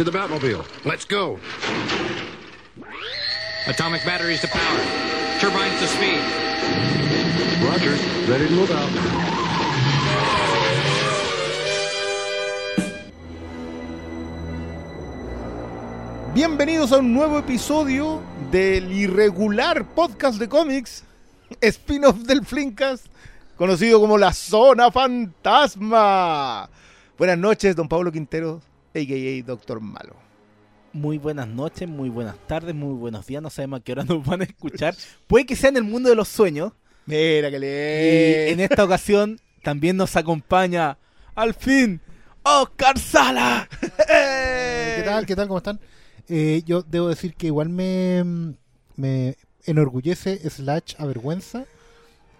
To the Batmobile. Let's go. Atomic batteries to power. Turbines to speed. Roger. Ready to move out. Bienvenidos a un nuevo episodio del irregular podcast de cómics, spin-off del Flinkas, conocido como la Zona Fantasma. Buenas noches, don Pablo Quintero, a.k.a. Doctor Malo. Muy buenas noches, muy buenas tardes, muy buenos días. No sabemos a qué hora nos van a escuchar. Puede que sea en el mundo de los sueños. Mira que Y le... en esta ocasión también nos acompaña, al fin, Oscar Sala. ¿Qué tal? ¿Qué tal? ¿Cómo están? Eh, yo debo decir que igual me, me enorgullece, slash, avergüenza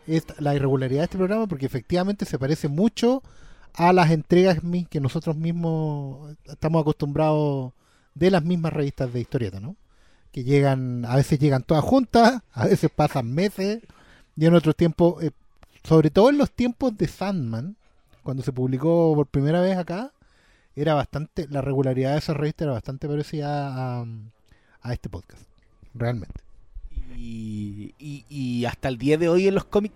esta- la irregularidad de este programa porque efectivamente se parece mucho a las entregas que nosotros mismos estamos acostumbrados de las mismas revistas de historieta, ¿no? Que llegan, a veces llegan todas juntas, a veces pasan meses y en otros tiempos, eh, sobre todo en los tiempos de Sandman, cuando se publicó por primera vez acá, era bastante, la regularidad de esa revista era bastante parecida a, a este podcast, realmente. Y hasta el día de hoy en los cómics,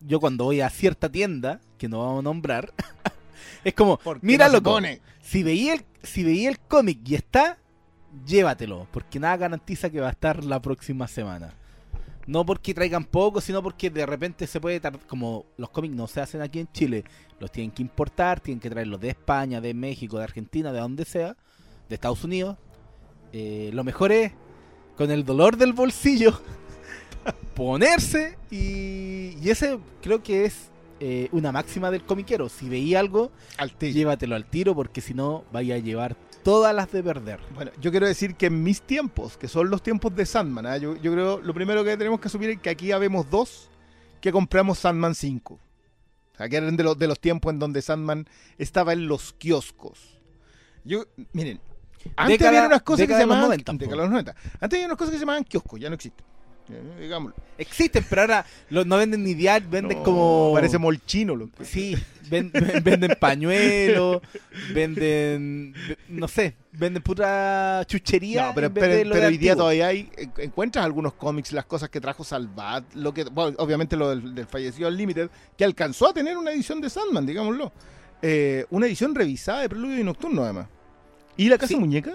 yo cuando voy a cierta tienda, que no vamos a nombrar, es como, mira no loco, pone. si veía el, si veía el cómic y está, llévatelo, porque nada garantiza que va a estar la próxima semana. No porque traigan poco, sino porque de repente se puede tardar, como los cómics no se hacen aquí en Chile, los tienen que importar, tienen que traerlos de España, de México, de Argentina, de donde sea, de Estados Unidos. Eh, lo mejor es, con el dolor del bolsillo, ponerse y, y ese creo que es eh, una máxima del comiquero. Si veía algo, Al llévatelo al tiro porque si no vaya a llevar todas las de perder. Bueno, yo quiero decir que en mis tiempos, que son los tiempos de Sandman, ¿ah? yo, yo creo lo primero que tenemos que asumir es que aquí habemos dos que compramos Sandman 5. O sea, que eran de los, de los tiempos en donde Sandman estaba en los kioscos. Yo, miren, antes Década- había unas cosas que se llamaban. 90, década po. de los 90. Antes había unas cosas que se llamaban kioscos, ya no existen. Eh, digámoslo. Existen, pero ahora lo- no venden ni diario, venden No, como... Parece molchino. Lo que- Sí, ven- ven- venden pañuelos, venden, ve- no sé, venden pura chuchería. No, pero, en vez pero- de lo pero de hoy día todavía hay, en- encuentras algunos cómics, las cosas que trajo Salvat, lo que, bueno, obviamente lo del, del fallecido Unlimited, que alcanzó a tener una edición de Sandman, digámoslo. Eh, una edición revisada de Preludio y Nocturno, además. ¿Y la Casa Sí. Muñeca?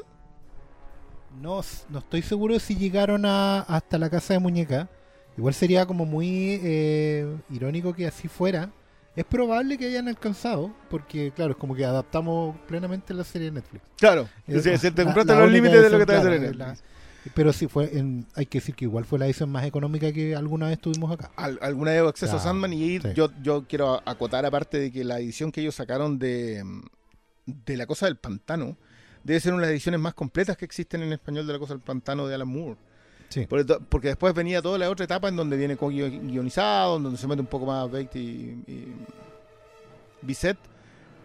No, no estoy seguro si llegaron a, hasta la casa de muñeca. Igual sería como muy eh, irónico que así fuera. Es probable que hayan alcanzado, porque claro, es como que adaptamos plenamente la serie de Netflix. Claro. Es Sí, sí, te compraste los límites de lo que te a claro, en la- Netflix. Pero sí, fue en- hay que decir que igual fue la edición más económica que alguna vez tuvimos acá. Al- alguna vez acceso a Claro, Sandman y sí. yo, yo quiero acotar aparte de que la edición que ellos sacaron de, de La Cosa del Pantano debe ser una de las ediciones más completas que existen en español de La Cosa del Pantano de Alan Moore. Sí. Porque después venía toda la otra etapa en donde viene con guio- guionizado, en donde se mete un poco más Baked y, y Bisset.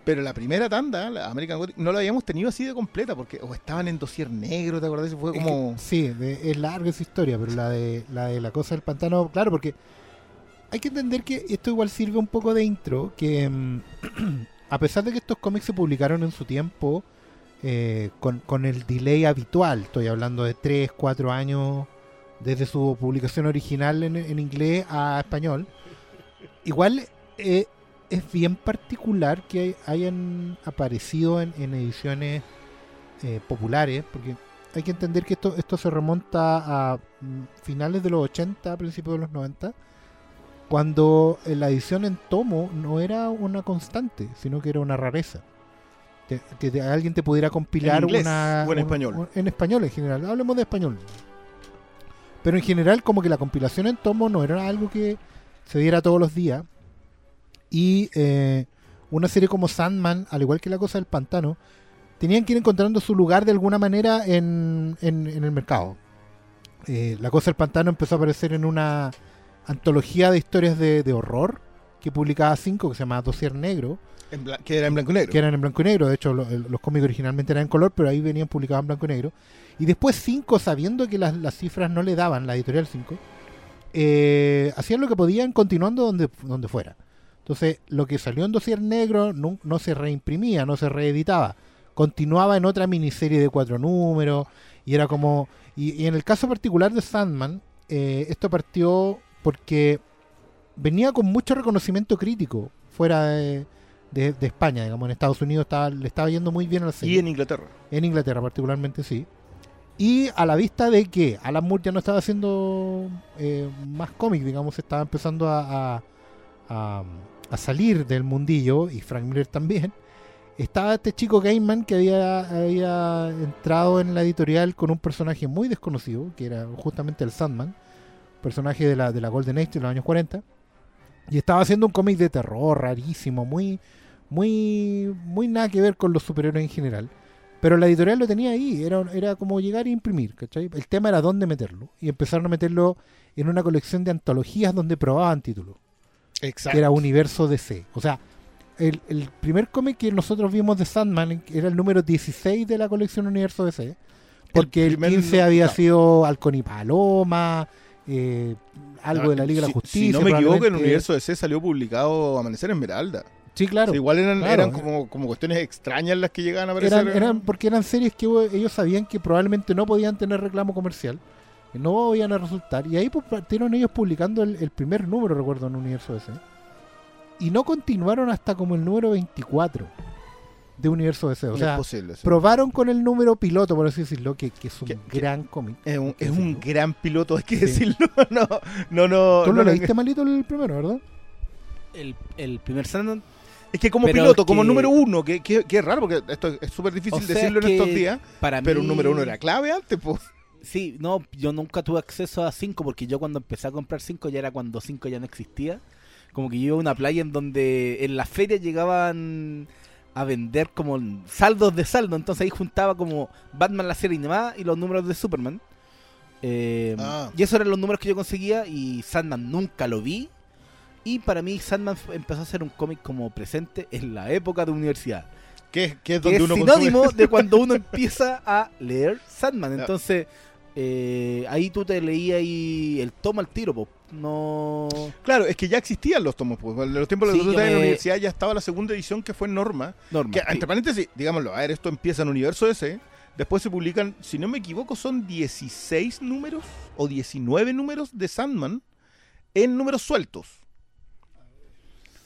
Pero la primera tanda, la American Gothic, no la habíamos tenido así de completa, porque o estaban en dossier negro, ¿te acordás? Fue Es como... que- sí, de- es larga esa historia, pero la de la de la cosa del pantano, claro, porque hay que entender que esto igual sirve un poco de intro, que mm, a pesar de que estos cómics se publicaron en su tiempo eh, con, con el delay habitual, estoy hablando de 3, 4 años desde su publicación original en, inglés a español, igual eh, es bien particular que hay- hayan aparecido en, ediciones eh, populares, porque hay que entender que esto, se remonta a mm, finales de los 80, principios de los 90, cuando la edición en tomo no era una constante, sino que era una rareza. Que, que te- alguien te pudiera compilar ¿En inglés una... o en un- español? un- en español en general, hablemos de español. Pero en general como que la compilación en tomo no era algo que se diera todos los días. Y eh, una serie como Sandman, al igual que La Cosa del Pantano, tenían que ir encontrando su lugar de alguna manera en, en- en el mercado. Eh, la Cosa del Pantano empezó a aparecer en una antología de historias de, de horror que publicaba Cinco, que se llama Dossier Negro, en que era en blanco y negro. que eran en blanco y negro. De hecho, lo- el- los cómics originalmente eran en color, pero ahí venían publicados en blanco y negro. Y después Cinco, sabiendo que las, las cifras no le daban, la editorial 5, eh, hacían lo que podían continuando donde, donde fuera. Entonces, lo que salió en dossier negro no, no se reimprimía, no se reeditaba. continuaba en otra miniserie de cuatro números y era como... Y, y en el caso particular de Sandman, eh, esto partió porque venía con mucho reconocimiento crítico fuera de, de- de España, digamos, en Estados Unidos estaba, le estaba yendo muy bien a la serie. Y en Inglaterra. En Inglaterra particularmente sí. Y a la vista de que Alan Moore ya no estaba haciendo eh, más cómics, digamos, estaba empezando a, a- a- a salir del mundillo, y Frank Miller también, estaba este chico Gaiman que había, había entrado en la editorial con un personaje muy desconocido, que era justamente el Sandman, personaje de la, de la Golden Age de los años 40, y estaba haciendo un cómic de terror rarísimo, muy, muy, muy nada que ver con los superhéroes en general. Pero la editorial lo tenía ahí, era, era como llegar e imprimir, ¿cachai? El tema era dónde meterlo. Y empezaron a meterlo en una colección de antologías donde probaban títulos, Exacto. que era Universo DC. O sea, el, el primer cómic que nosotros vimos de Sandman era el número 16 de la colección Universo DC. Porque el, primer 15 nu- había no. sido Halcón y Paloma, eh, algo de la Liga de Si- la Justicia. Si no me equivoco, en probablemente. Universo DC salió publicado Amanecer Esmeralda. Sí, claro. Sí, igual eran, claro. eran como, como cuestiones extrañas las que llegaban a aparecer. Eran, eran- porque eran series que ellos sabían que probablemente no podían tener reclamo comercial, que no iban a resultar. Y ahí pues, partieron ellos publicando el, el primer número, recuerdo, en Universo DC. Y no continuaron hasta como el número 24 de Universo DC. O No sea, es posible. sí. probaron con el número piloto, por así decirlo, que, que es un Que- gran cómic. Es un, es un gran piloto, hay que Sí. decirlo. No, no, no. Tú no, lo no, leíste malito el primero, ¿verdad? El, el primer Sandman Es que como Pero piloto, que- como número uno, que, que, que es raro, porque esto es súper difícil O sea, decirlo en que estos días, para pero mí... un número uno era clave antes, pues. Sí, no, yo nunca tuve acceso a 5 porque yo cuando empecé a comprar 5 ya era cuando 5 ya no existía. Como que yo iba a una playa en donde en las ferias llegaban a vender como saldos de saldo. Entonces ahí juntaba como Batman la serie animada y los números de Superman. Eh, Ah. Y esos eran los números que yo conseguía y Sandman nunca lo vi. Y para mí Sandman empezó a ser un cómic como presente en la época de universidad. Que, es- es Que donde es uno sinónimo consume- de cuando uno empieza a leer Sandman. Entonces, eh, ahí tú te leías y el toma al tiro, po. No. Claro, es que ya existían los tomos, pues. En los tiempos de Sí, los en la universidad ya estaba la segunda edición que fue Norma. Normal. Que, sí. entre paréntesis, digámoslo, a ver, esto empieza en Universo S. Después se publican, si no me equivoco, son 16 números o 19 números de Sandman en números sueltos.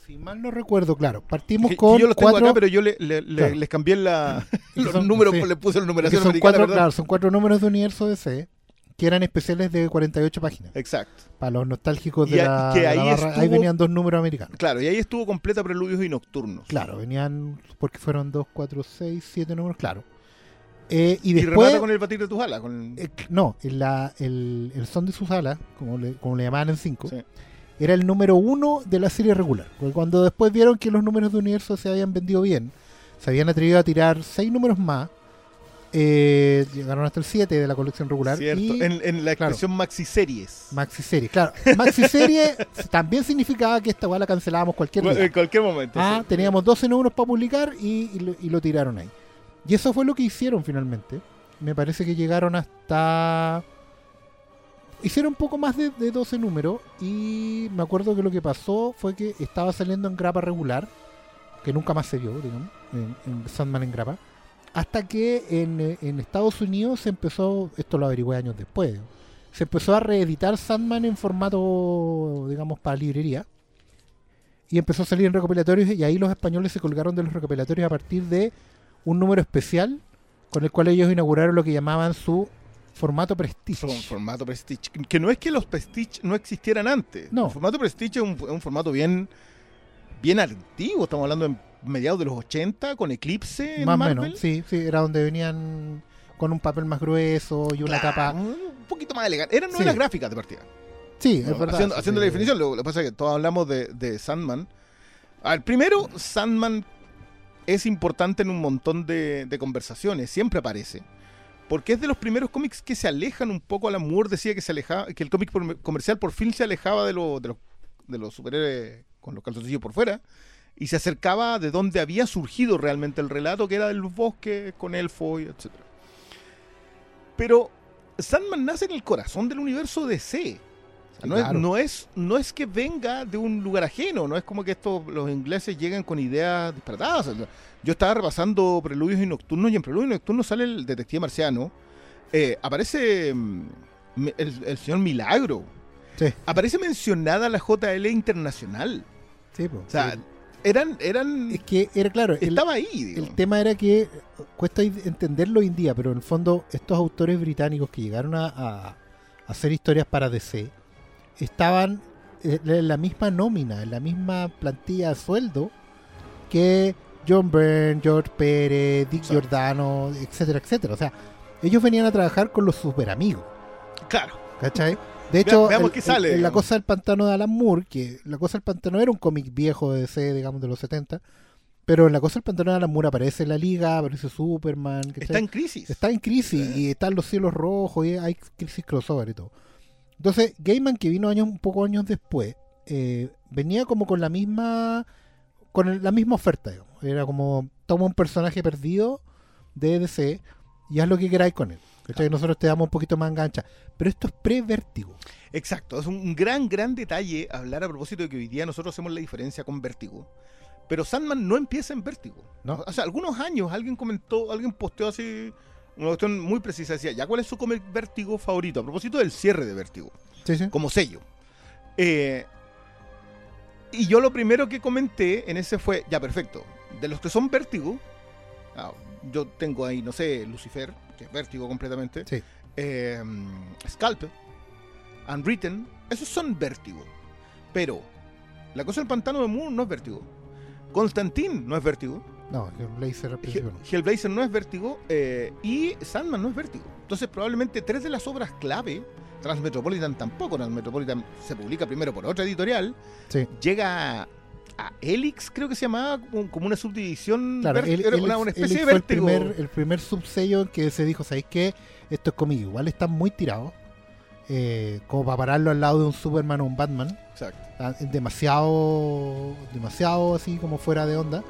Si mal no recuerdo, claro. Partimos Que- que con yo los tengo cuatro, acá, pero yo le, le- le- Claro. les cambié la, los son- números, sí. le puse que numeración son americana, cuatro, claro, son cuatro números de Universo DC que eran especiales de 48 páginas. Exacto. Para los nostálgicos de Y a- la, que de la ahí barra, ahí estuvo- venían dos números americanos. Claro, y ahí estuvo completa Preludios y Nocturnos. Claro, venían porque fueron dos, cuatro, seis, siete números, claro. Eh, y Y, después, remata con el batir de tus alas. Con... eh, no, en la- el, el son de sus alas, como le, como le llamaban en 5, Sí. Era el número uno de la serie regular. Porque cuando después vieron que los números de universo se habían vendido bien, se habían atrevido a tirar seis números más, eh, llegaron hasta el 7 de la colección regular. Cierto, y en, en la claro. expresión maxi series. Maxi Serie, claro. Maxi Serie también significaba que esta weá la cancelábamos cualquier día. en cualquier momento. Ah, sí. teníamos 12 números para publicar y, y lo, y lo tiraron ahí. Y eso fue lo que hicieron finalmente. Me parece que llegaron hasta... Hicieron un poco más de, de 12 números y me acuerdo que lo que pasó fue que estaba saliendo en grapa regular, que nunca más se vio, digamos, en, Sandman en grapa, hasta que en, en Estados Unidos se empezó, esto lo averigüé años después, se empezó a reeditar Sandman en formato, digamos, para librería y empezó a salir en recopilatorios y ahí los españoles se colgaron de los recopilatorios a partir de un número especial con el cual ellos inauguraron lo que llamaban su formato Prestige. Son formato Prestige. Que no es que los Prestige no existieran antes. No. El formato Prestige es un, es un formato bien, bien antiguo. Estamos hablando en mediados de los 80 con Eclipse en Más o menos, sí, sí, era donde venían con un papel más grueso y una Claro, tapa. Un poquito más elegante. Eran Sí. gráficas de partida. Sí, es Bueno, verdad. haciendo sí, haciendo sí. la definición, lo, lo que pasa es que todos hablamos de, de Sandman. A ver, primero, Sandman es importante en un montón de, de conversaciones, siempre aparece. Porque es de los primeros cómics que se alejan un poco. Alan Moore decía que se alejaba, que el cómic comercial por fin se alejaba de, lo- de, los, de los superhéroes con los calzoncillos por fuera y se acercaba de donde había surgido realmente el relato, que era del bosque con elfo y etc. Pero Sandman nace en el corazón del universo DC. O sea, no, claro. es, no, es, no es que venga de un lugar ajeno, no es como que estos, los ingleses lleguen con ideas disparatadas. O sea, yo estaba repasando Preludios y Nocturnos y en Preludios y Nocturnos sale el detective marciano. Eh, aparece mm, el, el señor Milagro. Sí, Aparece mencionada la JL Internacional. sí. O sea, eran, eran, es que era claro, el, estaba ahí. el tema era que cuesta entenderlo hoy en día, pero en el fondo estos autores británicos que llegaron a, a- a hacer historias para DC estaban eh, en la misma nómina, en la misma plantilla de sueldo que John Byrne, George Pérez, Dick Exacto. Giordano, etcétera, etcétera. O sea, ellos venían a trabajar con los super amigos. Claro. ¿Cachai? De hecho, veamos el- qué sale, el- en La. Cosa del Pantano de Alan Moore, que La Cosa del Pantano era un cómic viejo de DC, digamos, de los 70, pero en La Cosa del Pantano de Alan Moore aparece la Liga, aparece Superman, ¿cachai? Está en crisis. Está en crisis y están los cielos rojos y hay crisis crossover y todo. Entonces, Gaiman, que vino años, un poco años después, eh, venía como con la misma con el- la misma oferta, digamos. Era como, toma un personaje perdido de DC y haz lo que queráis con él. ¿cachai? Nosotros te damos un poquito más engancha. Pero esto es pre-vértigo. Exacto, es un gran, gran detalle hablar a propósito de que hoy día nosotros hacemos la diferencia con Vértigo. Pero Sandman no empieza en Vértigo. No. O sea, algunos años alguien comentó, alguien posteó así una cuestión muy precisa. Decía, ¿ya cuál es su cómic Vértigo favorito? A propósito del cierre de Vértigo, Sí, sí. como sello. Eh, y yo lo primero que comenté en ese fue, ya perfecto, de los que son Vértigo, ah, yo tengo ahí, no sé, Lucifer, que es Vértigo completamente. Sí. eh, Scalp, Unwritten, esos son vértigo. Pero la cosa del pantano de Moore no es vértigo. Constantine no es vértigo. No, el Blazer al principio no. Hell- Hellblazer no es vértigo. eh, y Sandman no es vértigo. Entonces, probablemente tres de las obras clave, Transmetropolitan tampoco. Transmetropolitan se publica primero por otra editorial. Sí. Llega a, a Helix, creo que se llamaba, como, como una subdivisión. Claro, él, era él- una, una especie de fue el vértigo. primer, el primer subsello en que se dijo, ¿sabéis qué? Esto es conmigo. Igual están muy tirados. eh, como para pararlo al lado de un Superman o un Batman. Exacto. Ah, demasiado demasiado así como fuera de onda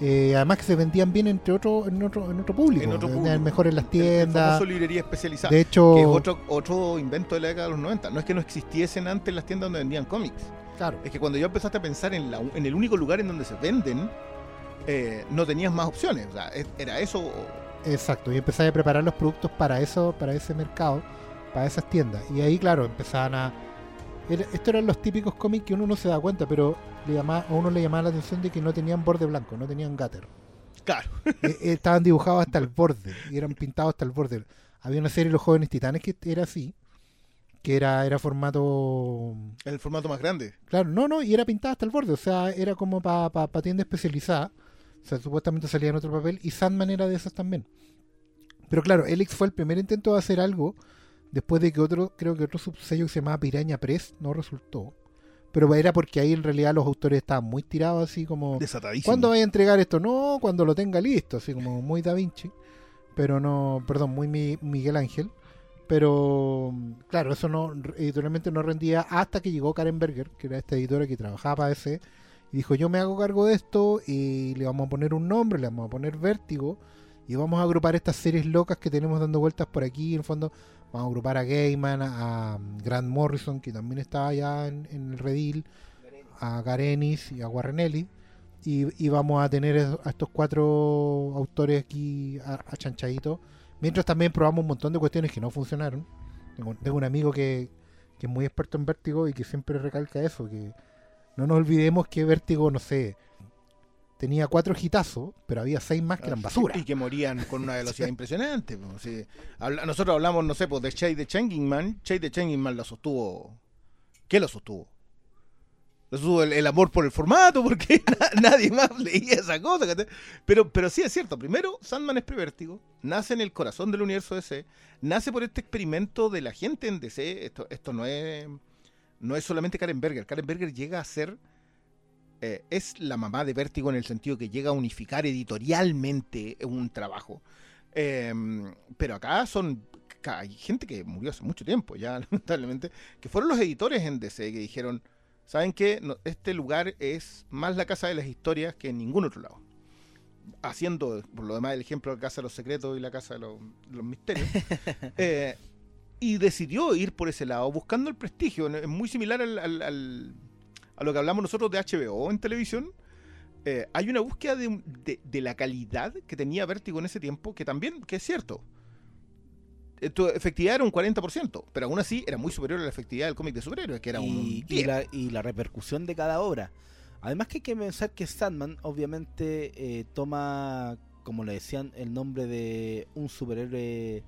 Eh, además que se vendían bien entre otro en otro en otro público, En otro vendían público. mejor en las el tiendas librería especializada. de hecho que es otro, otro invento de la década de los 90. No es que no existiesen antes las tiendas donde vendían cómics. claro Es que cuando yo empezaste a pensar en, la, en el único lugar en donde se venden, eh, no tenías más opciones. O sea, era eso. exacto y empezaban a preparar los productos para eso para ese mercado para esas tiendas y ahí claro empezaban a era- estos eran los típicos cómics que uno no se da cuenta pero le llamaba, a uno le llamaba la atención de que no tenían borde blanco no tenían gutter Claro. Eh, eh, estaban dibujados hasta el borde y eran pintados hasta el borde. Había una serie Los Jóvenes Titanes que era así, que era, era formato... El formato más grande. Claro, no, no, y era pintada hasta el borde, o sea, era como para pa, pa tienda especializada. O sea, supuestamente salía en otro papel y Sandman era de esas también. Pero claro, Elix fue el primer intento de hacer algo después de que otro, creo que otro subsello que se llamaba Piraña Press no resultó. Pero era porque ahí en realidad los autores estaban muy tirados así como... Desatadísimo. ¿Cuándo vaya a entregar esto? No, cuando lo tenga listo, así como muy Da Vinci, pero no, perdón, muy Mi- Miguel Ángel. Pero claro, eso no editorialmente no rendía hasta que llegó Karen Berger, que era esta editora que trabajaba para ese, y dijo, yo me hago cargo de esto y le vamos a poner un nombre, le vamos a poner Vértigo, y vamos a agrupar estas series locas que tenemos dando vueltas por aquí, en el fondo vamos a agrupar a Gaiman, a, Grant Morrison, que también estaba allá en, el redil, a Garenis y a Warren Ellis, y, y vamos a tener a estos cuatro autores aquí achanchaditos. Mientras también probamos un montón de cuestiones que no funcionaron. Tengo, tengo un amigo que, que es muy experto en vértigo y que siempre recalca eso, que no nos olvidemos que vértigo, no sé, tenía cuatro hitazos, pero había seis más que eran basura. Y que morían con una velocidad impresionante. pues, sí. Habla- nosotros hablamos, no sé, pues de Chase de Changingman. Chase de Changingman lo sostuvo. ¿Qué lo sostuvo? Lo sostuvo el, el amor por el formato, porque na- nadie más leía esa cosa. Pero, pero sí es cierto. Primero, Sandman es prevértigo. Nace en el corazón del universo DC. Nace por este experimento de la gente en DC. Esto, esto no es. No es solamente Karen Berger. Karen Berger llega a ser eh, es la mamá de Vértigo en el sentido que llega a unificar editorialmente un trabajo. Eh, pero acá son. Hay gente que murió hace mucho tiempo, ya lamentablemente, que fueron los editores en DC que dijeron: ¿Saben qué? No, este lugar es más la casa de las historias que en ningún otro lado. Haciendo, por lo demás, el ejemplo de la Casa de los Secretos y la Casa de los, de los Misterios. Eh, y decidió ir por ese lado, buscando el prestigio. Es muy similar al- al- al- a lo que hablamos nosotros de HBO en televisión. Eh, hay una búsqueda de, de- de la calidad que tenía Vértigo en ese tiempo, que también, que es cierto. Eh, Tu efectividad era un 40%, pero aún así era muy superior a la efectividad del cómic de superhéroes, que era un y, y 10. la, y la repercusión de cada obra. Además que hay que pensar que Sandman obviamente eh, toma, como le decían, el nombre de un superhéroe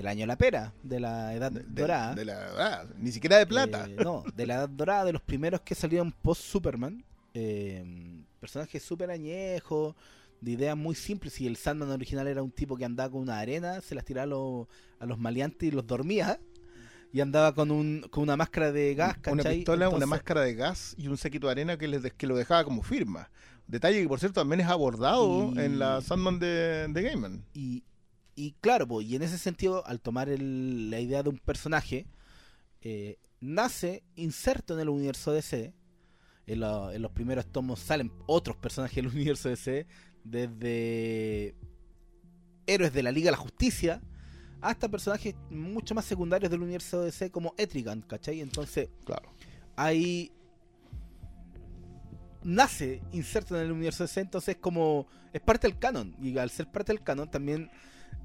del año de la pera, de la edad De- dorada. de la- ah, ni siquiera de plata. Eh, no, de la edad dorada, de los primeros que salieron post-Superman. Eh, personajes súper añejos, de ideas muy simples. Y el Sandman original era un tipo que andaba con una arena, se las tiraba a los, a los maleantes y los dormía. Y andaba con, un, con una máscara de gas, una ¿cachai? pistola, una máscara de gas y un séquito de arena que, les que lo dejaba como firma. Detalle que, por cierto, también es abordado Y- en la Sandman de, de Gaiman. Y, y claro, pues, y en ese sentido, al tomar el- la idea de un personaje, eh, nace inserto en el universo DC. En, lo- en los primeros tomos salen otros personajes del universo DC, desde héroes de la Liga de la Justicia hasta personajes mucho más secundarios del universo DC como Etrigan, ¿cachai? Entonces, Claro. ahí nace inserto en el universo DC, entonces como es parte del canon y al ser parte del canon también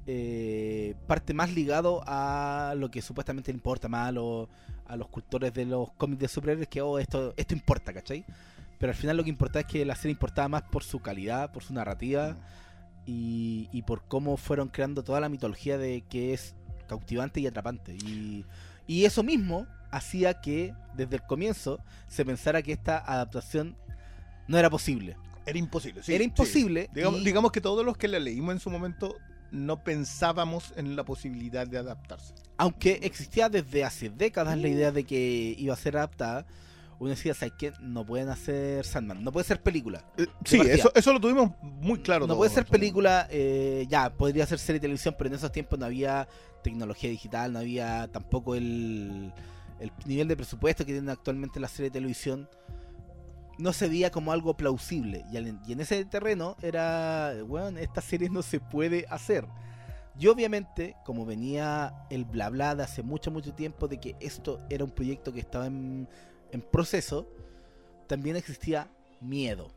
eh, parte más ligado a lo que supuestamente le importa más a los, a los cultores de los cómics de superhéroes que oh, esto, esto importa, ¿cachai? Pero al final lo que importa es que la serie importaba más por su calidad, por su narrativa y, y por cómo fueron creando toda la mitología de que es cautivante y atrapante. Y, y eso mismo hacía que desde el comienzo se pensara que esta adaptación no era posible. Era imposible. sí, Era sí. imposible Digamos, y- digamos que todos los que la leímos en su momento no pensábamos en la posibilidad de adaptarse. Aunque existía desde hace décadas la idea de que iba a ser adaptada, uno decía, ¿sabes qué? No pueden hacer Sandman, no puede ser película. Eh, sí, eso, eso lo tuvimos muy claro. no todos puede ser película, eh, ya, podría ser serie de televisión, pero en esos tiempos no había tecnología digital, no había tampoco el, el nivel de presupuesto que tienen actualmente las series de televisión. No se veía como algo plausible. Y, en ese terreno era, bueno, esta serie no se puede hacer. Y obviamente, como venía el bla bla de hace mucho, mucho tiempo de que esto era un proyecto que estaba en, en proceso, también existía miedo.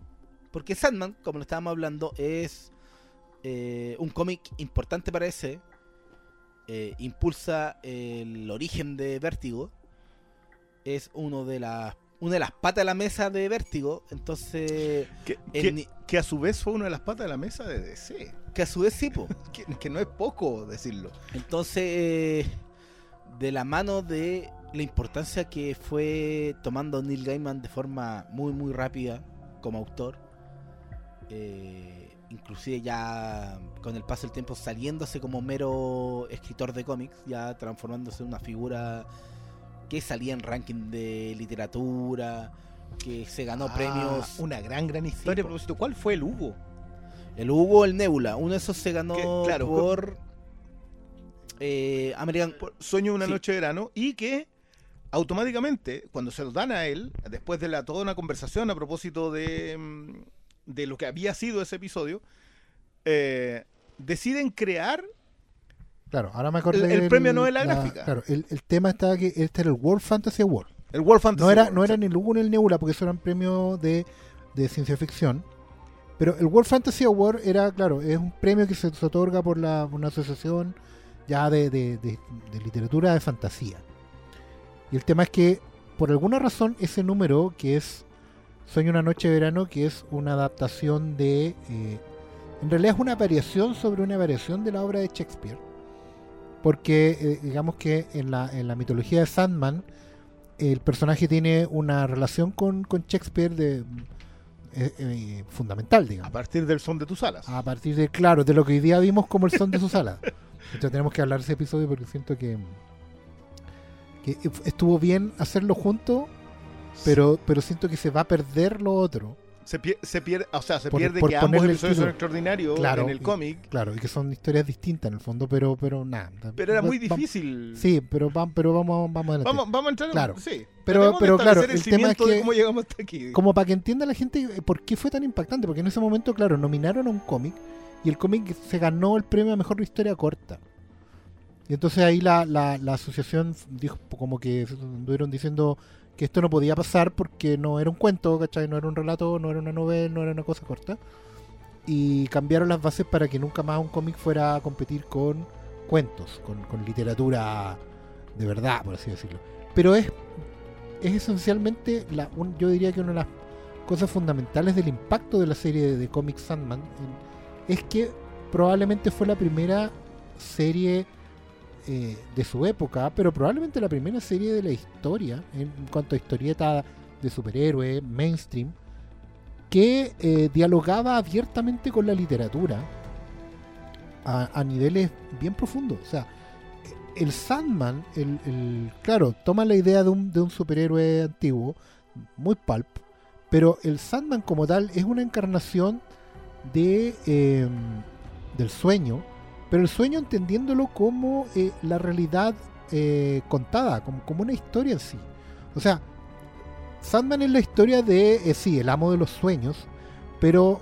Porque Sandman, como lo estábamos hablando, es eh, un cómic importante para ese. eh, impulsa el origen de Vértigo. Es uno de las una de las patas de la mesa de Vértigo. Entonces, Que, a su vez fue una de las patas de la mesa de DC. que a su vez sí, po. Que, que no es poco decirlo. Entonces, eh, de la mano de la importancia que fue tomando Neil Gaiman de forma muy, muy rápida como autor, eh, inclusive ya con el paso del tiempo saliéndose como mero escritor de cómics, ya transformándose en una figura que salía en ranking de literatura, que se ganó Ah, premios. Una gran, gran historia. propósito, ¿cuál fue el Hugo? El Hugo, el Nebula, uno de esos se ganó Que, claro, por eh, American por Sueño de una Sí. noche de verano y que automáticamente cuando se lo dan a él después de la toda una conversación a propósito de, mm, de lo que había sido ese episodio eh, deciden crear Claro, ahora me acordé. El- el del- premio novela gráfica. Claro, el, el tema estaba que este era el World Fantasy Award. el World Fantasy No era, no era ni el Hugo ni el Nebula, porque eso eran premios de, de ciencia ficción. Pero el World Fantasy Award era, claro, es un premio que se, se otorga por la, una asociación ya de, de- de- de literatura de fantasía. Y el tema es que, por alguna razón, ese número, que es Sueño una noche de verano, que es una adaptación de... eh, en realidad es una variación sobre una variación de la obra de Shakespeare. Porque eh, digamos que en la, en la mitología de Sandman, el personaje tiene una relación con, con Shakespeare de, eh, eh, fundamental, a digamos. partir del son de tus alas A partir de, claro, de lo que hoy día vimos como el son de sus alas. Entonces tenemos que hablar de ese episodio porque siento que, que estuvo bien hacerlo junto, pero, pero siento que se va a perder lo otro. Se, se pierde o sea se Por- pierde por que ambos episodios son extraordinarios Claro, en el cómic Claro, y que son historias distintas en el fondo, pero, pero nada. pero era muy difícil Sí, pero, pero vamos, vamos adelante. vamos, vamos a entrar en- Claro. sí Pero- pero claro, el, el tema es que- cómo llegamos hasta aquí como para que entienda la gente eh, por qué fue tan impactante, porque en ese momento, claro, nominaron a un cómic y el cómic se ganó el premio a mejor historia corta. Y entonces ahí la, la, la asociación dijo como que estuvieron diciendo que esto no podía pasar porque no era un cuento, ¿cachai? No era un relato, no era una novela, no era una cosa corta. Y cambiaron las bases para que nunca más un cómic fuera a competir con cuentos, con, literatura de verdad, por así decirlo. Pero es, es esencialmente, la, yo diría que una de las cosas fundamentales del impacto de la serie de, de cómics Sandman es que probablemente fue la primera serie eh, de su época, pero probablemente la primera serie de la historia en cuanto a historieta de superhéroes, mainstream, que eh, dialogaba abiertamente con la literatura a, niveles bien profundos. O sea, el Sandman, el, el- claro, toma la idea de un, de un superhéroe antiguo, muy pulp, pero el Sandman como tal es una encarnación de eh, del sueño, pero el sueño entendiéndolo como eh, la realidad eh, contada, como, como una historia en sí. O sea, Sandman es la historia de, eh, sí, el amo de los sueños, pero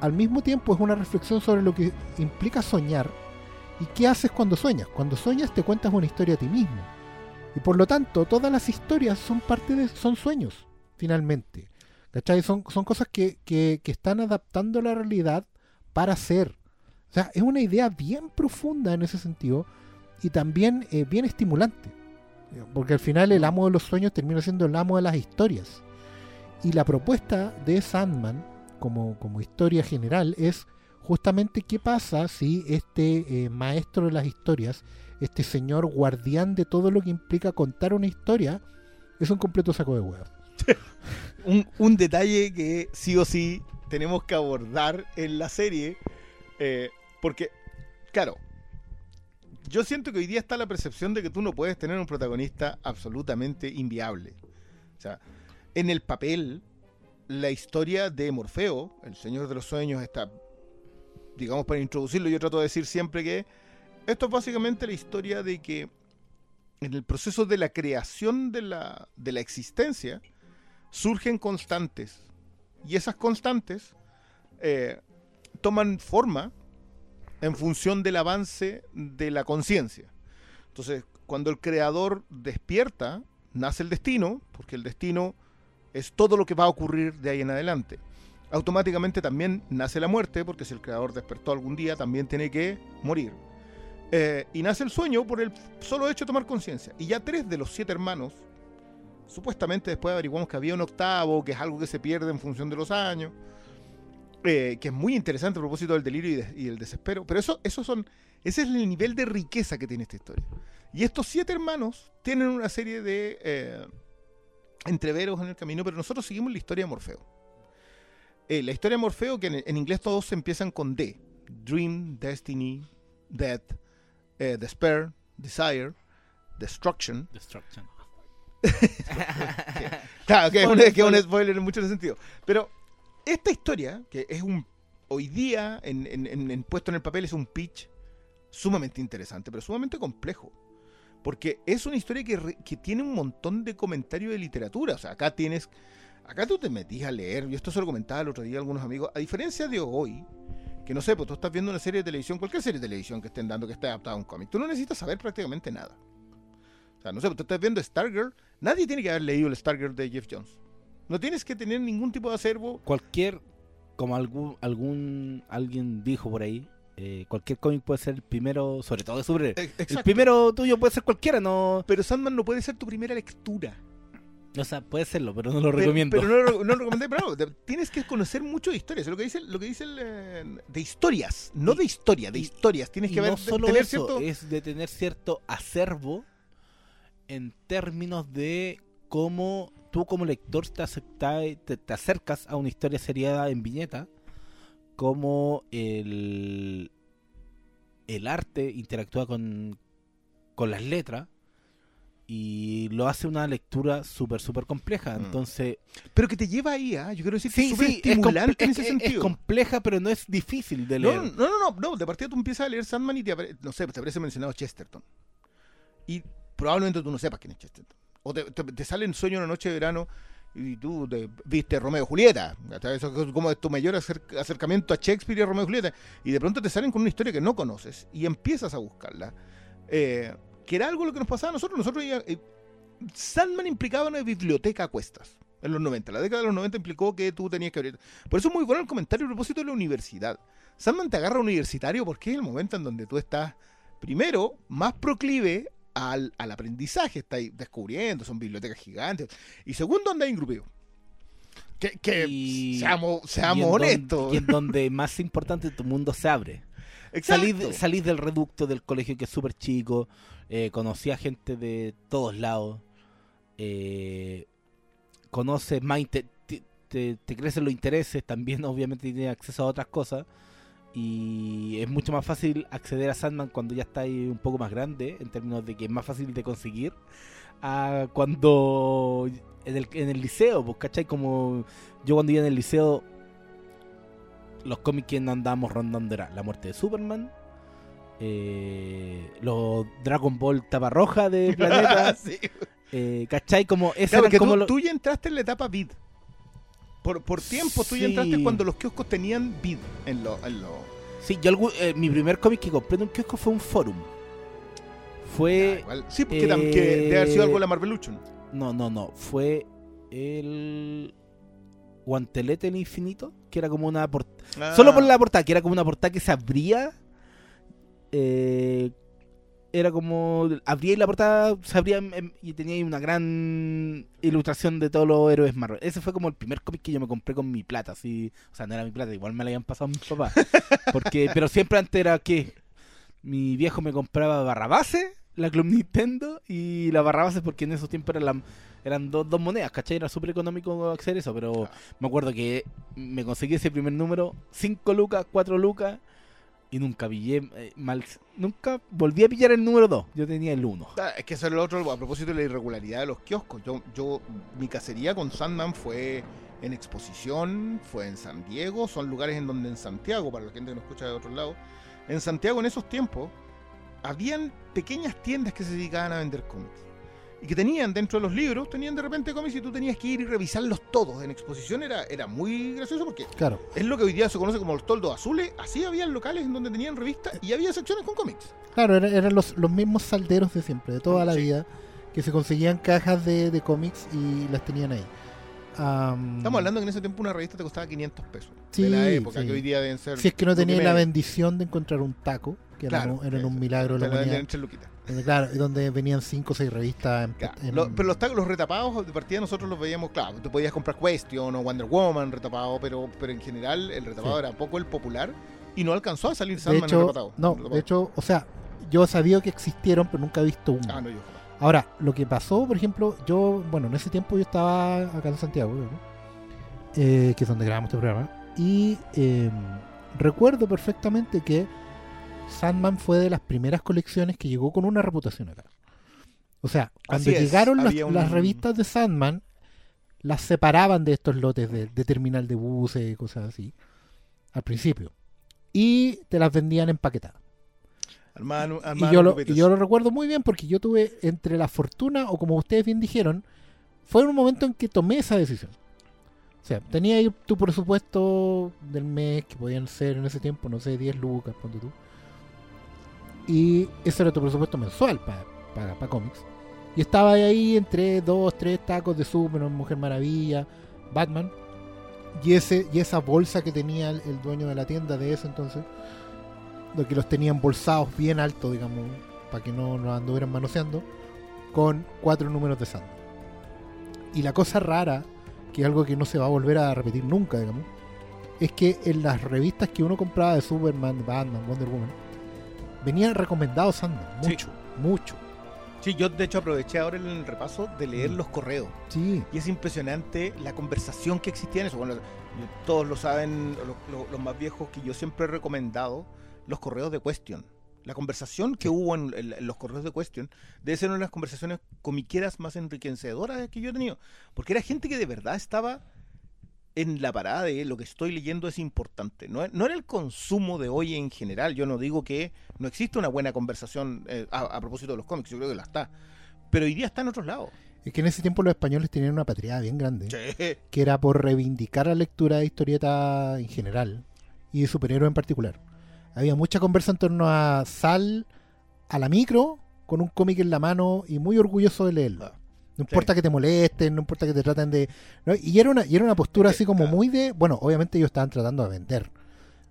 al mismo tiempo es una reflexión sobre lo que implica soñar y qué haces cuando sueñas. Cuando sueñas te cuentas una historia a ti mismo. Y por lo tanto, todas las historias son parte de, son sueños, finalmente. ¿Cachai? Son, son cosas que, que, que están adaptando la realidad para ser. O sea, es una idea bien profunda en ese sentido y también eh, bien estimulante. Porque al final el amo de los sueños termina siendo el amo de las historias. Y la propuesta de Sandman, como, como historia general, es justamente qué pasa si este eh, maestro de las historias, este señor guardián de todo lo que implica contar una historia, es un completo saco de huevos. un, un detalle que sí o sí tenemos que abordar en la serie. eh, porque, claro, yo siento que hoy día está la percepción de que tú no puedes tener un protagonista absolutamente inviable. O sea, en el papel, la historia de Morfeo, el Señor de los Sueños, está, digamos, para introducirlo, yo trato de decir siempre que esto es básicamente la historia de que en el proceso de la creación de la, de la existencia, surgen constantes. Y esas constantes eh, toman forma en función del avance de la conciencia. Entonces, cuando el creador despierta, nace el destino, porque el destino es todo lo que va a ocurrir de ahí en adelante. Automáticamente también nace la muerte, porque si el creador despertó algún día, también tiene que morir. Eh, y nace el sueño por el solo hecho de tomar conciencia. Y ya tres de los siete hermanos, supuestamente después averiguamos que había un octavo, que es algo que se pierde en función de los años, eh, que es muy interesante a propósito del delirio y, de- y el desespero. Pero eso, eso son, ese es el nivel de riqueza que tiene esta historia. Y estos siete hermanos tienen una serie de eh, entreveros en el camino, pero nosotros seguimos la historia de Morfeo. Eh, la historia de Morfeo, que en, en inglés todos se empiezan con D. Dream, Destiny, Death, eh, Despair, Desire, Destruction. Destruction. Claro, que es, un, que es un spoiler en muchos sentidos. Pero esta historia, que es un hoy día en, puesto en el papel, es un pitch sumamente interesante, pero sumamente complejo. Porque es una historia que, que tiene un montón de comentarios de literatura. O sea, acá tienes. Acá tú te metís a leer. Yo esto se lo comentaba el otro día a algunos amigos. A diferencia de hoy, que no sé, pues tú estás viendo una serie de televisión, cualquier serie de televisión que estén dando que esté adaptada a un cómic. Tú no necesitas saber prácticamente nada. O sea, no sé, pues tú estás viendo Stargirl. Nadie tiene que haber leído el Stargirl de Jeff Jones. No tienes que tener ningún tipo de acervo. Cualquier, como algún, algún alguien dijo por ahí, eh, cualquier cómic puede ser el primero, sobre todo de superhéroes. Eh, El primero tuyo puede ser cualquiera, no. Pero Sandman no puede ser tu primera lectura. O sea, puede serlo, pero no lo Pero- recomiendo. Pero, no, lo- no lo recomendé, pero no, tienes que conocer mucho de historias. Lo que dice, lo que dice el, eh, de historias, no Y- de historia, de y- historias. Tienes y que ver, no solo tener eso, cierto. es de tener cierto acervo en términos de cómo tú como lector te, acepta- te, te acercas a una historia seriada en viñeta, cómo el, el arte interactúa con, con las letras y lo hace una lectura súper, súper compleja. Mm. Entonces, Pero que te lleva ahí, ¿ah? Yo quiero decir que sí, es sí, es, estimulante en es- ese es- es sentido. compleja, pero no es difícil de leer. no, no, no, no, de partida tú empiezas a leer Sandman y te apare- no sé, te aparece mencionado Chesterton. Y probablemente tú no sepas quién es Chesterton. O te, te- sale sueño una noche de verano y tú te- viste Romeo y Julieta. Eso es como tu mayor acer- acercamiento a Shakespeare y a Romeo y Julieta. Y de pronto te salen con una historia que no conoces y empiezas a buscarla. eh, que era algo lo que nos pasaba a nosotros. Nosotros eh, Sandman implicaba una biblioteca a cuestas. En los 90. La década de los 90 implicó que tú tenías que abrir. Por eso es muy bueno el comentario a propósito de la universidad. Sandman te agarra universitario porque es el momento en donde tú estás, primero, más proclive al, al aprendizaje. Estás ahí descubriendo, son bibliotecas gigantes. Y segundo, andas ingrupido. Que, que Y- seamos, y seamos don- honestos. y en donde más importante tu mundo se abre. Salís, salís del reducto del colegio que es súper chico, eh, conocí a gente de todos lados, eh, conoces más, te, te- te crecen los intereses, también obviamente tienes acceso a otras cosas y es mucho más fácil acceder a Sandman cuando ya estás un poco más grande, en términos de que es más fácil de conseguir, a cuando en el, en el liceo, pues, ¿cachai? Como yo cuando iba en el liceo los cómics que andábamos rondando era La muerte de Superman, eh, los Dragon Ball tapa roja de Planeta, Sí. eh, ¿cachai? Como esos Claro, eran como tú, los- tú ya entraste en la etapa vid. Por, por tiempo, tú ya entraste cuando los kioscos tenían vid en lo, en lo- Sí, yo algún- eh, mi primer cómic que compré en un kiosco fue un forum. Ah, Fue... Sí, porque tam- que debe haber sido algo de la Marvelution. No, no, no. Fue el... Guantelete del Infinito, que era como una portada... Solo por la portada, que era como una portada que se abría. eh, era como. Abría y la portada se abría y tenía una gran ilustración de todos los héroes Marvel. Ese fue como el primer cómic que yo me compré con mi plata. Así, o sea, no era mi plata, igual me la habían pasado mis papás. Porque, pero siempre antes era que mi viejo me compraba Barrabase, la Club Nintendo, y la Barrabase porque en esos tiempos eran, la- eran dos, dos monedas, ¿cachai? Era súper económico hacer eso, pero me acuerdo que me conseguí ese primer número, 5 lucas, 4 lucas, y nunca pillé eh, mal, nunca volví a pillar el número 2, yo tenía el 1. Ah, Es que eso es lo otro, a propósito de la irregularidad de los kioscos. Yo, yo, mi cacería con Sandman fue en exposición, fue en San Diego, son lugares en donde en Santiago, para la gente que nos escucha de otro lado, en Santiago en esos tiempos, habían pequeñas tiendas que se dedicaban a vender cómics. Y que tenían dentro de los libros, tenían de repente cómics y tú tenías que ir y revisarlos todos. En exposición era, era muy gracioso porque Claro. es lo que hoy día se conoce como los toldos azules. Así habían locales en donde tenían revistas y había secciones con cómics. Claro, era- eran los, los mismos salderos de siempre, de toda la Sí. vida, que se conseguían cajas de, de cómics y las tenían ahí. Am, Estamos hablando que en ese tiempo una revista te costaba 500 pesos. Sí, de la época, sí. que hoy día deben ser. Si es que no tenías la bendición de encontrar un taco, que eran, Claro, un- eran un milagro de la humanidad. Donde, claro, y donde venían cinco o seis revistas en, Claro. en- Lo- pero los, los retapados de partida nosotros los veíamos, claro, tú podías comprar Question o Wonder Woman retapado, pero, pero en general el retapado Sí. era poco el popular y no alcanzó a salir de Sandman hecho, retapado. no, Retapado. de hecho, o sea, yo sabía que existieron, pero nunca he visto uno. Ah, no, yo. Ahora, lo que pasó, por ejemplo, yo, bueno, en ese tiempo yo estaba acá en Santiago, ¿no? Eh, que es donde grabamos este programa, y eh, recuerdo perfectamente que Sandman fue de las primeras colecciones que llegó con una reputación acá. O sea, cuando es, llegaron las, había un- las revistas de Sandman, las separaban de estos lotes de, de terminal de buses y cosas así, al principio, y te las vendían empaquetadas. Y yo, lo, grupitos. y yo lo recuerdo muy bien porque yo tuve entre la fortuna, o como ustedes bien dijeron, fue un momento en que tomé esa decisión. O sea, tenía ahí tu presupuesto del mes, que podían ser en ese tiempo, no sé, 10 lucas, ponte tú. Y ese era tu presupuesto mensual para cómics. Y estaba ahí entre dos, tres tacos de Superman, Mujer Maravilla, Batman. Y, ese, y esa bolsa que tenía el, dueño de la tienda de ese entonces, lo que los tenían bolsados bien altos, digamos, para que no nos anduvieran manoseando, con cuatro números de Sandman. Y la cosa rara, que es algo que no se va a volver a repetir nunca, digamos, es que en las revistas que uno compraba de Superman, Batman, Wonder Woman, venían recomendados Sandman, Sí. mucho, mucho. Sí, yo de hecho aproveché ahora en el repaso de leer Mm. los correos. Sí, Y es impresionante la conversación que existía en eso. Bueno, todos lo saben, lo- lo- los más viejos, que yo siempre he recomendado los correos de Question. La conversación que hubo en, en- en los correos de Question debe ser una de las conversaciones comiqueras más enriquecedoras que yo he tenido. Porque era gente que de verdad estaba en la parada de lo que estoy leyendo es importante. No, no era el consumo de hoy en general. Yo no digo que no existe una buena conversación eh, a, a propósito de los cómics, yo creo que la está. Pero hoy día está en otros lados. es que en ese tiempo los españoles tenían una patria bien grande. Sí. que era por reivindicar la lectura de historieta en general y de superhéroes en particular. Había mucha conversa en torno a Sal, a la micro con un cómic en la mano y muy orgulloso de leerlo. Ah, No importa que te molesten, no importa que te traten de... ¿no? Y era una, y era una postura así como claro. muy de... Bueno, obviamente ellos estaban tratando de vender.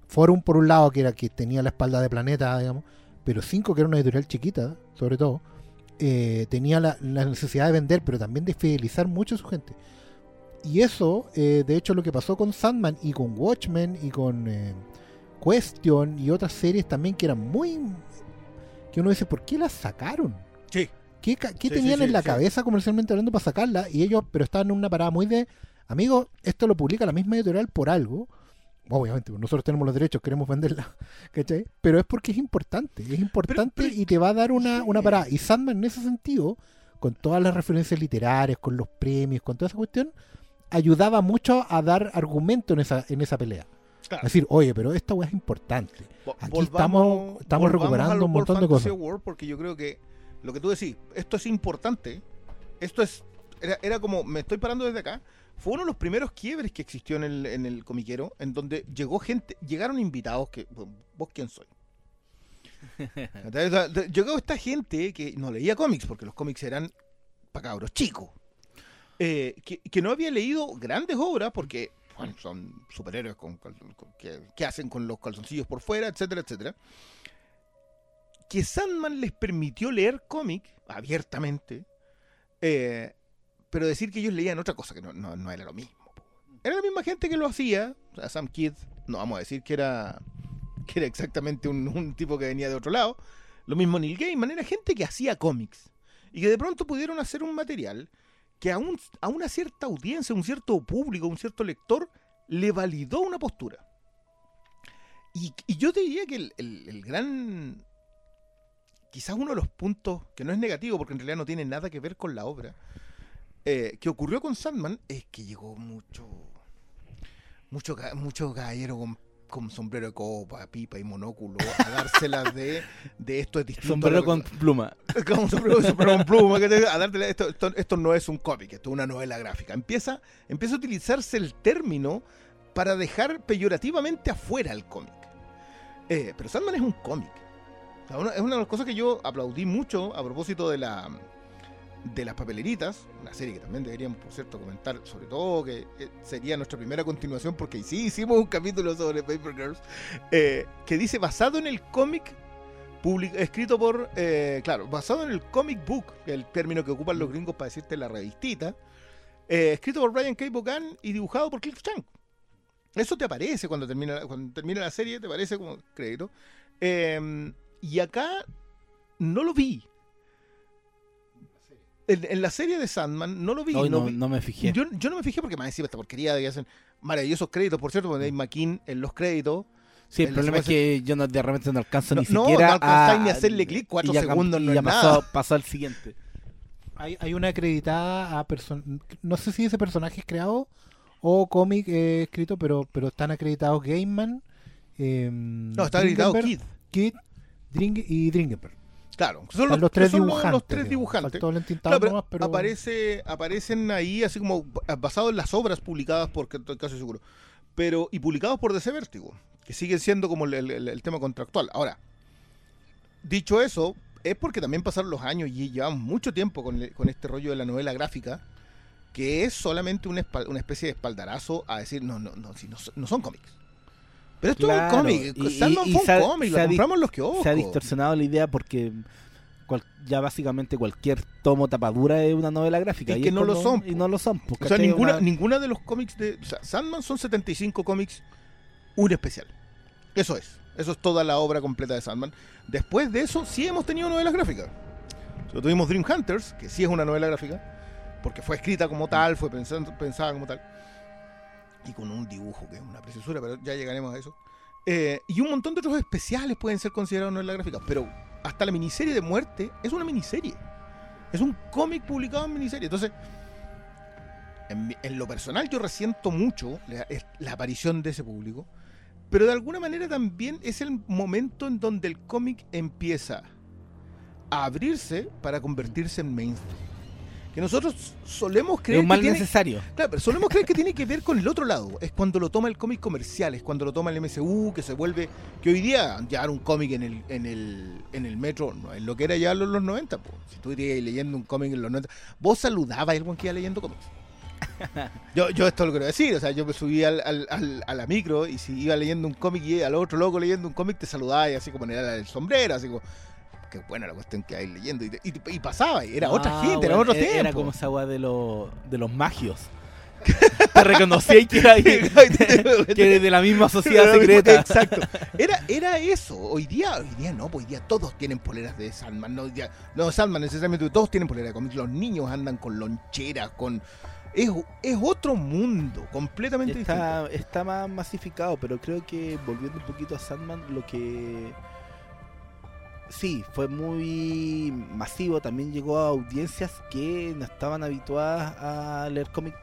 Forum por un lado, que era que tenía la espalda de Planeta, digamos, pero Cinco, que era una editorial chiquita, sobre todo, eh, tenía la, la necesidad de vender, pero también de fidelizar mucho a su gente. Y eso, eh, de hecho, lo que pasó con Sandman y con Watchmen y con eh, Question y otras series también que eran muy... que uno dice, ¿por qué las sacaron? Sí. ¿Qué, ca- qué Sí, tenían sí, en la cabeza comercialmente hablando para sacarla? Y ellos, pero estaban en una parada muy de, amigo, esto lo publica la misma editorial por algo. Obviamente, pues nosotros tenemos los derechos, queremos venderla, ¿cachai? Pero es porque es importante, es importante pero- y te va a dar una, una parada. Y Sandman en ese sentido, con todas las referencias literarias, con los premios, con toda esa cuestión, ayudaba mucho a dar argumento en esa, en esa pelea. Claro. Decir, oye, pero esta weá es importante. Aquí estamos- estamos recuperando un montón de World cosas. Award, porque yo creo que lo que tú decís, esto es importante. Esto es. Era, como, me estoy parando desde acá. Fue uno de los primeros quiebres que existió en el, en el comiquero, en donde llegó gente, llegaron invitados que. ¿Vos quién soy? Llegó esta gente que no leía cómics, porque los cómics eran para cabros chicos. Eh, que, que no había leído grandes obras porque son superhéroes con, con- que, que hacen con los calzoncillos por fuera, etcétera, etcétera. Que Sandman les permitió leer cómic abiertamente, eh, pero decir que ellos leían otra cosa, que no, era lo mismo. Era la misma gente que lo hacía. O sea, Sam Kidd, no vamos a decir que era, que era exactamente un, tipo que venía de otro lado. Lo mismo Neil Gaiman, era gente que hacía cómics. Y que de pronto pudieron hacer un material que a, a una cierta audiencia, un cierto público, un cierto lector, le validó una postura. Y, yo te diría que el gran. Quizás uno de los puntos, que no es negativo porque en realidad no tiene nada que ver con la obra, eh, que ocurrió con Sandman es que llegó mucho. Mucho, mucho gallero con, con sombrero de copa, pipa y monóculo a dárselas de, de esto es distinto. Sombrero con pluma. como sombrero, sombrero con pluma, que a dártela, esto, esto, esto no es un cómic, esto es una novela gráfica. Empieza, empieza a utilizarse el término para dejar peyorativamente afuera el cómic. Eh, pero Sandman es un cómic. O sea, una- es una de las cosas que yo aplaudí mucho a propósito de la de las papeleritas, una serie que también deberíamos, por cierto, comentar, sobre todo que eh, sería nuestra primera continuación, porque sí hicimos un capítulo sobre Paper Girls, eh, que dice basado en el cómic escrito por, eh, claro, basado en el comic book, el término que ocupan los gringos para decirte la revistita, eh, escrito por Brian K. Vaughan y dibujado por Cliff Chang. Eso te aparece cuando termina, cuando termina la serie, te aparece como crédito. Eh, y acá no lo vi. En, en la serie de Sandman no lo vi. No no, vi- no me fijé. yo, yo no me fijé porque más encima esta porquería de que hacen maravillosos créditos, por cierto, donde hay McKean en los créditos. Sí, el problema es que yo no, de repente no alcanzo No, ni no, siquiera no alcanzáis ni hacerle clic, cuatro y segundos no y ya es pasó, nada. pasó al siguiente. Hay, hay una acreditada a person no sé si ese personaje es creado o cómic eh, escrito, pero, pero están acreditados Gaiman, eh, No, está gritado Kid. Kid Dring- y Dringenberg. Claro, son los, los tres son dibujantes. los tres dibujantes. Faltó Valentín Claro, Tao pero nomás, pero aparece, aparecen ahí así como basados en las obras publicadas por, que estoy casi seguro, pero y publicados por DC Vértigo, que siguen siendo como el, el- el tema contractual. Ahora, dicho eso, es porque también pasaron los años y llevamos mucho tiempo con, el- con este rollo de la novela gráfica, que es solamente una, una especie de espaldarazo a decir, no, no, no, si no, no son cómics. Pero esto Claro, es un cómic, y- Sandman y- y fue un cómic, lo compramos los que. Se ha distorsionado la idea porque cual- ya básicamente cualquier tomo tapadura es una novela gráfica. Es y que no lo son, Y no lo son. O sea, ninguna, Una- ninguna de los cómics de. O sea, Sandman son 75 cómics, un especial. Eso es. Eso es toda la obra completa de Sandman. Después de eso, sí hemos tenido novelas gráficas. Lo tuvimos Dream Hunters, que sí es una novela gráfica, porque fue escrita como tal, fue pensando- pensada como tal. Y con un dibujo que es una preciosura, pero ya llegaremos a eso. Eh, y un montón de otros especiales pueden ser considerados novelas gráficas, pero hasta la miniserie de muerte es una miniserie. Es un cómic publicado en miniserie. Entonces, en, en lo personal yo resiento mucho la, la aparición de ese público, pero de alguna manera también es el momento en donde el cómic empieza a abrirse para convertirse en mainstream. Que nosotros solemos Es creer un mal que tiene, necesario. Claro, pero solemos creer que tiene que ver con el otro lado. Es cuando lo toma el cómic comercial, es cuando lo toma el MCU, que se vuelve. Que hoy día llevar un cómic en el, en el, en el metro no es lo que era ya en los 90. po. Si tú irías leyendo un cómic en los 90, vos saludabas a alguien que iba leyendo cómics. Yo, yo esto lo quiero decir, o sea, yo me subí al, al- al- a la micro y si iba leyendo un cómic y al otro loco leyendo un cómic, te saludaba y así como era el sombrero, así como, qué buena la cuestión que hay leyendo. Y, pasaba, y era otra Ah, gente, era otro tiempo. Era como esa weá de, los de los magios. Te reconocí que era, que eres de la misma sociedad secreta. Exacto. Era, era eso. Hoy día, hoy día no, pues hoy día todos tienen poleras de Sandman. No, Sandman necesariamente, todos tienen poleras de cómics. Los niños andan con loncheras, con. Es, es otro mundo, completamente distinto. Está, está más masificado, pero creo que volviendo un poquito a Sandman, lo que sí, fue muy masivo, también llegó a audiencias que no estaban habituadas a leer cómic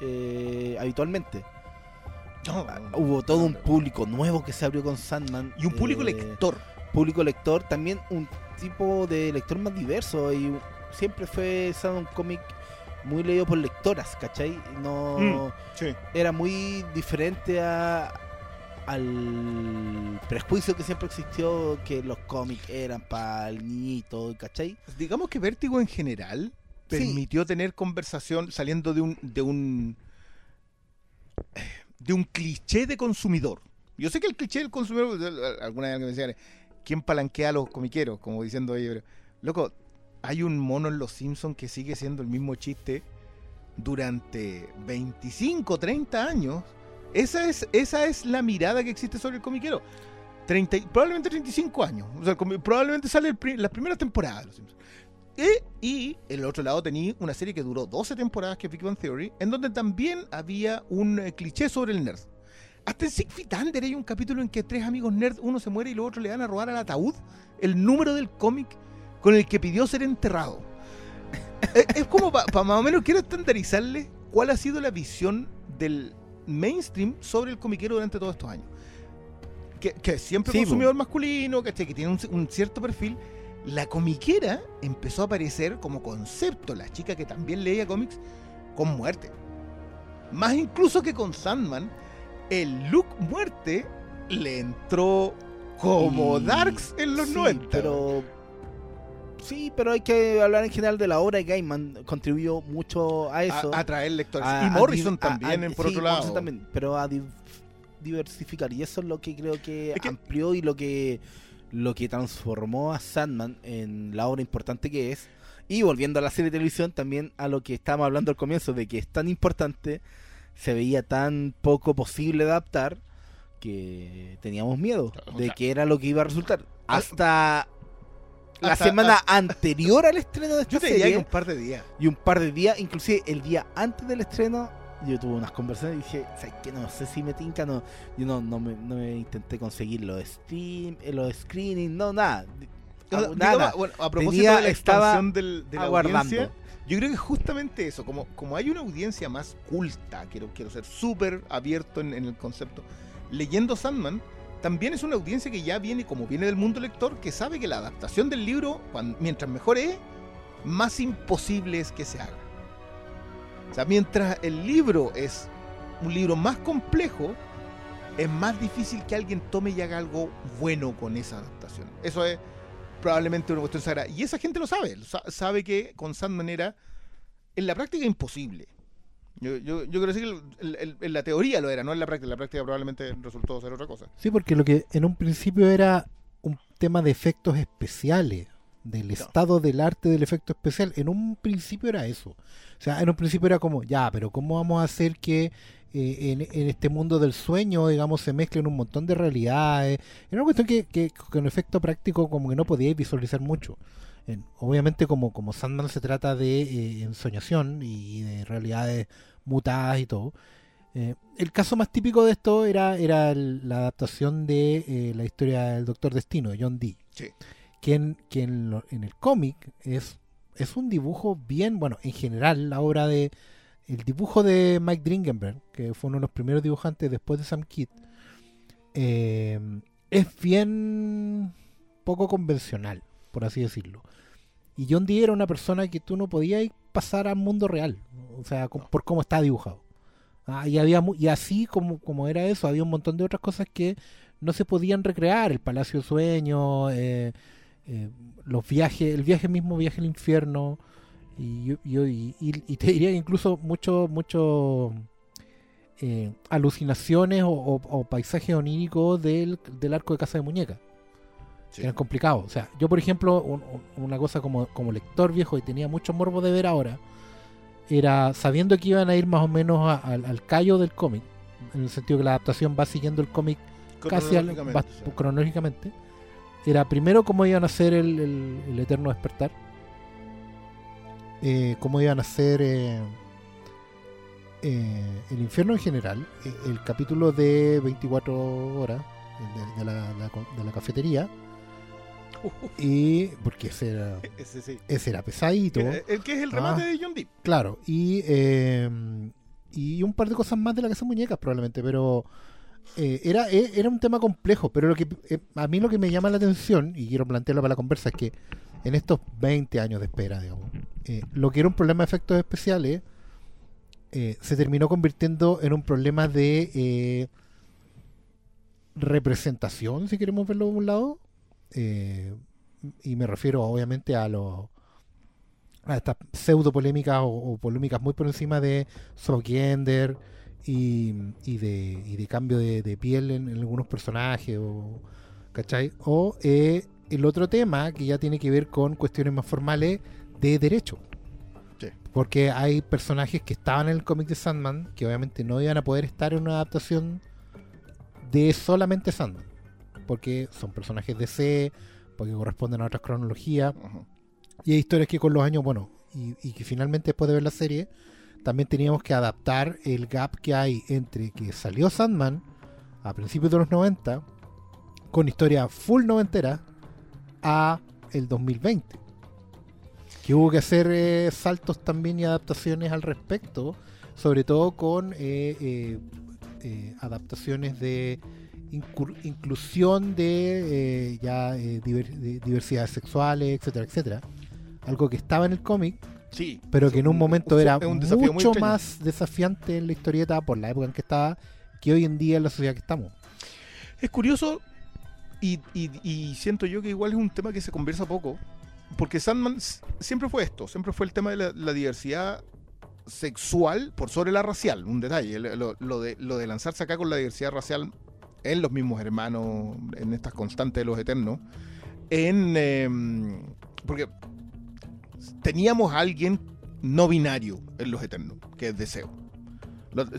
eh, habitualmente. No, Hubo todo un público nuevo que se abrió con Sandman. Y un público eh, lector. Público lector, también un tipo de lector más diverso y siempre fue Sandman un cómic muy leído por lectoras, ¿cachai? No Mm. Sí. era muy diferente a al prejuicio que siempre existió que los cómics eran para el niñito, ¿cachai? Digamos que Vértigo en general Sí. permitió tener conversación saliendo de un de un de un cliché de consumidor. Yo sé que el cliché del consumidor, alguna vez me decían, ¿quién palanquea a los comiqueros? Como diciendo oye, pero, loco, hay un mono en Los Simpsons que sigue siendo el mismo chiste durante 25, 30 años. Esa es, esa es la mirada que existe sobre el comiquero. 30, y- probablemente 35 años. O sea, probablemente sale las primeras temporadas de Los Simpsons. Eh, y el otro lado tenía una serie que duró 12 temporadas, que es Big Bang Theory, en donde también había un eh, cliché sobre el nerd. Hasta en Feet Under hay un capítulo en que tres amigos nerds, uno se muere y los otros le van a robar al ataúd el número del cómic con el que pidió ser enterrado. es, es como para más o menos quiero estandarizarle cuál ha sido la visión del mainstream sobre el comiquero durante todos estos años. Que, siempre Sí, consumidor masculino, que, que tiene un, un cierto perfil. La comiquera empezó a aparecer como concepto, la chica que también leía cómics, con muerte. Más incluso que con Sandman, el look muerte le entró como Y- Darks en los sí, 90. Pero sí, pero hay que hablar en general de la obra de Gaiman, contribuyó mucho a eso. a, atraer lectores. a- y Morrison a- también, en por sí, otro Morrison lado. también, pero a di- diversificar y eso es lo que creo que, Es que- amplió y lo que lo que transformó a Sandman en la obra importante que es y volviendo a la serie de televisión también a lo que estábamos hablando al comienzo de que es tan importante se veía tan poco posible adaptar que teníamos miedo de que era lo que iba a resultar hasta la Hasta- semana anterior al estreno de esta Yo te diría serie que un par de días. y un par de días, inclusive el día antes del estreno, yo tuve unas conversaciones y dije, ¿sabes qué? No sé si me tinca, no. Yo no, no, me, no me intenté conseguir los stream, eh, los screenings, no, nada. Ah, Digamos, nada. bueno, a propósito Tenía- de la expansión del, de la aguardando. audiencia, yo creo que justamente eso, como, como hay una audiencia más culta, quiero, quiero ser súper abierto en, en el concepto, leyendo Sandman, también es una audiencia que ya viene, como viene del mundo lector, que sabe que la adaptación del libro, mientras mejor es, más imposible es que se haga. O sea, mientras el libro es un libro más complejo, es más difícil que alguien tome y haga algo bueno con esa adaptación. Eso es probablemente una cuestión sagrada. Y esa gente lo sabe, sabe que con Sandman era en la práctica imposible. Yo, yo, yo decir que el- el- en la teoría lo era, no en la práctica. La práctica probablemente resultó ser otra cosa. Sí, porque lo que en un principio era un tema de efectos especiales, del estado del arte del efecto especial, en un principio era eso. O sea, en un principio era como, ya, pero ¿cómo vamos a hacer que eh, en, en este mundo del sueño, digamos, se mezclen un montón de realidades? Era una cuestión que, que con efecto práctico como que no podíais visualizar mucho. En- obviamente como, como Sandman se trata de eh, ensoñación y de realidades mutadas y todo, eh, el caso más típico de esto era, era el- la adaptación de eh, la historia del Doctor Destino, de John Dee. Sí. Que en, que en, lo- en el cómic es, es un dibujo bien, bueno, en general la obra de... El dibujo de Mike Dringenberg, que fue uno de los primeros dibujantes después de Sam Kidd, eh, es bien poco convencional, por así decirlo. Y John Dee era una persona que tú no podías pasar al mundo real, o sea, con- por cómo está dibujado. Ah, y, había y así como, como era eso, había un montón de otras cosas que no se podían recrear, el Palacio de Sueños, eh, eh, los viajes, el viaje mismo, viaje al infierno, y, y, y- y te diría que incluso mucho, mucho eh, alucinaciones o, o- o paisajes oníricos del, del arco de Casa de Muñeca. Sí. eran complicados. O sea, yo por ejemplo, un- un- una cosa como, como lector viejo y tenía mucho morbo de ver ahora, era sabiendo que iban a ir más o menos a- al, al callo del cómic, en el sentido que la adaptación va siguiendo el cómic casi al- va- sí. cronológicamente, era primero cómo iban a hacer el, el- el eterno despertar, eh, cómo iban a hacer eh, eh, el infierno en general, el capítulo de 24 horas de, de la, de la cafetería, y porque ese era, Ese sí. ese era pesadito. Que- El que es el remate Ah. de John Deep. Claro, y, eh, y un par de cosas más de la casa de muñecas probablemente, pero eh, era, eh, era un tema complejo, pero lo que eh, a mí lo que me llama la atención, y quiero plantearlo para la conversa, es que en estos 20 años de espera, digamos, eh, lo que era un problema de efectos especiales eh, se terminó convirtiendo en un problema de eh, representación, si queremos verlo de un lado, eh, y me refiero obviamente a los a estas pseudo polémicas o, o polémicas muy por encima de softgender y, y de, y de cambio de, de piel en, en algunos personajes o ¿cachai? o eh, el otro tema que ya tiene que ver con cuestiones más formales de derecho Sí. porque hay personajes que estaban en el cómic de Sandman que obviamente no iban a poder estar en una adaptación de solamente Sandman porque son personajes de C porque corresponden a otras cronologías y hay historias que con los años, bueno, y, y que finalmente después de ver la serie, también teníamos que adaptar el gap que hay entre que salió Sandman a principios de los 90, con historia full noventera, a el 2020. Que hubo que hacer eh, saltos también y adaptaciones al respecto, sobre todo con eh, eh, adaptaciones de inclusión de eh, ya eh, diver- de diversidades sexuales, etcétera, etcétera. Algo que estaba en el cómic, Sí. pero que en un momento era un mucho más desafiante en la historieta por la época en que estaba que hoy en día en la sociedad que estamos. Es curioso y, y- y siento yo que igual es un tema que se conversa poco, porque Sandman siempre fue esto, siempre fue el tema de la, la diversidad sexual por sobre la racial, un detalle, lo, lo de, lo de lanzarse acá con la diversidad racial en los mismos hermanos, en estas constantes de los eternos, en... em, porque teníamos a alguien no binario en los eternos, que es Deseo.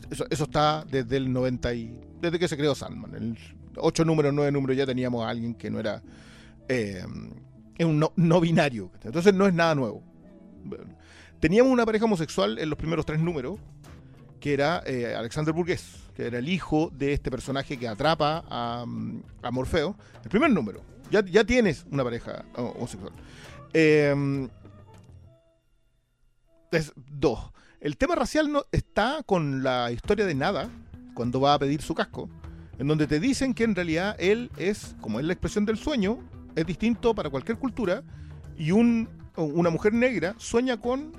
Eso, está desde el 90 y... desde que se creó Sandman. El 8 números, 9 números ya teníamos a alguien que no era... eh, un no, no binario. Entonces no es nada nuevo. Teníamos una pareja homosexual en los primeros tres números, que era eh, Alexander Burgess, que era el hijo de este personaje que atrapa a, mm, Morfeo. El primer número. Ya, ya tienes una pareja oh, homosexual. Eh, es dos. El tema racial no está con la historia de Nada, cuando va a pedir su casco, en donde te dicen que en realidad él es, como es la expresión del sueño, es distinto para cualquier cultura, y un, una mujer negra sueña con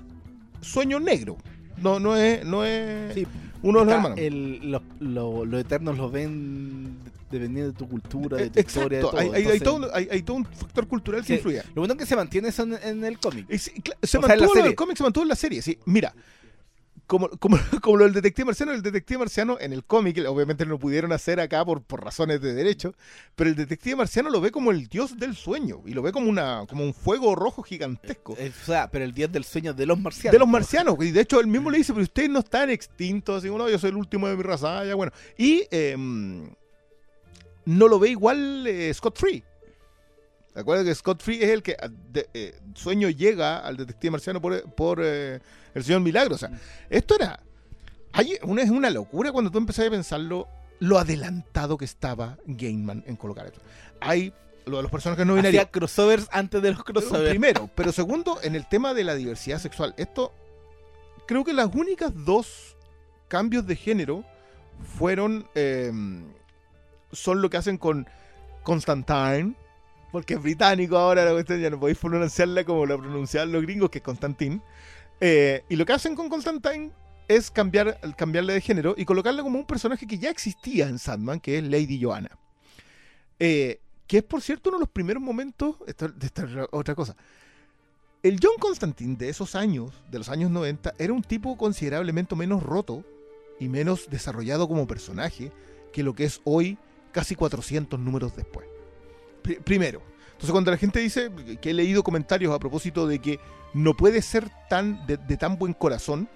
sueño negro. No, no es, no es Sí, uno de los hermanos. el- los, lo- los eternos los ven dependiendo de tu cultura, de tu historia, de todo. hay, hay- todo, hay- hay todo un factor cultural que influye. Lo bueno es que se mantiene eso en, en el cómic. Se O sea, en la mantuvo serie. cómic, se mantuvo en la serie. Sí, mira, como, como, como lo del detective marciano, el detective marciano en el cómic, obviamente no lo pudieron hacer acá por, por razones de derecho, pero el detective marciano lo ve como el dios del sueño y lo ve como, una, como un fuego rojo gigantesco. Eh, O sea, pero el día del sueño de los marcianos. De los marcianos, y de hecho él mismo le dice, pero ustedes no están extintos, así como, no, yo soy el último de mi raza, ya bueno. Y em, no lo ve igual eh, Scott Free. Recuerda que Scott Free es el que ah, de- eh, sueño llega al detective marciano por, por eh, el señor Milagro. O sea, esto era. hay una, es una locura cuando tú empezás a pensarlo, lo adelantado que estaba Gaiman en colocar esto. Hay lo de los personajes no binarios. Hacía crossovers antes de los crossovers. Primero, pero segundo, en el tema de la diversidad sexual, esto creo que las únicas dos cambios de género fueron eh, son lo que hacen con Constantine, porque es británico ahora la cuestión, ya no podéis pronunciarla como la pronunciaban los gringos, que es Constantine. Eh, y lo que hacen con Constantine es cambiar, cambiarle de género y colocarle como un personaje que ya existía en Sandman, que es Lady Joanna. Eh, que es, por cierto, uno de los primeros momentos. Esta es otra cosa. El John Constantine de esos años, de los años 90, era un tipo considerablemente menos roto y menos desarrollado como personaje que lo que es hoy, casi 400 números después. Pri- primero. Entonces, cuando la gente dice que he leído comentarios a propósito de que no puede ser tan de, de tan buen corazón,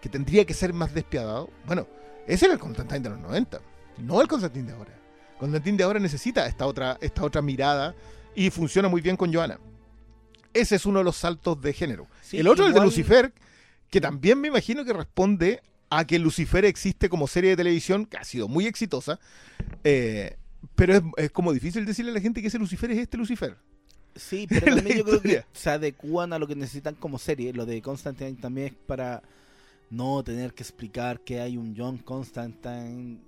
que tendría que ser más despiadado, bueno, ese era el Constantine de los 90, no el Constantine de ahora. Constantine de ahora necesita esta otra, esta otra mirada y funciona muy bien con Joanna. Ese es uno de los saltos de género. Sí, el otro, el de igual- Lucifer, que también me imagino que responde a que Lucifer existe como serie de televisión, que ha sido muy exitosa, eh, pero es, es como difícil decirle a la gente que ese Lucifer es este Lucifer. Sí, pero también yo creo que se adecúan a lo que necesitan como serie. Lo de Constantine también es para no tener que explicar que hay un John Constantine.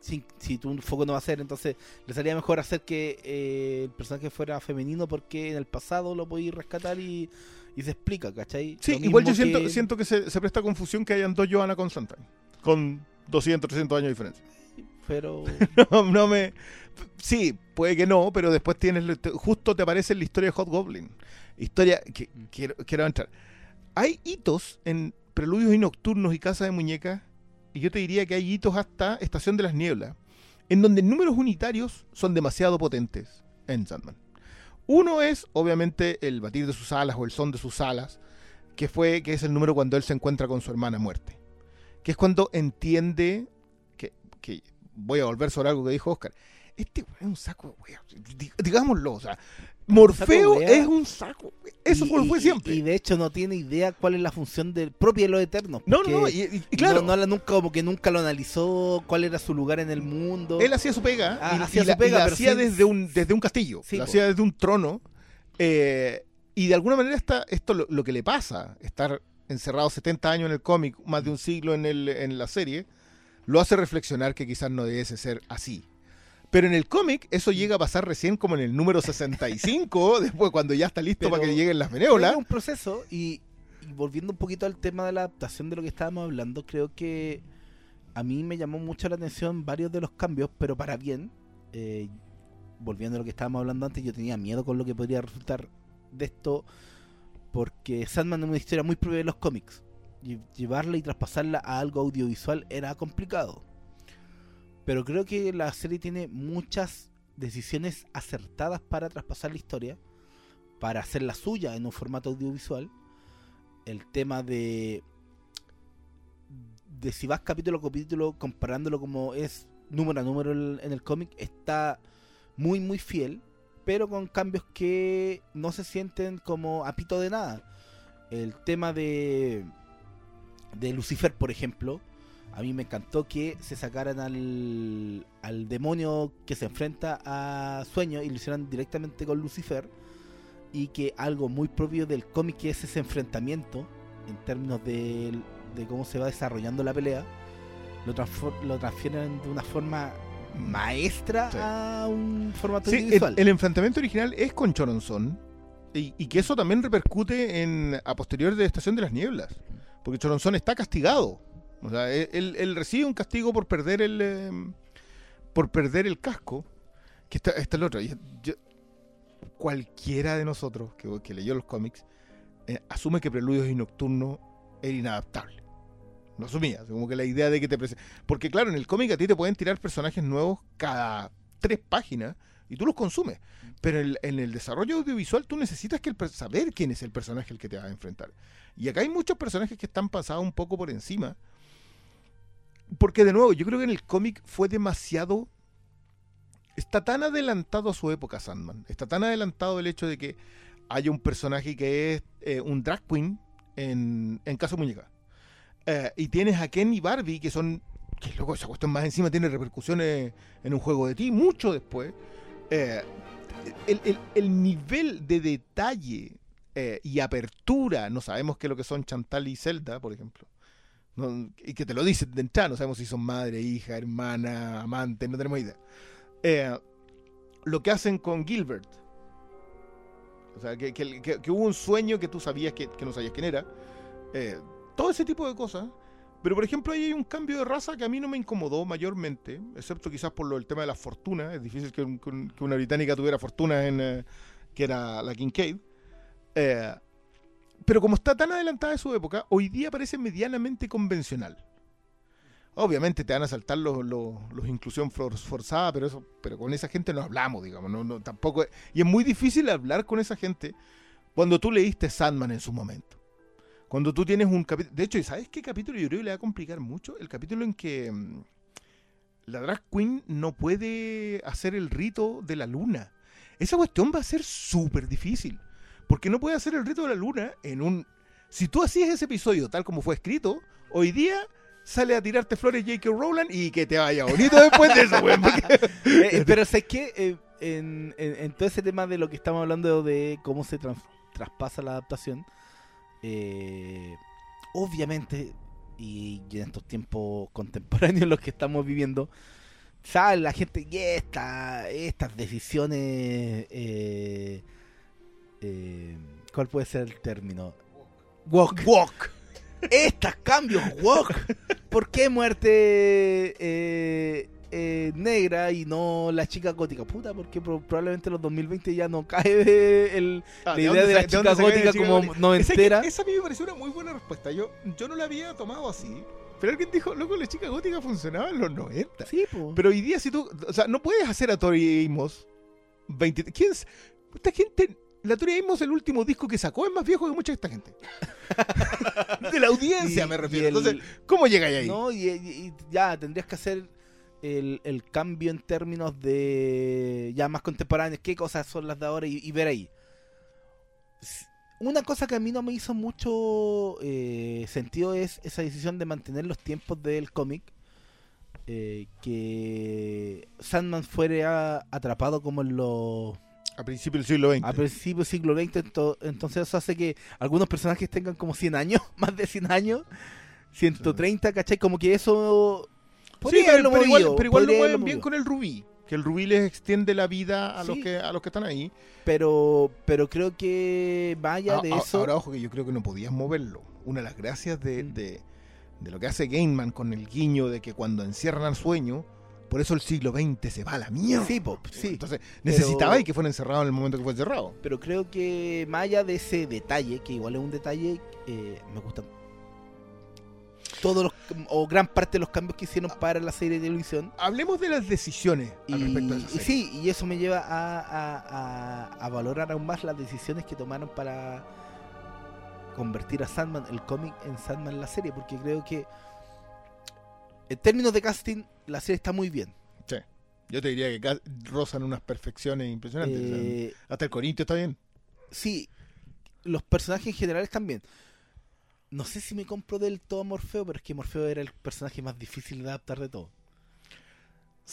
Si, si tu foco no va a ser, entonces le salía mejor hacer que eh, el personaje fuera femenino porque en el pasado lo podéis rescatar y, y se explica, ¿cachai? Sí, igual yo siento que- siento que se, se presta confusión que hayan dos Joanna Constantine, con 200, 300 años de diferencia. Pero No, no me. Sí, puede que no, pero después tienes. Justo te aparece en la historia de Hot Goblin. Historia que quiero, quiero entrar. Hay hitos en Preludios y Nocturnos y Casa de Muñecas, y yo te diría que hay hitos hasta Estación de las Nieblas, en donde números unitarios son demasiado potentes en Sandman. Uno es, obviamente, el batir de sus alas o el son de sus alas, que fue, que es el número cuando él se encuentra con su hermana muerte. Que es cuando entiende que, que voy a volver sobre algo que dijo Oscar. Este weón es un saco de Digámoslo, o sea, Morfeo es un saco. Eso y- fue, y- siempre. Y, de hecho no tiene idea cuál es la función del propio de los eternos. no, no, y, y- claro, no, no nunca como que nunca lo analizó, cuál era su lugar en el mundo. él hacía su pega Ah, y, hacía su la, pega, pero hacía desde un, desde un castillo, Sí, po. hacía desde un trono. eh, y de alguna manera está, esto lo, lo que le pasa, estar encerrado 70 años en el cómic, más de un siglo en, el, en la serie, lo hace reflexionar que quizás no debiese ser así. Pero en el cómic eso llega a pasar recién como en el número 65, después cuando ya está listo Pero para que lleguen las benévolas. es un proceso y, y volviendo un poquito al tema de la adaptación de lo que estábamos hablando, creo que a mí me llamó mucho la atención varios de los cambios, pero para bien. Eh, volviendo a lo que estábamos hablando antes, yo tenía miedo con lo que podría resultar de esto, porque Sandman es una historia muy propia de los cómics. Llevarla y traspasarla a algo audiovisual era complicado. Pero creo que la serie tiene muchas decisiones acertadas para traspasar la historia, para hacerla suya en un formato audiovisual. El tema de de si vas capítulo a capítulo comparándolo como es número a número en el cómic está muy muy fiel pero con cambios que no se sienten como a pito de nada el tema de de Lucifer por ejemplo a mí me encantó que se sacaran al, al demonio que se enfrenta a Sueño y lo hicieran directamente con Lucifer y que algo muy propio del cómic que es ese enfrentamiento en términos de, de cómo se va desarrollando la pelea lo, lo transfieren de una forma maestra Sí. a un formato Sí, el, audiovisual. el enfrentamiento original es con Choronzón. Y, y que eso también repercute en a posterior de Estación de las Nieblas. Porque Choronzón está castigado. O sea, él, recibe un castigo por perder el eh, por perder el casco. Que está el otro. Y yo- cualquiera de nosotros que, leyó los cómics eh, asume que Preludios y Nocturno era inadaptable. Lo asumía. Como que la idea de que te prese- Porque claro, en el cómic a ti te pueden tirar personajes nuevos cada tres páginas y tú los consumes. Pero en el, desarrollo audiovisual tú necesitas saber quién es el personaje al que te vas a enfrentar. Y acá hay muchos personajes que están pasados un poco por encima. Porque de nuevo, yo creo que en el cómic fue demasiado... Está tan adelantado a su época Sandman. Está tan adelantado el hecho de que haya un personaje que es eh, un drag queen en, en Caso Muñeca. Eh, y tienes a Ken y Barbie, que son... Que loco, esa cuestión más encima tiene repercusiones en un juego de ti, mucho después. Eh, el- el nivel de detalle eh, y apertura, no sabemos qué es lo que son Chantal y Zelda, por ejemplo. Y que te lo dicen de entrada, no sabemos si son madre, hija, hermana, amante, no tenemos idea. Eh, lo que hacen con Gilbert. O sea, que, que- que- hubo un sueño que tú sabías que, que no sabías quién era. Eh, todo ese tipo de cosas. Pero por ejemplo, ahí hay un cambio de raza que a mí no me incomodó mayormente, excepto quizás por lo, el tema de la fortuna. Es difícil que, un- que un- que una británica tuviera fortuna en que era la Kincaid. Eh, pero como está tan adelantada de su época, hoy día parece medianamente convencional. Obviamente te van a saltar los, los, inclusión for- forzada, pero eso, pero con esa gente no hablamos, digamos, no, no, tampoco. Y es muy difícil hablar con esa gente cuando tú leíste Sandman en su momento. Cuando tú tienes un capítulo. De hecho, ¿sabes qué capítulo yo creo que le va a complicar mucho? El capítulo en que mm, la drag queen no puede hacer el rito de la luna. Esa cuestión va a ser súper difícil. Porque no puede hacer el rito de la luna en un. Si tú hacías ese episodio tal como fue escrito, hoy día sale a tirarte flores J.K. Rowland y que te vaya bonito después de eso, weón. Eh, eh, pero sé que en, en- todo ese tema de lo que estamos hablando de cómo se trans- traspasa la adaptación, eh, obviamente, y en estos tiempos contemporáneos en los que estamos viviendo, sabe la gente y esta, estas decisiones, eh, ¿cuál puede ser el término? Walk. Walk. Estos cambios, walk. ¿Por qué muerte eh, eh, negra y no la chica gótica? Puta, porque pro- probablemente en los 2020 ya no cae el, Ah, la ¿de idea de la chica gótica la chica como noventera. Esa, a mí me pareció una muy buena respuesta. Yo, yo no la había tomado así. Pero alguien dijo, loco, la chica gótica funcionaba en los 90. Sí, po. Pero hoy día, si tú. O sea, no puedes hacer a Tori Amos 20. ¿Quién es? Esta La Tori Amos, el último disco que sacó, es más viejo que mucha de esta gente. de la audiencia, Y- me refiero. el- Entonces, ¿cómo llegáis ahí? No, y, ya tendrías que hacer el, el cambio en términos de ya más contemporáneos, qué cosas son las de ahora y, y ver ahí. Una cosa que a mí no me hizo mucho eh, sentido es esa decisión de mantener los tiempos del cómic. eh, que Sandman fuera atrapado como en los A principios del siglo XX. a principios del siglo XX, ento- entonces eso hace que algunos personajes tengan como 100 años, más de 100 años, 130, ¿cachai? Como que eso... Sí, pero, pero igual, pero igual lo mueven bien con el rubí. Que el rubí les extiende la vida a, los, que, a los que están ahí. Pero, pero creo que vaya Ah, de ah, eso... Ahora, ojo, que yo creo que no podías moverlo. Una de las gracias de, Mm. de, de lo que hace Gainman con el guiño de que cuando encierran al sueño, por eso el siglo XX se va a la mierda. Sí, po, sí. Entonces, Pero- necesitaba y que fuera encerrado en el momento que fue encerrado. Pero creo que más allá de ese detalle, que igual es un detalle, eh, me gustan todos los, o gran parte de los cambios que hicieron para la serie de televisión. Hablemos de las decisiones al Y, respecto de esa y sí, y eso me lleva a, a- a- a valorar aún más las decisiones que tomaron para convertir a Sandman, el cómic, en Sandman la serie, porque creo que en términos de casting, la serie está muy bien. Sí. Yo te diría que rozan unas perfecciones impresionantes. O sea, Eh, hasta el Corintio está bien. sí, los personajes en general también. No sé si me compro del todo a Morfeo, pero es que Morfeo era el personaje más difícil de adaptar de todo.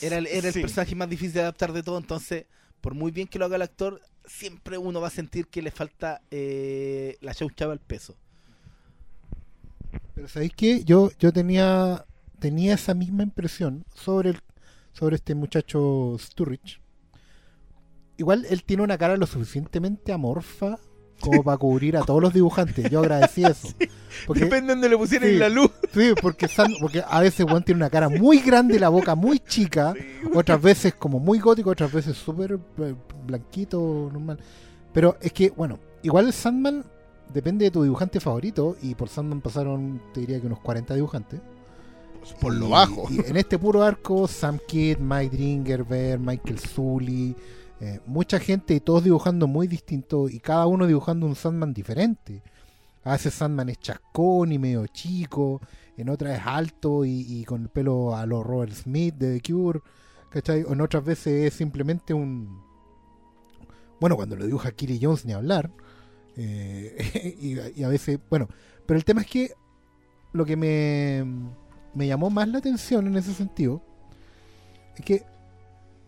Era el, era el Sí. personaje más difícil de adaptar de todo, entonces, por muy bien que lo haga el actor, siempre uno va a sentir que le falta eh, la chauchaba al peso. Pero ¿sabéis qué? Yo, yo tenía, tenía esa misma impresión sobre, el, sobre este muchacho Sturridge. Igual él tiene una cara lo suficientemente amorfa como para cubrir a todos los dibujantes. Yo agradecí eso. Porque, Depende de donde le pusieran sí. la luz. sí, porque, San- porque a veces Juan tiene una cara muy grande, la boca muy chica, otras veces como muy gótico, otras veces súper eh, blanquito, normal. Pero es que, bueno, igual el Sandman depende de tu dibujante favorito y por Sandman pasaron, te diría que unos 40 dibujantes. Por lo bajo. y en este puro arco, Sam Kidd, Mike Dringerberg, Michael Sully, eh, mucha gente y todos dibujando muy distinto y cada uno dibujando un Sandman diferente. A veces Sandman es chascón y medio chico, en otras es alto y, y con el pelo a los Robert Smith de The Cure, ¿cachai? O en otras veces es simplemente un... Bueno, cuando lo dibuja Kiri Jones ni hablar. eh, y, y a veces, bueno, pero el tema es que lo que me, me llamó más la atención en ese sentido es que,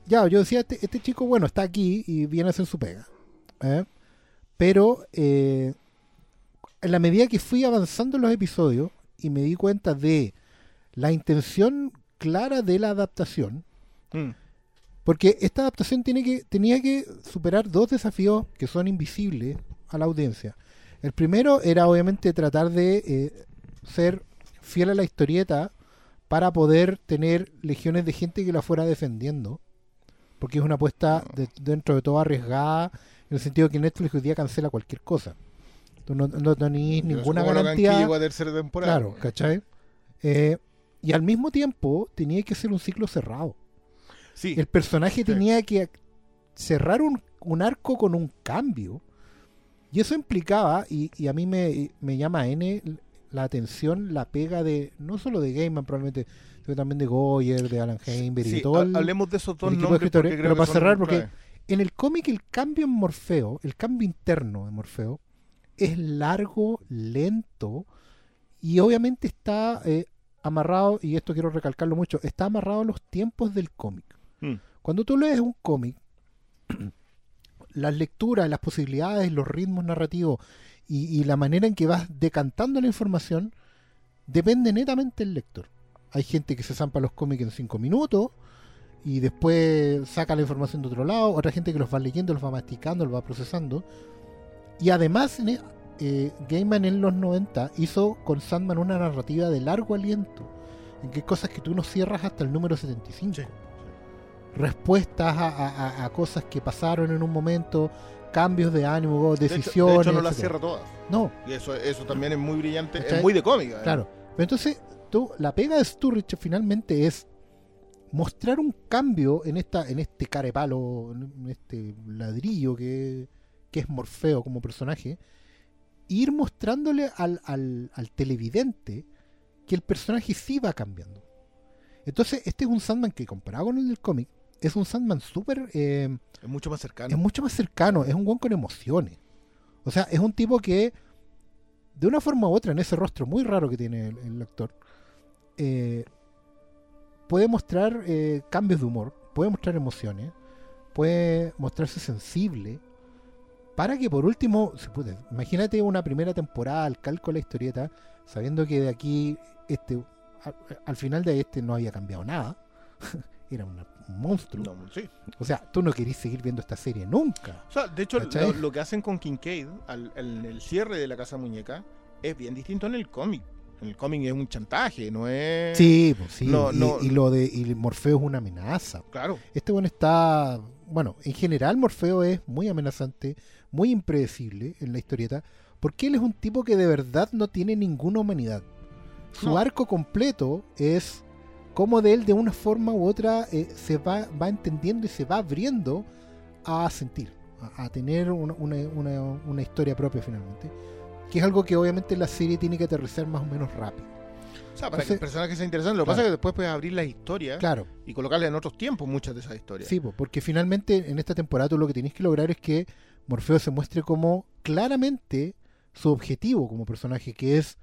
ya, yo decía, este, este chico, bueno, está aquí y viene a hacer su pega. ¿eh? Pero eh, en la medida que fui avanzando en los episodios y me di cuenta de la intención clara de la adaptación, Mm. porque esta adaptación tiene que, tenía que superar dos desafíos que son invisibles a la audiencia. El primero era obviamente tratar de eh, ser fiel a la historieta para poder tener legiones de gente que la fuera defendiendo. Porque es una apuesta de- dentro de todo arriesgada, en el sentido que Netflix hoy día cancela cualquier cosa. Tú no, no tenés ninguna garantía. a tercera temporada. Claro, ¿cachai? Eh, y al mismo tiempo tenía que ser un ciclo cerrado. Sí. El personaje Sí. tenía que cerrar un, un arco con un cambio. Y eso implicaba, y, y a mí me, me llama N la atención, la pega de, no solo de Gaiman probablemente, sino también de Goyer, de Alan Heinberg y Sí, de todo el- hablemos de esos dos de nombres escritores, porque creo pero que para cerrar, porque clave. En el cómic el cambio en Morfeo, el cambio interno de Morfeo, es largo, lento y obviamente está eh, amarrado, y esto quiero recalcarlo mucho, está amarrado a los tiempos del cómic. Mm. Cuando tú lees un cómic, las lecturas, las posibilidades, los ritmos narrativos y, y la manera en que vas decantando la información depende netamente del lector. Hay gente que se zampa los cómics en cinco minutos y después saca la información de otro lado, otra gente que los va leyendo, los va masticando, los va procesando. Y además, e- eh, Gaiman en los 90 hizo con Sandman una narrativa de largo aliento, en que hay cosas que tú no cierras hasta el número 75 Sí. respuestas a, a- a- a cosas que pasaron en un momento, cambios de ánimo, De hecho- decisiones. De hecho, no las cierra todas. No, Y eso, eso también es muy brillante. ¿Cachai? Es muy de cómica. ¿eh? claro. Pero entonces, tú, la pega de Sturridge finalmente es mostrar un cambio en esta en este carepalo, en este ladrillo que, que es Morfeo como personaje, e ir mostrándole al, al, al televidente que el personaje sí va cambiando. Entonces, este es un Sandman que comparado con el del cómic, es un Sandman súper... eh, Es mucho más cercano. es mucho más cercano, es un guan con emociones. O sea, es un tipo que, de una forma u otra, en ese rostro muy raro que tiene el, el actor, eh, puede mostrar eh, cambios de humor, puede mostrar emociones, puede mostrarse sensible, para que por último, se puede, imagínate una primera temporada al calco de la historieta, sabiendo que de aquí, este, al, al final de este no había cambiado nada, era una- un monstruo. No, sí. O sea, tú no querís seguir viendo esta serie nunca. O sea, de hecho, lo, lo que hacen con Kincaid al, en el cierre de la Casa Muñeca es bien distinto en el cómic. En el cómic es un chantaje, no es. Sí, pues sí. No, y, no. y lo de y Morfeo es una amenaza. Claro. Este bueno está. Bueno, en general Morfeo es muy amenazante, muy impredecible en la historieta, porque él es un tipo que de verdad no tiene ninguna humanidad. Su No. arco completo es cómo de él de una forma u otra eh, se va, va entendiendo y se va abriendo a sentir, a, a tener una, una- una- una historia propia finalmente. Que es algo que obviamente la serie tiene que aterrizar más o menos rápido. O sea, para que Entonces- el personaje sea interesante. Lo que Claro. pasa es que después puedes abrir la historia Claro, y colocarle en otros tiempos muchas de esas historias. Sí, po, porque finalmente en esta temporada tú lo que tienes que lograr es que Morfeo se muestre como claramente su objetivo como personaje, que es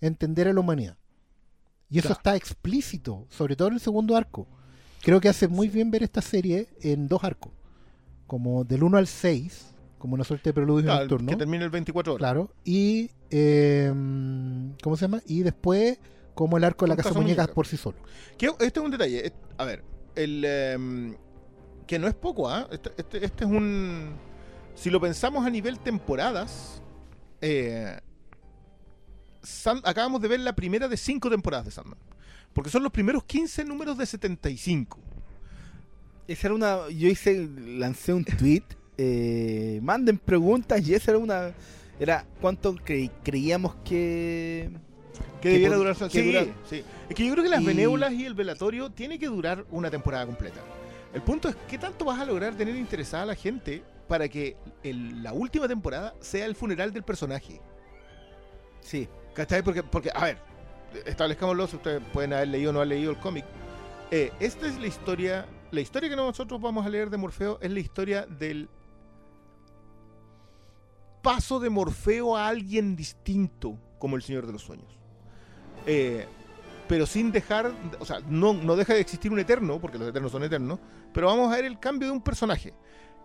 entender a la humanidad. Y eso Claro. está explícito, sobre todo en el segundo arco. Creo que hace muy bien ver esta serie en dos arcos, como del 1 al 6, como una suerte de preludio Claro, nocturno. que termine el 24 horas. Claro, y eh, ¿cómo se llama? Y después como el arco de la casa Casa muñecas Muñeca. por sí solo. Que este es un detalle. A ver, el em, que no es poco, ¿ah? Este, este- este es un. Si lo pensamos a nivel temporadas, eh, Sand- acabamos de ver la primera de cinco temporadas de Sandman. Porque son los primeros 15 números de 75. Esa era una. Yo hice, lancé un tweet. eh, manden preguntas y esa era una. Era cuánto cre- creíamos que. Que debiera durar. que sí. Es que yo creo que las Y- benévolas y el velatorio tiene que durar una temporada completa. El punto es qué tanto vas a lograr tener interesada a la gente para que el- la última temporada sea el funeral del personaje. Sí. ¿Cachai? Porque, porque a ver, establezcámoslo, si ustedes pueden haber leído o no haber leído el cómic. Eh, esta es la historia, la historia que nosotros vamos a leer de Morfeo es la historia del paso de Morfeo a alguien distinto como el Señor de los Sueños. Eh, pero sin dejar, o sea, no, no deja de existir un eterno, porque los eternos son eternos, pero vamos a ver el cambio de un personaje.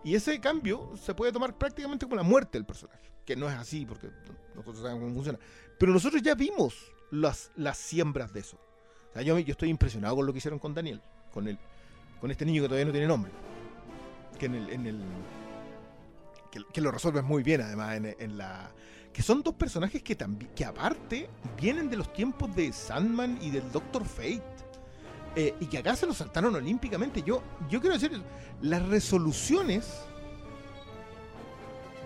Y ese cambio se puede tomar prácticamente como la muerte del personaje, que no es así, porque nosotros sabemos cómo funciona. Pero nosotros ya vimos las, las siembras de eso. O sea, yo, yo estoy impresionado con lo que hicieron con Daniel, con el, con este niño que todavía no tiene nombre. Que en el, en el que, lo resuelves muy bien, además, en, en la. que son dos personajes que también, que aparte vienen de los tiempos de Sandman y del Doctor Fate. eh, y que acá se los saltaron olímpicamente. Yo, yo quiero decir, las resoluciones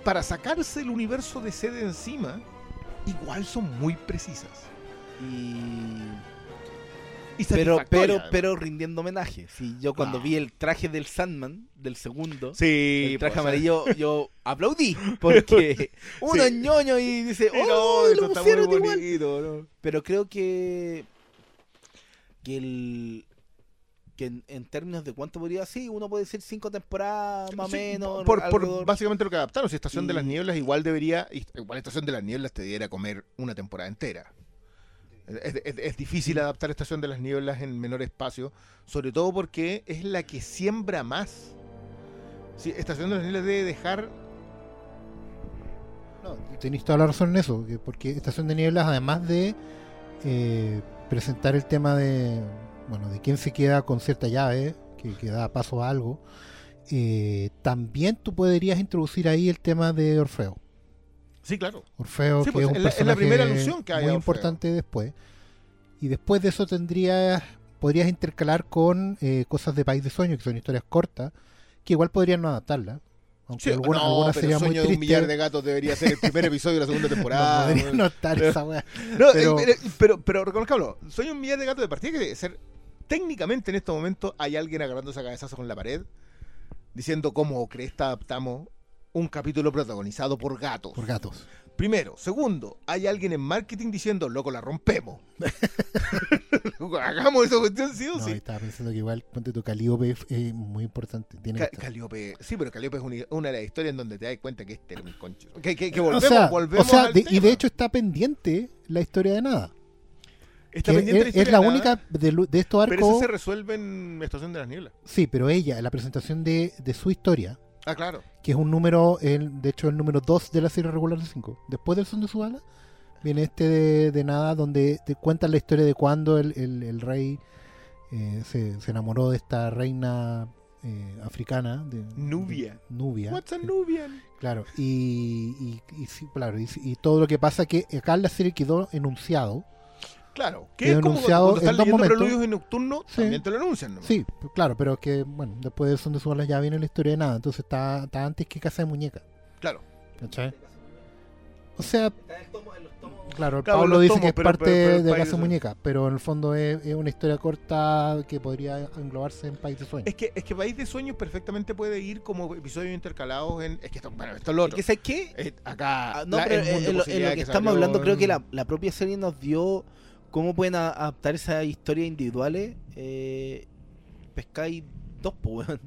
para sacarse el universo de sede encima, igual son muy precisas. Y... Pero, pero, pero rindiendo homenaje. Sí, yo cuando Ah. vi el traje del Sandman, del segundo, Sí, el traje pues, amarillo, yo aplaudí. Porque uno Sí. ñoño y dice, ¡Oh, no, lo eso está pusieron. Pero creo que. que el. Que en, en términos de cuánto podría ser, uno puede decir cinco temporadas más o Sí, menos. Por, por alrededor. básicamente lo que adaptaron. Si Estación de las Nieblas igual debería. Igual Estación de las Nieblas te debiera comer una temporada entera. Es, es- es difícil adaptar Estación de las Nieblas en menor espacio. Sobre todo porque es la que siembra más. Sí, Estación de las Nieblas debe dejar. No, tenéis toda la razón en eso, que- porque Estación de Nieblas, además de eh, presentar el tema de, bueno, de quién se queda con cierta llave, que, que da paso a algo, eh, también tú podrías introducir ahí el tema de Orfeo. Sí, claro. Orfeo, Sí, que pues, es un la- primera alusión que hay muy importante después. Y después de eso tendrías, podrías intercalar con eh, cosas de País de Sueño, que son historias cortas, que igual podrían no adaptarlas. Aunque Sí, no, pero muy Sueño de un millar de gatos debería ser el primer episodio de la segunda No temporada. podría weón. no estar esa wea. No, Pero- eh, pero, pero, pero reconozcámoslo, soy un millar de gatos de partida que debe ser. Técnicamente en este momento hay alguien agarrándose a cabezazo con la pared diciendo cómo cresta adaptamos un capítulo protagonizado por gatos. Por gatos. Primero. Segundo, hay alguien en marketing diciendo, loco, la rompemos. Hagamos esa cuestión, sí o No, sí. estaba pensando que igual, ponte tu Calíope es eh, muy importante. Tiene Ca-. Calíope, sí, pero Calíope es una, una de las historias en donde te das cuenta que este era un concho. Que, que, que o volvemos, sea, volvemos o sea, al de- y de hecho está pendiente la historia de nada. Está pendiente es, historia es la de nada, única de, de estos Pero eso arcos. se resuelve en Estación de las Nieblas. Sí, pero ella, la presentación de, de su historia, Ah, claro. que es un número, el, de hecho el número 2 de la serie regular de 5. Después del son de su bala, viene este de, de nada donde te cuentan la historia de cuando el, el- el rey eh, se, se enamoró de esta reina eh, africana. De, Nubia. de- Nubia. What's a Nubian? Claro, y, y, claro, y, y todo lo que pasa que acá en la serie quedó enunciado. Claro. Que es como anunciado cuando estás en dos leyendo momentos. preludios en nocturno, Sí. también te lo anuncian. ¿no? Sí, claro, pero que, bueno, después del son de su bala ya viene la historia de nada, entonces está, está antes que Casa de Muñeca. Claro. ¿Cachai? O sea, claro, el Claro, Pablo los dice que es pero- parte pero- pero de Casa de. Muñeca, pero en el fondo es, es una historia corta que podría englobarse en País de Sueños. Es que, es que País de Sueños perfectamente puede ir como episodios intercalados en. Es que esto, bueno, esto es lo Es otro. que, ¿sabes qué? Eh, acá. Ah, no, la- pero el en, mundo en lo, en lo posibilidad que, que estamos hablando, creo que la, la propia serie nos dio cómo pueden adaptar esas historias individuales. Eh, pescáis dos, pues, weón.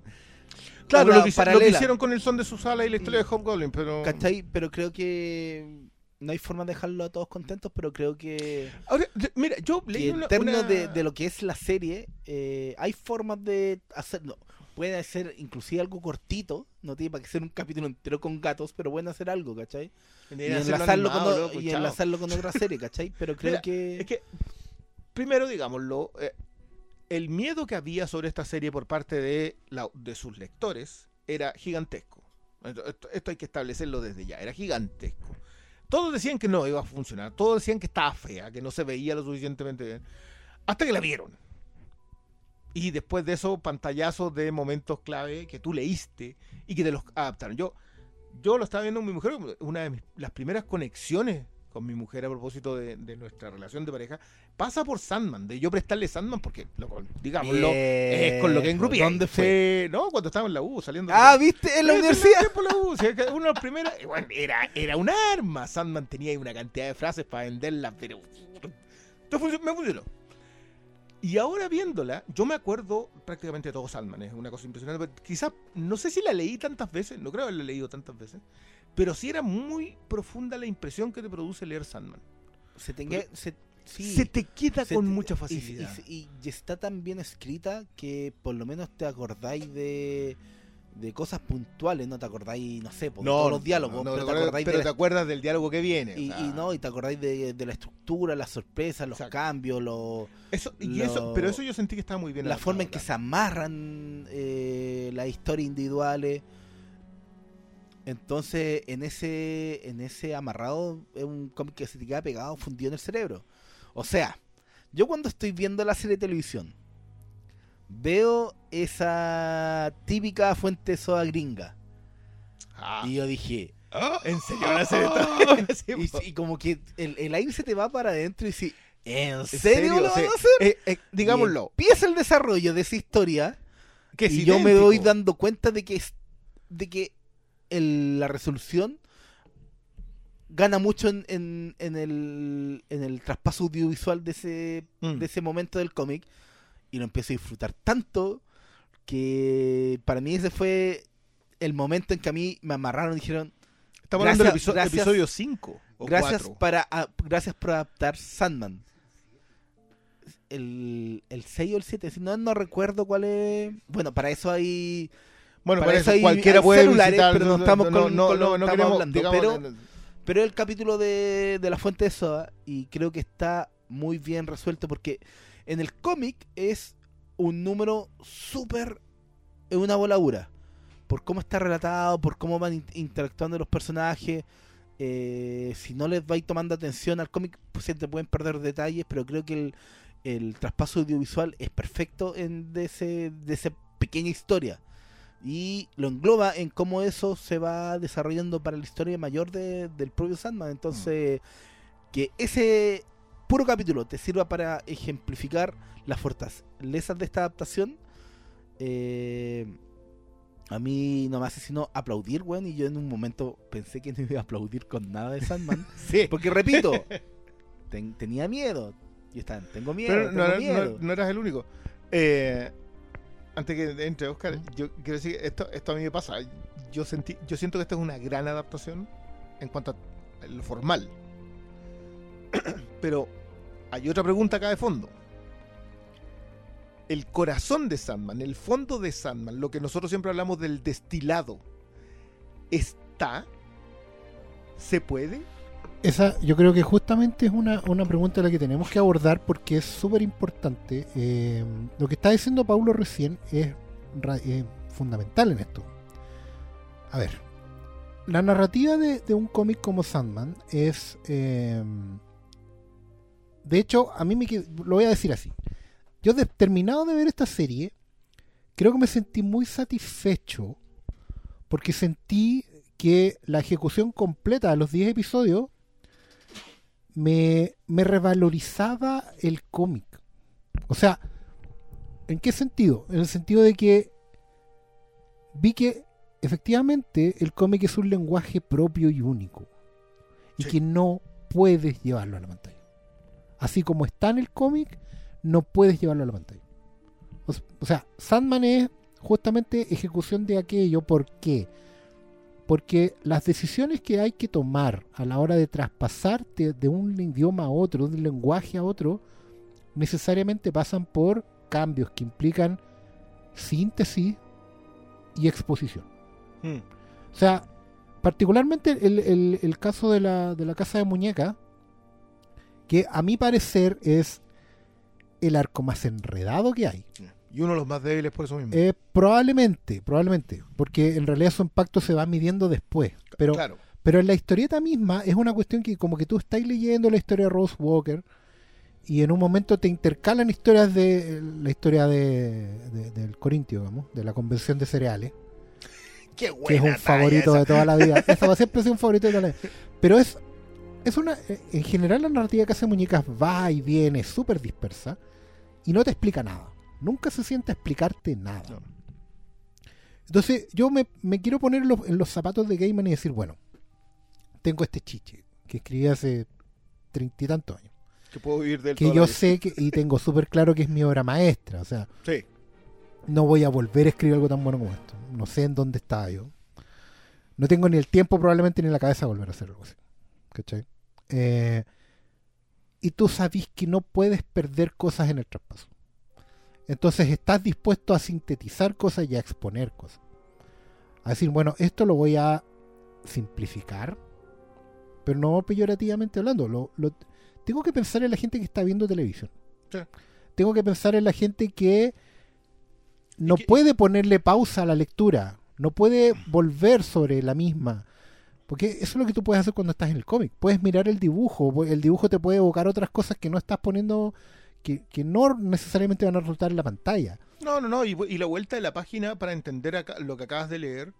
Claro, lo que, lo hicieron con el son de Susala y la historia de Hobgoblin, pero. ¿Cachai? Pero creo que no hay forma de dejarlo a todos contentos, pero creo que, Ahora, mira, yo leí en una. términos una- de, de lo que es la serie, eh, hay formas de hacerlo. Puede ser inclusive algo cortito, no tiene para que ser un capítulo entero con gatos, pero pueden hacer algo, ¿cachai? Y enlazarlo, con, animado, o- loco, y enlazarlo con otra serie, ¿cachai? Pero creo Mira, que... Es que, primero, digámoslo, eh, el miedo que había sobre esta serie por parte de, la- de sus lectores era gigantesco. Esto, esto- esto hay que establecerlo desde ya, era gigantesco. Todos decían que no iba a funcionar, todos decían que estaba fea, que no se veía lo suficientemente bien, hasta que la vieron. Y después de eso, pantallazos de momentos clave que tú leíste y que te los adaptaron. Yo, yo lo estaba viendo con mi mujer, una de mis- las primeras conexiones con mi mujer a propósito de, de nuestra relación de pareja, pasa por Sandman, de yo prestarle Sandman, porque, loco, digámoslo, es con lo que engrupí. ¿Dónde fue? Sí, no, cuando estaba en la U, saliendo. Ah, ¿viste? En la universidad. por la U, sí, que una de las primeras, y bueno, era, era un arma. Sandman tenía ahí una cantidad de frases para venderlas, pero. Func- me funcionó. Y ahora viéndola, yo me acuerdo prácticamente de todo Sandman, es una cosa impresionante. Quizás, no sé si la leí tantas veces, no creo haberla leído tantas veces, pero sí era muy profunda la impresión que te produce leer Sandman. Se tenga, se, sí, Se te queda se con te- mucha facilidad. Y, y- y está tan bien escrita que por lo menos te acordáis de, de cosas puntuales, no te acordáis, no sé, por todos los diálogos, no, pero, no, te acordáis pero de te la- acuerdas del diálogo que viene. o y, sea, y no, y te acordáis de, de la estructura, las sorpresas, los Exacto. cambios, los, eso, y lo- eso, pero eso yo sentí que estaba muy bien. la forma en que se amarran eh, las historias individuales. Entonces, en ese, en ese amarrado, es un cómic que se te queda pegado, fundido en el cerebro. O sea, yo cuando estoy viendo la serie de televisión, veo esa típica fuente soda gringa. Y yo dije, ¿En serio van a hacer esto? Y, como que el, el aire se te va para adentro y si, ¿en ¿En serio, lo van a hacer? Eh, eh, digámoslo. Y empieza el desarrollo de esa historia Que es y yo me doy dando cuenta de que es, de que el- la resolución gana mucho en, en- en el, en el traspaso audiovisual de ese, Mm. de ese momento del cómic y lo empiezo a disfrutar tanto que para mí ese fue el momento en que a mí me amarraron y dijeron Estamos hablando del Gracias- episodio, gracias- episodio 5. O gracias 4. para a- gracias por adaptar Sandman el, el 6 o el 7 si no no recuerdo cuál es bueno para eso hay Bueno, para para eso hay- cualquiera hay puede celulares, visitar, pero no estamos con- no, con lo no, que no estamos queremos, hablando, digamos, pero-. Pero el capítulo de, de la fuente de soda, y creo que está muy bien resuelto porque en el cómic es un número súper. Es una voladura. Por cómo está relatado, por cómo van in- interactuando los personajes. eh, si no les vais tomando atención al cómic, pues se te pueden perder detalles, pero creo que el, el traspaso audiovisual es perfecto en de, ese, de esa pequeña historia. Y lo engloba en cómo eso se va desarrollando para la historia mayor de- del propio Sandman. Entonces, que ese puro capítulo te sirva para ejemplificar las fortalezas de esta adaptación. eh, a mí no me hace sino aplaudir, weón. Y yo en un momento pensé que no iba a aplaudir con nada de Sandman. Sí. Porque repito, ten- tenía miedo. Y están, tengo miedo, Pero tengo no, era- miedo. no- no eras el único. Eh, antes que entre Oscar, yo quiero decir esto, esto a mí me pasa. Yo sentí, yo siento que esta es una gran adaptación en cuanto a lo formal. Pero hay otra pregunta acá de fondo. El corazón de Sandman, el fondo de Sandman, lo que nosotros siempre hablamos del destilado, ¿está? ¿Se puede? Esa, yo creo que justamente es una, una pregunta la que tenemos que abordar porque es súper importante. Eh, lo que está diciendo Paulo recién es, fundamental en esto. A ver, la narrativa de, de un cómic como Sandman es... eh, de hecho, a mí me qued- lo voy a decir así. Yo de- terminado de ver esta serie, creo que me sentí muy satisfecho porque sentí que la ejecución completa de los 10 episodios me, me revalorizaba el cómic. O sea, ¿en qué sentido? En el sentido de que vi que efectivamente el cómic es un lenguaje propio y único. Y Sí. que no puedes llevarlo a la pantalla. Así como está en el cómic, no puedes llevarlo a la pantalla. O, sea, Sandman es justamente ejecución de aquello. ¿Por qué? Porque las decisiones que hay que tomar a la hora de traspasarte de un idioma a otro, de un lenguaje a otro, necesariamente pasan por cambios que implican síntesis y exposición. Hmm. O sea, particularmente el, el- el caso de la, de la casa de muñeca, que a mi parecer es el arco más enredado que hay. Y uno de los más débiles por eso mismo. Eh, probablemente, probablemente, porque en realidad su impacto se va midiendo después. Pero, claro. pero en la historieta misma es una cuestión que como que tú estás leyendo la historia de Rose Walker y en un momento te intercalan historias de la historia de, de- del Corintio, digamos, de la convención de cereales, Qué que es un favorito de toda la vida. Esa va a siempre ser un favorito de toda la vida. Pero es, es una, eh, en general la narrativa Casa de Muñecas va y viene súper dispersa y no te explica nada. Nunca se siente a explicarte nada. Entonces yo me, me quiero poner en los, en los zapatos de Gaiman y decir, bueno, tengo este chiche que escribí hace treinta y tantos años. Que puedo vivir del Que yo sé que, y tengo súper claro que es mi obra maestra. O sea, Sí. no voy a volver a escribir algo tan bueno como esto. No sé en dónde estaba yo. No tengo ni el tiempo probablemente ni la cabeza de volver a hacer algo así. ¿Cachai? Eh, y tú sabes que no puedes perder cosas en el traspaso. Entonces estás dispuesto a sintetizar cosas y a exponer cosas. A decir, bueno, esto lo voy a simplificar, pero no peyorativamente hablando. Lo, lo- tengo que pensar en la gente que está viendo televisión. Sí. Tengo que pensar en la gente que no que- puede ponerle pausa a la lectura no puede volver sobre la misma. Porque eso es lo que tú puedes hacer cuando estás en el cómic. Puedes mirar el dibujo, el dibujo te puede evocar otras cosas que no estás poniendo, que, que no necesariamente van a resultar en la pantalla. No, no, no. Y, y la vuelta de la página para entender acá- lo que acabas de leer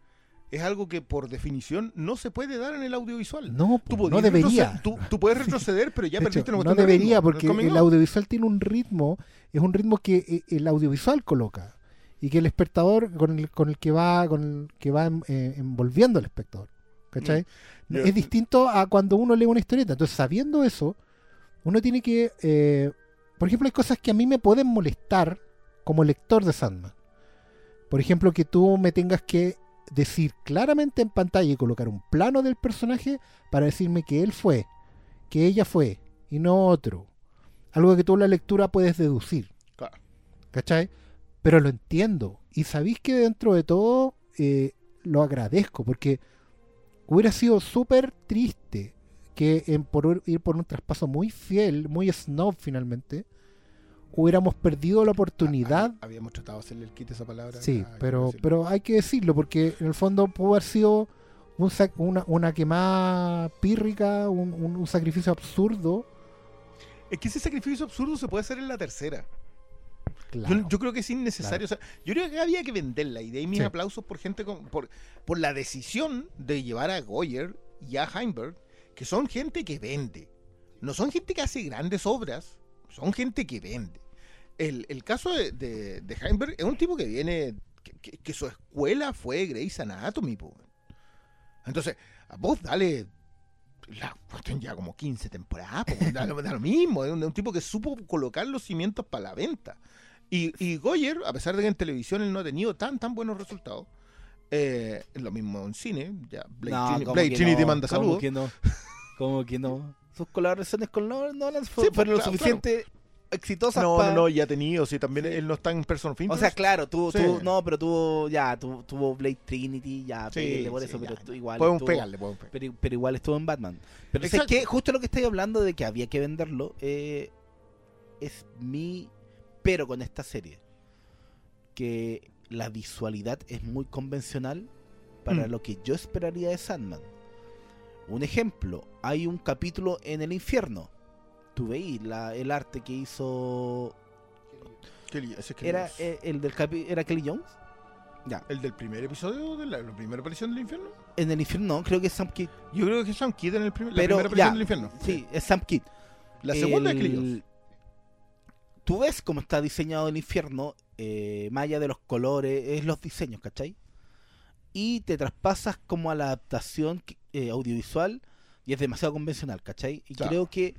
es algo que por definición no se puede dar en el audiovisual. No, Tú, podías no debería. tú, tú puedes retroceder, pero ya perdiste una no de debería, porque el audiovisual tiene un ritmo, es un ritmo que eh, el audiovisual coloca y que el espectador con el, con el que va, con el que va em- eh, envolviendo al espectador, ¿cachai? Mm. Es distinto a cuando uno lee una historieta. Entonces, sabiendo eso, uno tiene que, eh, por ejemplo, hay cosas que a mí me pueden molestar como lector de Sandman. Por ejemplo, que tú me tengas que decir claramente en pantalla y colocar un plano del personaje para decirme que él fue, que ella fue y no otro. Algo que tú en la lectura puedes deducir. Claro. ¿Cachai? Pero lo entiendo. Y sabéis que dentro de todo eh, lo agradezco porque hubiera sido súper triste que en por ir por un traspaso muy fiel, muy snob finalmente, hubiéramos perdido la oportunidad. Ah, Habíamos tratado de hacerle el kit a esa palabra. Sí, Ah, hay pero, decirlo. pero hay que decirlo porque en el fondo pudo haber sido un sac- una, una quemada pírrica, un, un- un sacrificio absurdo. Es que ese sacrificio absurdo se puede hacer en la tercera. Claro. Yo, yo creo que es innecesario. o sea, yo creo que había que venderla y de ahí mis Sí. aplausos por gente con, por, por la decisión de llevar a Goyer y a Heimberg, que son gente que vende. No son gente que hace grandes obras, son gente que vende. El, el caso de, de, de Heimberg es un tipo que viene, que, que- que su escuela fue Grey's Anatomy. po. Entonces, a vos dale la cuestión ya como 15 temporadas, po, da, lo- da lo mismo, es un, un tipo que supo colocar los cimientos para la venta. Y, y Goyer, a pesar de que en televisión él no ha tenido tan tan buenos resultados, eh, es lo mismo en cine, ya Blade, No, ¿cómo Blade Trinity no? manda ¿Cómo saludos. que no? ¿Cómo que no? Sus colaboraciones con Nolan Sí, pues, fueron lo claro, suficiente exitosas No, pa- no, no, ya ha tenido, sí, también él no está en Person of O sea, claro, tuvo, Sí. tuvo- no, pero tuvo, ya, tuvo, tuvo Blade Trinity, ya, Sí, pégale por eso, pero ya. igual podemos estuvo- pegarle, podemos pegarle. pero, pero igual estuvo en Batman. Pero sé que justo lo que estoy hablando de que había que venderlo eh, es mi pero con esta serie. Que la visualidad es muy convencional para Mm. lo que yo esperaría de Sandman. Un ejemplo, hay un capítulo en el infierno. Tú veis la- el arte que hizo. Kelly- ese es Kelly Era eh, el del capi- ¿Era Kelly Jones? Ya. ¿El del primer episodio de la, la primera aparición del infierno? En el infierno no, creo que es Sam Kidd. Yo creo que es Sam Kidd en el primer, la Pero, primera aparición ya, del infierno. Sí, es Sam Kidd. La segunda El- es Kelly Jones. Tú ves cómo está diseñado el infierno, eh, más allá de los colores, es los diseños, ¿cachai? Y te traspasas como a la adaptación eh, audiovisual y es demasiado convencional, ¿cachai? Y Claro. creo que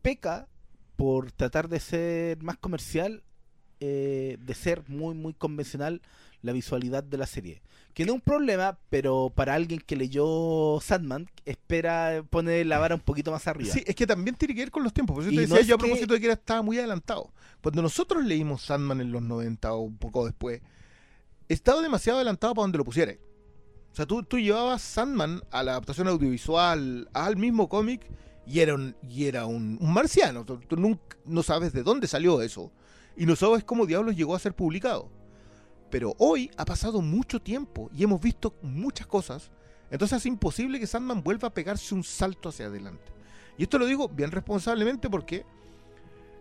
peca por tratar de ser más comercial, eh, de ser muy, muy convencional la visualidad de la serie. Que no es un problema, pero para alguien que leyó Sandman, espera poner la vara un poquito más arriba. Sí, es que también tiene que ver con los tiempos. Por eso te decía yo a que- propósito de que era, estaba muy adelantado. Cuando nosotros leímos Sandman en los 90 o un poco después, estaba demasiado adelantado para donde lo pusieras. O sea, tú, tú llevabas Sandman a la adaptación audiovisual, al mismo cómic, y era un, y era un, un marciano. Tú, tú nunca, no sabes de dónde salió eso. Y no sabes cómo diablos llegó a ser publicado. Pero hoy ha pasado mucho tiempo y hemos visto muchas cosas. Entonces es imposible que Sandman vuelva a pegarse un salto hacia adelante. Y esto lo digo bien responsablemente porque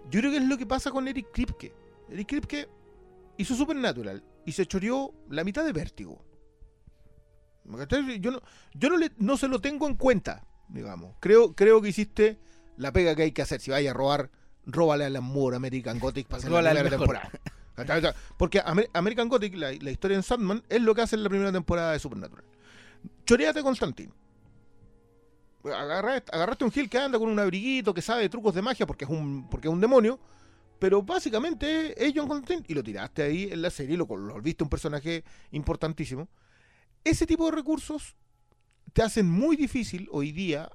yo creo que es lo que pasa con Eric Kripke. Eric Kripke hizo Supernatural y se choreó la mitad de Vértigo. Yo no, yo no, le- no se lo tengo en cuenta, digamos. Creo, creo que hiciste la pega que hay que hacer. Si vaya a robar, róbale a la Moore American Gothic para hacer la mejor. temporada. Porque Amer- American Gothic, la, historia en Sandman, es lo que hace en la primera temporada de Supernatural. Choreate Constantine. Agarra- agarraste un Gil que anda con un abriguito, que sabe trucos de magia porque es un, porque es un demonio, pero básicamente es John Constantine y lo tiraste ahí en la serie, lo, lo volviste un personaje importantísimo. Ese tipo de recursos te hacen muy difícil hoy día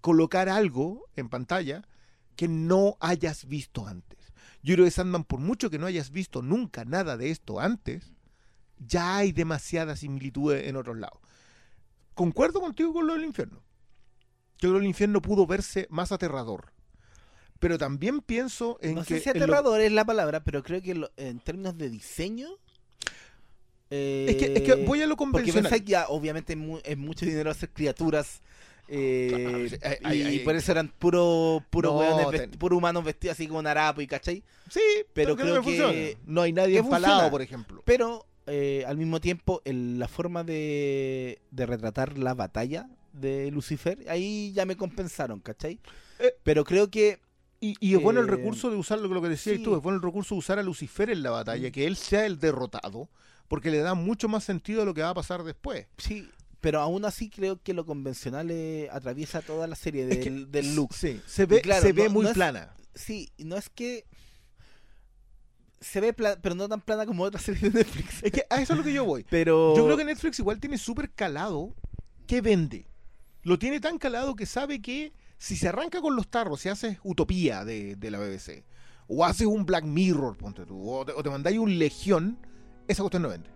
colocar algo en pantalla que no hayas visto antes. Yo creo que Sandman, por mucho que no hayas visto nunca nada de esto antes, ya hay demasiadas similitudes en otros lados. Concuerdo contigo con lo del infierno. Yo creo que el infierno pudo verse más aterrador. Pero también pienso en no que. sé si lo- aterrador es la palabra, pero creo que lo- en términos de diseño, Es que, es que voy a lo Porque convencional. pensáis que ya, obviamente es mucho dinero hacer criaturas. Eh, Claro, y por eso eran puro, puro, No, hueones ten- puro humanos vestidos así como Narapo y ¿cachai? Sí, pero que creo que- funciona. No hay nadie que empalado, por ejemplo. Pero eh, al mismo tiempo, el- la forma de, de retratar la batalla de Lucifer, ahí ya me compensaron, ¿cachai? Eh, pero creo que Y, y es bueno el Eh, recurso de usar lo lo que decías sí. tú, es bueno el recurso de usar a Lucifer en la batalla, que él sea el derrotado, porque le da mucho más sentido a lo que va a pasar después. sí, pero aún así creo que lo convencional eh, atraviesa toda la serie Es que- del, del look. Sí, se ve, claro, se ve no- muy no es- plana. Sí, no es que se ve plana, pero no tan plana como otras series de Netflix. Es que a eso es lo que yo voy. Pero Yo creo que Netflix igual tiene súper calado que vende. Lo tiene tan calado que sabe que si se arranca con los tarros, si haces Utopía de, de la BBC, o haces un Black Mirror, ponte tú, o te, o te mandáis un Legión, esa cuestión no vende.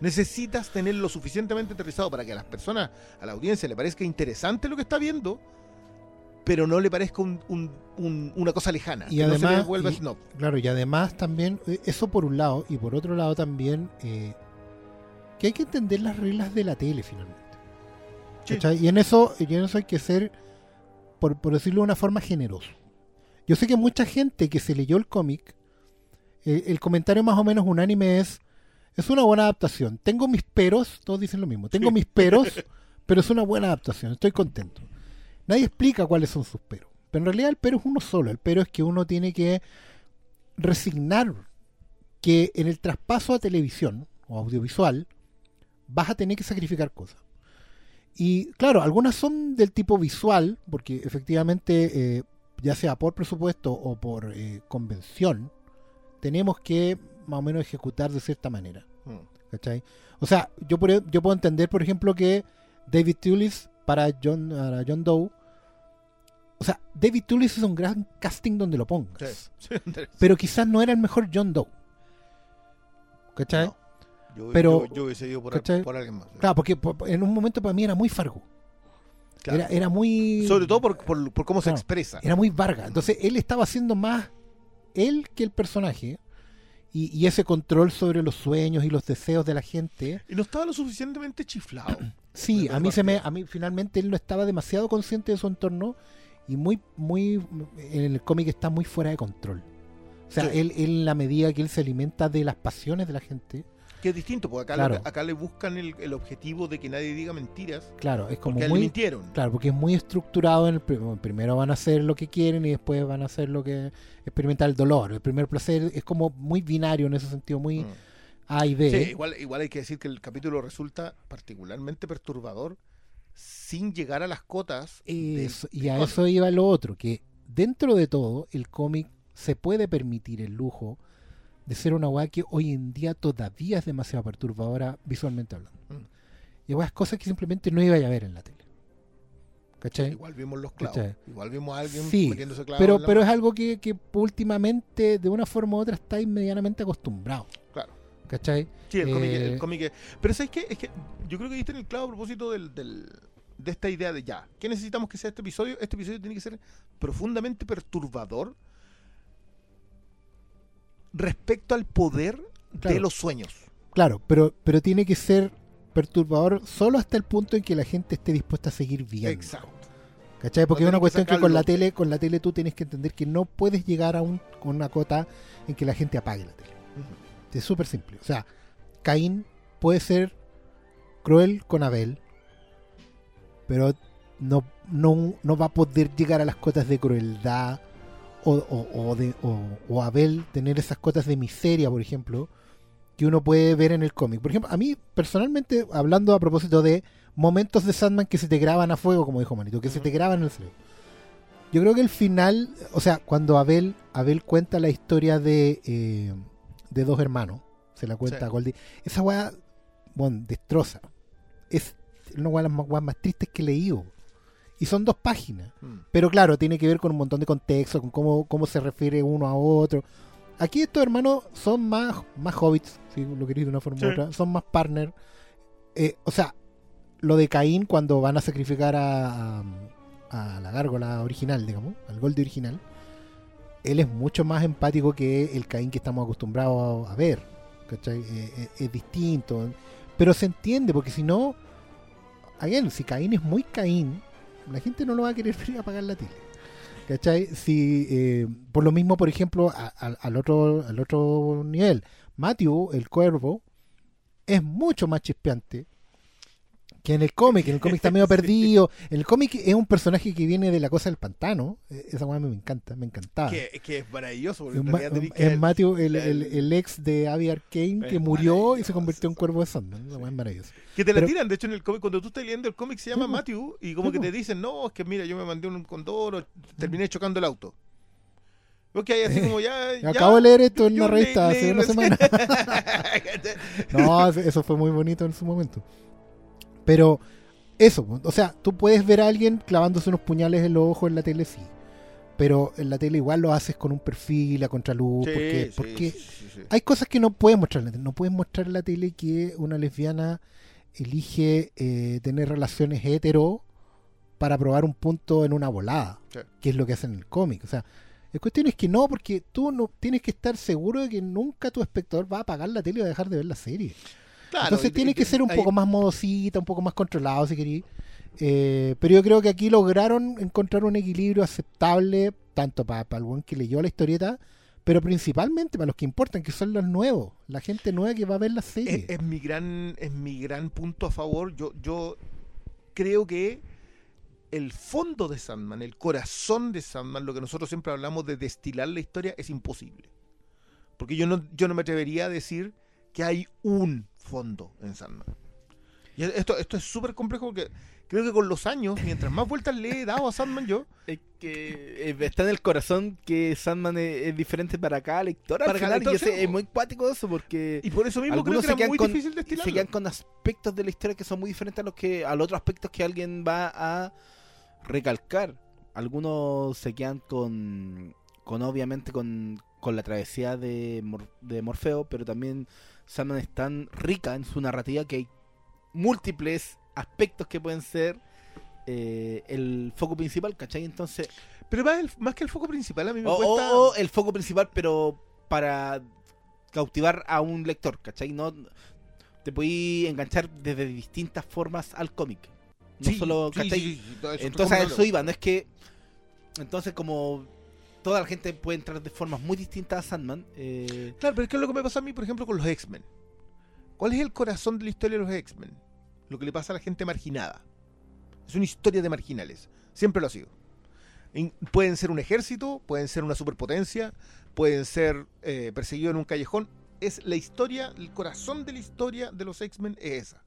Necesitas tener lo suficientemente aterrizado para que a las personas, a la audiencia, le parezca interesante lo que está viendo, pero no le parezca un- un- un- una cosa lejana. Y que no se además- y- snob. Claro, y además también, eh, eso por un lado, y por otro lado también, eh, que hay que entender las reglas de la tele finalmente. Sí. Y en eso, y en eso hay que ser, por, por decirlo de una forma, generoso. Yo sé que mucha gente que se leyó el cómic, eh, el comentario más o menos unánime es, es una buena adaptación. Tengo mis peros, todos dicen lo mismo, tengo Sí. mis peros, pero es una buena adaptación, estoy contento. Nadie explica cuáles son sus peros. Pero en realidad el pero es uno solo. El pero es que uno tiene que resignar que en el traspaso a televisión o audiovisual vas a tener que sacrificar cosas. Y claro, algunas son del tipo visual, porque efectivamente, eh, ya sea por presupuesto o por eh, convención, tenemos que más o menos ejecutar de cierta manera. Mm. ¿cachai? O sea, yo, por- yo puedo entender, por ejemplo, que David Tullis para John, para John Doe. O sea, David Tullis es un gran casting donde lo pongas. Sí, sí, Pero quizás no era el mejor John Doe. ¿Cachai? No. Yo, Pero- yo, yo hubiese ido por, alguien más. Claro, porque po- en un momento para mí era muy Fargo. Claro. Era, era muy. Sobre todo por, por, por cómo se expresa. Era muy Vargas. Entonces él estaba haciendo más él que el personaje. Y, y ese control sobre los sueños y los deseos de la gente. Y no estaba lo suficientemente chiflado. Sí, a mí se me, a mí finalmente él no estaba demasiado consciente de su entorno y muy, muy, en el cómic está muy fuera de control. O sea, Sí. él, él en la medida que él se alimenta de las pasiones de la gente, Que es distinto, porque acá, Claro. le, acá le buscan el, el objetivo de que nadie diga mentiras. claro, es como Porque muy, mintieron. claro, porque es muy estructurado. En el, primero van a hacer lo que quieren y después van a hacer lo que experimentar el dolor. El primer placer es como muy binario en ese sentido, muy Mm. A y B. Sí, igual, igual hay que decir que el capítulo resulta particularmente perturbador sin llegar a las cotas. y a cómic. eso iba lo otro, que dentro de todo el cómic se puede permitir el lujo de ser una weá que hoy en día todavía es demasiado perturbadora visualmente hablando. Mm. Y weas cosas que simplemente no iba a ver en la tele. ¿Cachai? Igual vimos los clavos. ¿Cachai? Igual vimos a alguien Sí, metiéndose clavos. Pero, pero es algo que, que últimamente, de una forma u otra, estáis medianamente acostumbrados. Claro. ¿Cachai? Sí, el cómic, Eh, el cómic es- Pero ¿sabes qué? Es que yo creo que diste en el clavo a propósito del, del- de esta idea de ya. ¿Qué necesitamos que sea este episodio? Este episodio tiene que ser profundamente perturbador respecto al poder de los sueños. Claro, pero, pero tiene que ser perturbador solo hasta el punto en que la gente esté dispuesta a seguir viendo. Exacto. ¿Cachai? Porque No es una que cuestión que con la tele, con la tele tú tienes que entender que no puedes llegar a un, con una cota en que la gente apague la tele. Es súper simple. O sea, Caín puede ser cruel con Abel, pero no, no, no va a poder llegar a las cotas de crueldad o, o, o de, o, Abel tener esas cotas de miseria, por ejemplo, que uno puede ver en el cómic. Por ejemplo, a mí personalmente, hablando a propósito de momentos de Sandman que se te graban a fuego, como dijo Manito, que se te graban en el cerebro. Yo creo que el final, o sea, cuando Abel, Abel cuenta la historia de, eh, de dos hermanos, se la cuenta Sí. a Goldie, esa weá, bueno, destroza. Es una de las weas más tristes que he leído. Y son dos páginas. Mm. Pero claro, tiene que ver con un montón de contexto, con cómo, cómo se refiere uno a otro. Aquí estos hermanos son más, más hobbits, si lo queréis de una forma Sí. u otra, son más partner. Eh, o sea, lo de Caín cuando van a sacrificar a, la gárgola original, digamos, al Goldie original, él es mucho más empático que el Caín que estamos acostumbrados a ver. ¿cachai? Eh, eh, es distinto. Pero se entiende, porque si no, again, si Caín es muy Caín, la gente no lo va a querer ver apagar la tele. ¿Cachai? Si, eh, por lo mismo, por ejemplo, a- a- al, otro, al otro nivel, Matthew, el cuervo, es mucho más chispeante que en el cómic. En el cómic está medio perdido. En el cómic es un personaje que viene de la cosa del pantano. Eh, Esa weá me encanta, me encantaba. Que, que es maravilloso. Porque Es en realidad es Matthew, el, el- el- el ex de Abby Arkane, que murió y se convirtió en cuervo de Sandman. Esa weá es maravilloso. Que te la Pero- tiran, de hecho, en el cómic. Cuando tú estás leyendo el cómic, se llama. Matthew. Y como que te dicen, no, es que mira, yo me mandé un condoro, terminé chocando el auto. Ok, así como ya. ya Acabo de leer esto en una revista hace una semana. No, eso fue muy bonito en su momento. Pero eso, o sea, tú puedes ver a alguien clavándose unos puñales en los ojos en la tele, sí. Pero en la tele igual lo haces con un perfil a contraluz. Sí, porque sí, porque sí, hay cosas que no puedes mostrar en la tele. No puedes mostrar en la tele que una lesbiana elige eh, tener relaciones hetero para probar un punto en una volada, que es lo que hacen en el cómic. O sea, la cuestión es que no, porque tú no tienes que estar seguro de que nunca tu espectador va a apagar la tele y va a dejar de ver la serie. Claro, Entonces y- tiene y- que ser un ahí- poco más modosita, un poco más controlado si queréis. Eh, pero yo creo que aquí lograron encontrar un equilibrio aceptable, tanto para, el buen que leyó la historieta, pero principalmente para los que importan, que son los nuevos, la gente nueva que va a ver la serie. Es, es mi gran es mi gran punto a favor. Yo yo creo que el fondo de Sandman, el corazón de Sandman, lo que nosotros siempre hablamos de destilar la historia, es imposible. Porque yo no yo no me atrevería a decir que hay un fondo en Sandman. Y esto esto es súper complejo porque creo que con los años, mientras más vueltas le he dado a Sandman yo, Es que eh, está en el corazón que Sandman es, es diferente para cada lector. Al Para cada final, lector, y ese sí, es muy cuático eso porque y por eso mismo algunos creo se que era quedan, muy con, difícil se destilarlo. quedan con aspectos de la historia que son muy diferentes a los que a los otros aspectos que alguien va a recalcar. Algunos se quedan con, con obviamente con, con la travesía de, Mor- de Morfeo, pero también Sandman es tan rica en su narrativa que hay múltiples aspectos que pueden ser eh, el foco principal, ¿cachai? Entonces, Pero más, el- más que el foco principal a mí me o, cuesta o- el foco principal, pero para cautivar a un lector, ¿cachai? No te podí enganchar desde distintas formas al cómic. No Sí, solo, ¿cachai? sí, sí, todo eso, Entonces a eso iba, no es que. Entonces, como toda la gente puede entrar de formas muy distintas a Sandman, eh, Claro, pero es que es lo que me pasa a mí, por ejemplo, con los X-Men. ¿Cuál es el corazón de la historia de los X-Men? Lo que le pasa a la gente marginada. Es una historia de marginales. Siempre lo ha sido. Pueden ser un ejército, pueden ser una superpotencia, pueden ser eh, perseguidos en un callejón. Es la historia, el corazón de la historia de los X-Men es esa.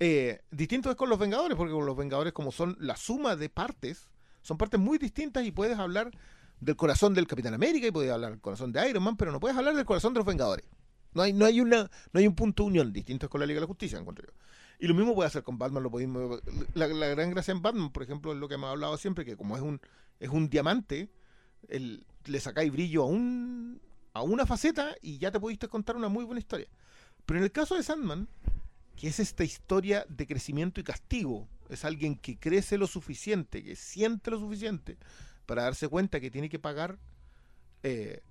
Eh, distinto es con los Vengadores, porque con los Vengadores, como son la suma de partes, son partes muy distintas y puedes hablar del corazón del Capitán América y puedes hablar del corazón de Iron Man, pero no puedes hablar del corazón de los Vengadores. No hay, no hay, una, no hay un punto de unión distinto con la Liga de la Justicia, encuentro yo. Y lo mismo puede hacer con Batman, lo podemos, la, la gran gracia en Batman, por ejemplo, es lo que hemos hablado siempre, que como es un, es un diamante, el- le sacáis brillo a un a una faceta y ya te pudiste contar una muy buena historia. Pero en el caso de Sandman, que es esta historia de crecimiento y castigo, es alguien que crece lo suficiente, que siente lo suficiente para darse cuenta que tiene que pagar eh,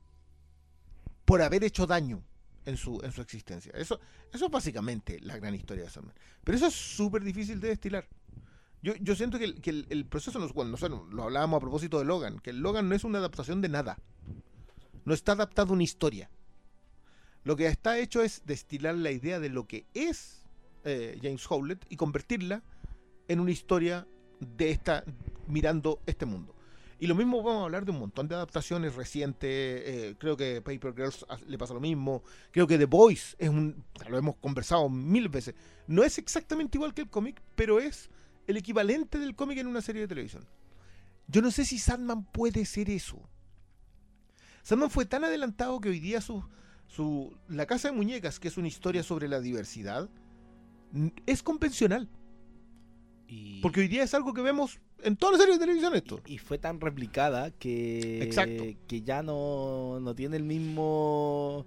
por haber hecho daño en su, en su existencia. Eso, eso es básicamente la gran historia de Sandman. Pero eso es súper difícil de destilar. Yo, yo siento que el, que el, proceso, no bueno, no lo hablábamos a propósito de Logan, que el Logan no es una adaptación de nada. No está adaptado a una historia. Lo que está hecho es destilar la idea de lo que es eh, James Howlett y convertirla en una historia de esta mirando este mundo. Y lo mismo vamos a hablar de un montón de adaptaciones recientes. eh, creo que Paper Girls le pasa lo mismo. Creo que The Voice es un. Lo hemos conversado mil veces. No es exactamente igual que el cómic, pero es el equivalente del cómic en una serie de televisión. Yo no sé si Sandman puede ser eso. Sandman fue tan adelantado que hoy día su, su La Casa de Muñecas, que es una historia sobre la diversidad, es convencional. Y, Porque hoy día es algo que vemos en todas las series de televisión esto. y fue tan replicada que, Exacto. que ya no, no tiene el mismo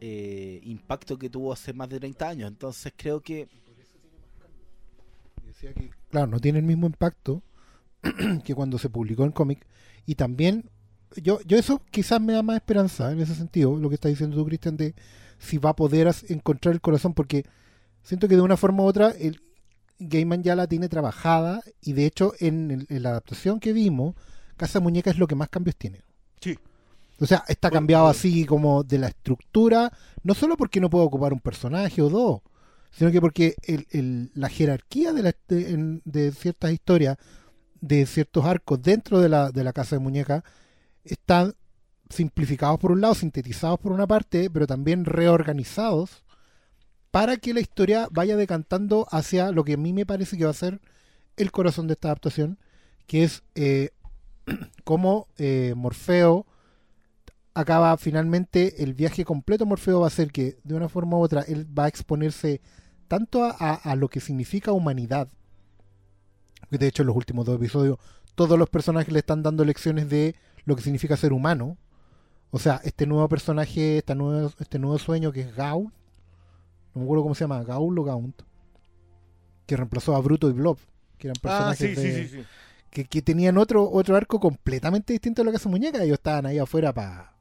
eh, impacto que tuvo hace más de 30 años. Entonces creo que Decía que, claro, no tiene el mismo impacto que cuando se publicó en cómic. Y también, yo, yo eso quizás me da más esperanza en ese sentido, lo que está diciendo tú, Cristian, de, si va a poder encontrar el corazón, porque siento que de una forma u otra el Gaiman ya la tiene trabajada y de hecho en, el- en la adaptación que vimos, Casa Muñeca es lo que más cambios tiene. Sí. O sea, está Bueno, cambiado bueno. así como de la estructura, no solo porque no puede ocupar un personaje o dos, sino que porque el- el- la jerarquía de, la- de, de ciertas historias, de ciertos arcos dentro de la, de la casa de muñecas, están simplificados por un lado, sintetizados por una parte, pero también reorganizados para que la historia vaya decantando hacia lo que a mí me parece que va a ser el corazón de esta adaptación, que es eh, cómo eh, Morfeo acaba finalmente el viaje completo Morfeo va a ser que de una forma u otra él va a exponerse tanto a, lo que significa humanidad de hecho en los últimos dos episodios todos los personajes le están dando lecciones de lo que significa ser humano. O sea este nuevo personaje este nuevo, sueño que es Gaul no me acuerdo cómo se llama Gaul o Gaunt que reemplazó a Bruto y Blob que eran Ah, personajes sí, de, sí, sí, sí. que, que tenían otro otro arco completamente distinto a lo que hace Muñeca. Ellos estaban ahí afuera para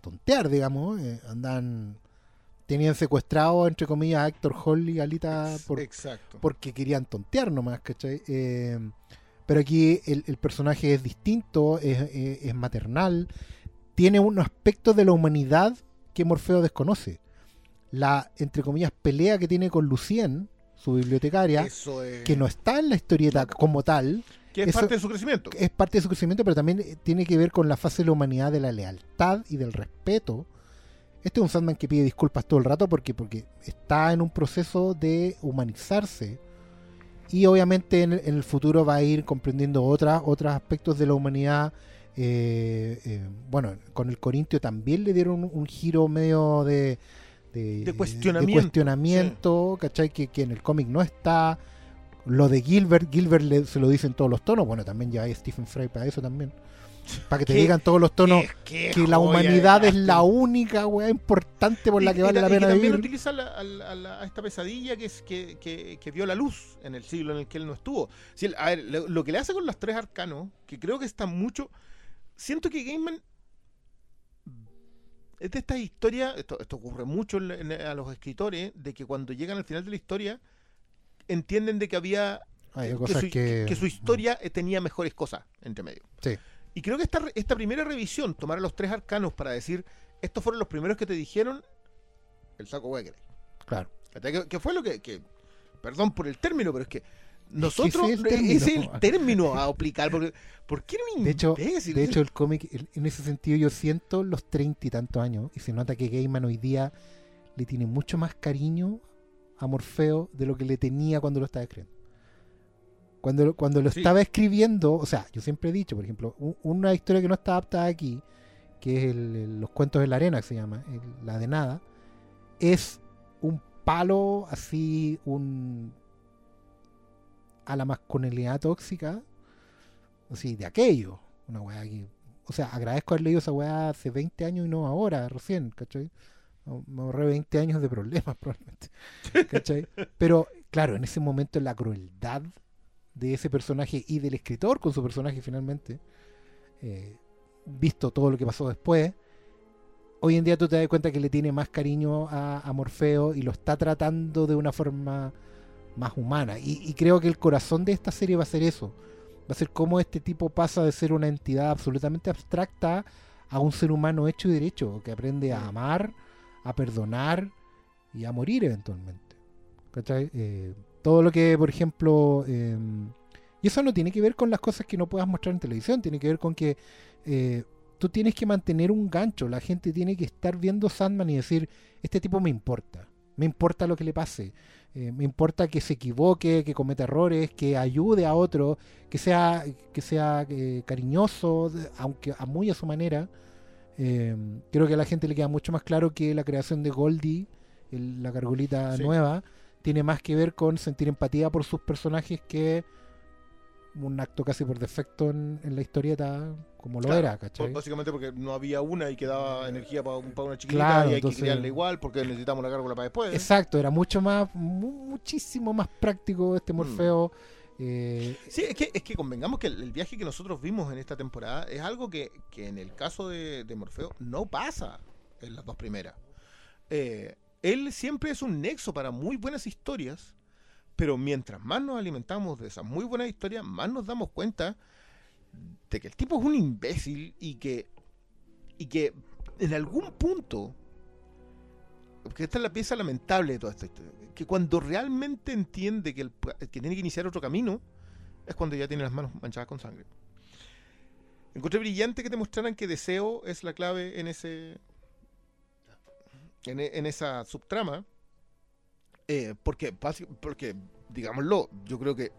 tontear, digamos. eh, andan tenían secuestrado, entre comillas, a Héctor Hall y Alita por, Exacto. porque querían tontear nomás, ¿cachai? Eh, pero aquí el, el personaje es distinto, es, es- es maternal, tiene un aspecto de la humanidad que Morfeo desconoce. La, entre comillas, pelea que tiene con Lucien, su bibliotecaria, Eso es. que no está en la historieta como tal, que es eso- parte de su crecimiento. es parte de su crecimiento, pero también eh, tiene que ver con la fase de la humanidad, de la lealtad y del respeto. Este es un Sandman que pide disculpas todo el rato porque, porque está en un proceso de humanizarse y obviamente en, el- en el futuro va a ir comprendiendo otras, otros aspectos de la humanidad. eh, eh, bueno, con el Corintio también le dieron un, un giro medio de, de, De cuestionamiento, de cuestionamiento, ¿cachai? Que, que en el cómic no está. Lo de Gilbert, Gilbert le- se lo dicen todos los tonos. Bueno, también ya hay Stephen Fry para eso también. Para que te digan todos los tonos Qué- qué que la humanidad es la única weá importante por la Y- que y vale la y que pena también vivir. utiliza la- a, la- a la- a esta pesadilla que, es, que, que, que vio la luz en el siglo en el que él no estuvo. Si él- a ver, lo, lo que le hace con los tres arcanos, que creo que está mucho. Siento que Gaiman es de estas historias, esto, esto ocurre mucho en- en- a los escritores, de que cuando llegan al final de la historia entienden de que había Hay que, cosas su, que, que su historia eh, tenía mejores cosas entre medio. Sí. Y creo que esta, esta primera revisión, tomar a los tres arcanos para decir, estos fueron los primeros que te dijeron, el saco hueá que leí. Claro. Que, que fue lo que, que- perdón por el término, pero es que nosotros, ese es el término. ese es el término a aplicar, porque, ¿por qué era un De hecho, imbécil? de hecho, el cómic, el- en ese sentido, yo siento los treinta y tantos años y se nota que Gaiman hoy día le tiene mucho más cariño a Morfeo de lo que le tenía cuando lo estaba escribiendo. Cuando, lo- cuando lo Sí. estaba escribiendo, o sea, yo siempre he dicho, por ejemplo, una historia que no está adaptada aquí, que es el- el- Los Cuentos de la Arena, que se llama, el- la de nada, es un palo así, un a la masculinidad tóxica, así, de aquello. Una weá que. O sea, agradezco haber leído esa weá hace 20 años y no ahora, recién, ¿cachai? Me ahorré 20 años de problemas, probablemente. ¿cachai? Pero, claro, en ese momento la crueldad de ese personaje y del escritor con su personaje finalmente, eh, visto todo lo que pasó después, hoy en día tú te das cuenta que le tiene más cariño a, a Morfeo y lo está tratando de una forma más humana. Y, y creo que el corazón de esta serie va a ser eso. Va a ser cómo este tipo pasa de ser una entidad absolutamente abstracta a un ser humano hecho y derecho, que aprende a amar, a perdonar y a morir eventualmente. Eh, todo lo que, por ejemplo, eh, y eso no tiene que ver con las cosas que no puedas mostrar en televisión, tiene que ver con que eh, tú tienes que mantener un gancho, la gente tiene que estar viendo Sandman y decir, este tipo me importa, me importa lo que le pase, eh, me importa que se equivoque, que cometa errores, que ayude a otro, que sea, que sea eh, cariñoso, aunque a muy a su manera. Eh, creo que a la gente le queda mucho más claro que la creación de Goldie, el- la gargolita Sí. nueva, tiene más que ver con sentir empatía por sus personajes que un acto casi por defecto en, en la historieta como lo Claro, era, ¿cachai? Básicamente porque no había una y quedaba energía para, una chiquitita Claro, y hay entonces- que criarla igual porque necesitamos la gárgola para después. Exacto, era mucho más, mu- muchísimo más práctico Mm. este Morfeo. eh, Sí, es que, es que convengamos que el, el viaje que nosotros vimos en esta temporada es algo que, que en el caso de, de Morfeo no pasa en las dos primeras. eh, él siempre es un nexo para muy buenas historias, pero mientras más nos alimentamos de esas muy buenas historias, más nos damos cuenta de que el tipo es un imbécil y que, y que en algún punto, porque esta es la pieza lamentable de toda esta historia, que cuando realmente entiende que, que tiene que iniciar otro camino, es cuando ya tiene las manos manchadas con sangre. Encontré brillante que te mostraran que deseo es la clave en ese. en, en esa subtrama. Eh, porque, porque, digámoslo, yo creo que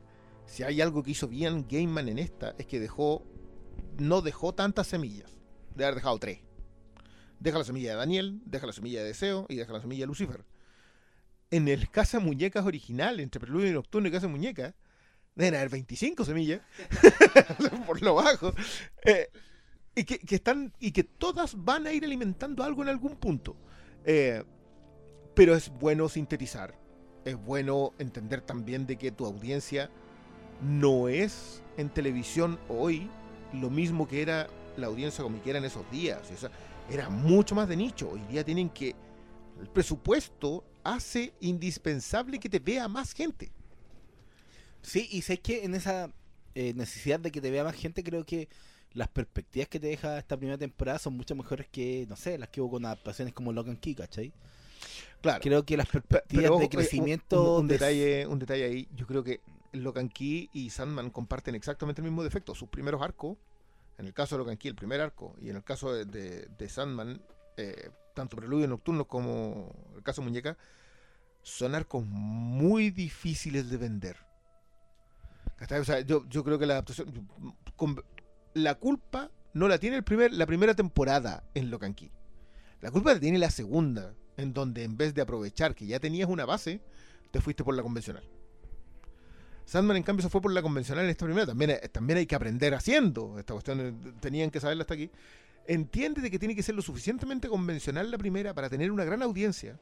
si hay algo que hizo bien Gaiman en esta, es que dejó. no dejó tantas semillas. De haber dejado tres. Deja la semilla de Daniel, deja la semilla de Deseo y deja la semilla de Lucifer. En el Casa Muñecas original, entre Preludio y Nocturno y Casa Muñecas, deben haber 25 semillas. por lo bajo. Eh, y, que, que están, y que todas van a ir alimentando algo en algún punto. Eh, pero es bueno sintetizar. Es bueno entender también de que tu audiencia no es en televisión hoy lo mismo que era la audiencia comiquera en esos días. O sea, era mucho más de nicho. Hoy día tienen que. El presupuesto hace indispensable que te vea más gente. Sí, y sé que en esa eh, necesidad de que te vea más gente, creo que las perspectivas que te deja esta primera temporada son mucho mejores que, no sé, las que hubo con adaptaciones como Logan Key, ¿cachai? Claro. Creo que las Pe- perspectivas pero, de un- crecimiento Un, un de- detalle, un detalle ahí. Yo creo que Locan Key y Sandman comparten exactamente el mismo defecto. Sus primeros arcos, en el caso de Locan Key, el primer arco, y en el caso de, de- de Sandman, eh, tanto Preludio Nocturno como el caso Muñeca, son arcos muy difíciles de vender. O sea, yo, yo creo que la adaptación. con- la culpa no la tiene el primer, la primera temporada en Locan Key. La culpa la tiene la segunda, en donde en vez de aprovechar que ya tenías una base, te fuiste por la convencional. Sandman, en cambio, se fue por la convencional en esta primera. También, también hay que aprender haciendo. Esta cuestión eh, tenían que saberla hasta aquí. Entiende de que tiene que ser lo suficientemente convencional la primera para tener una gran audiencia.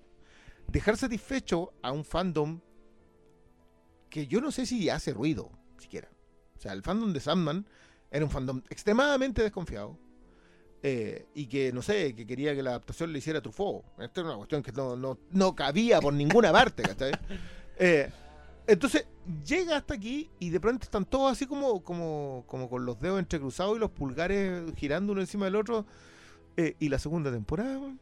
Dejar satisfecho a un fandom que yo no sé si hace ruido, siquiera. O sea, el fandom de Sandman era un fandom extremadamente desconfiado. Eh, y que, no sé, que quería que la adaptación le hiciera Truffaut. Esta era una cuestión que no, no, no cabía por ninguna parte, ¿cachai? Eh, entonces, llega hasta aquí y de pronto están todos así como, como, como con los dedos entrecruzados y los pulgares girando uno encima del otro. Eh, y la segunda temporada,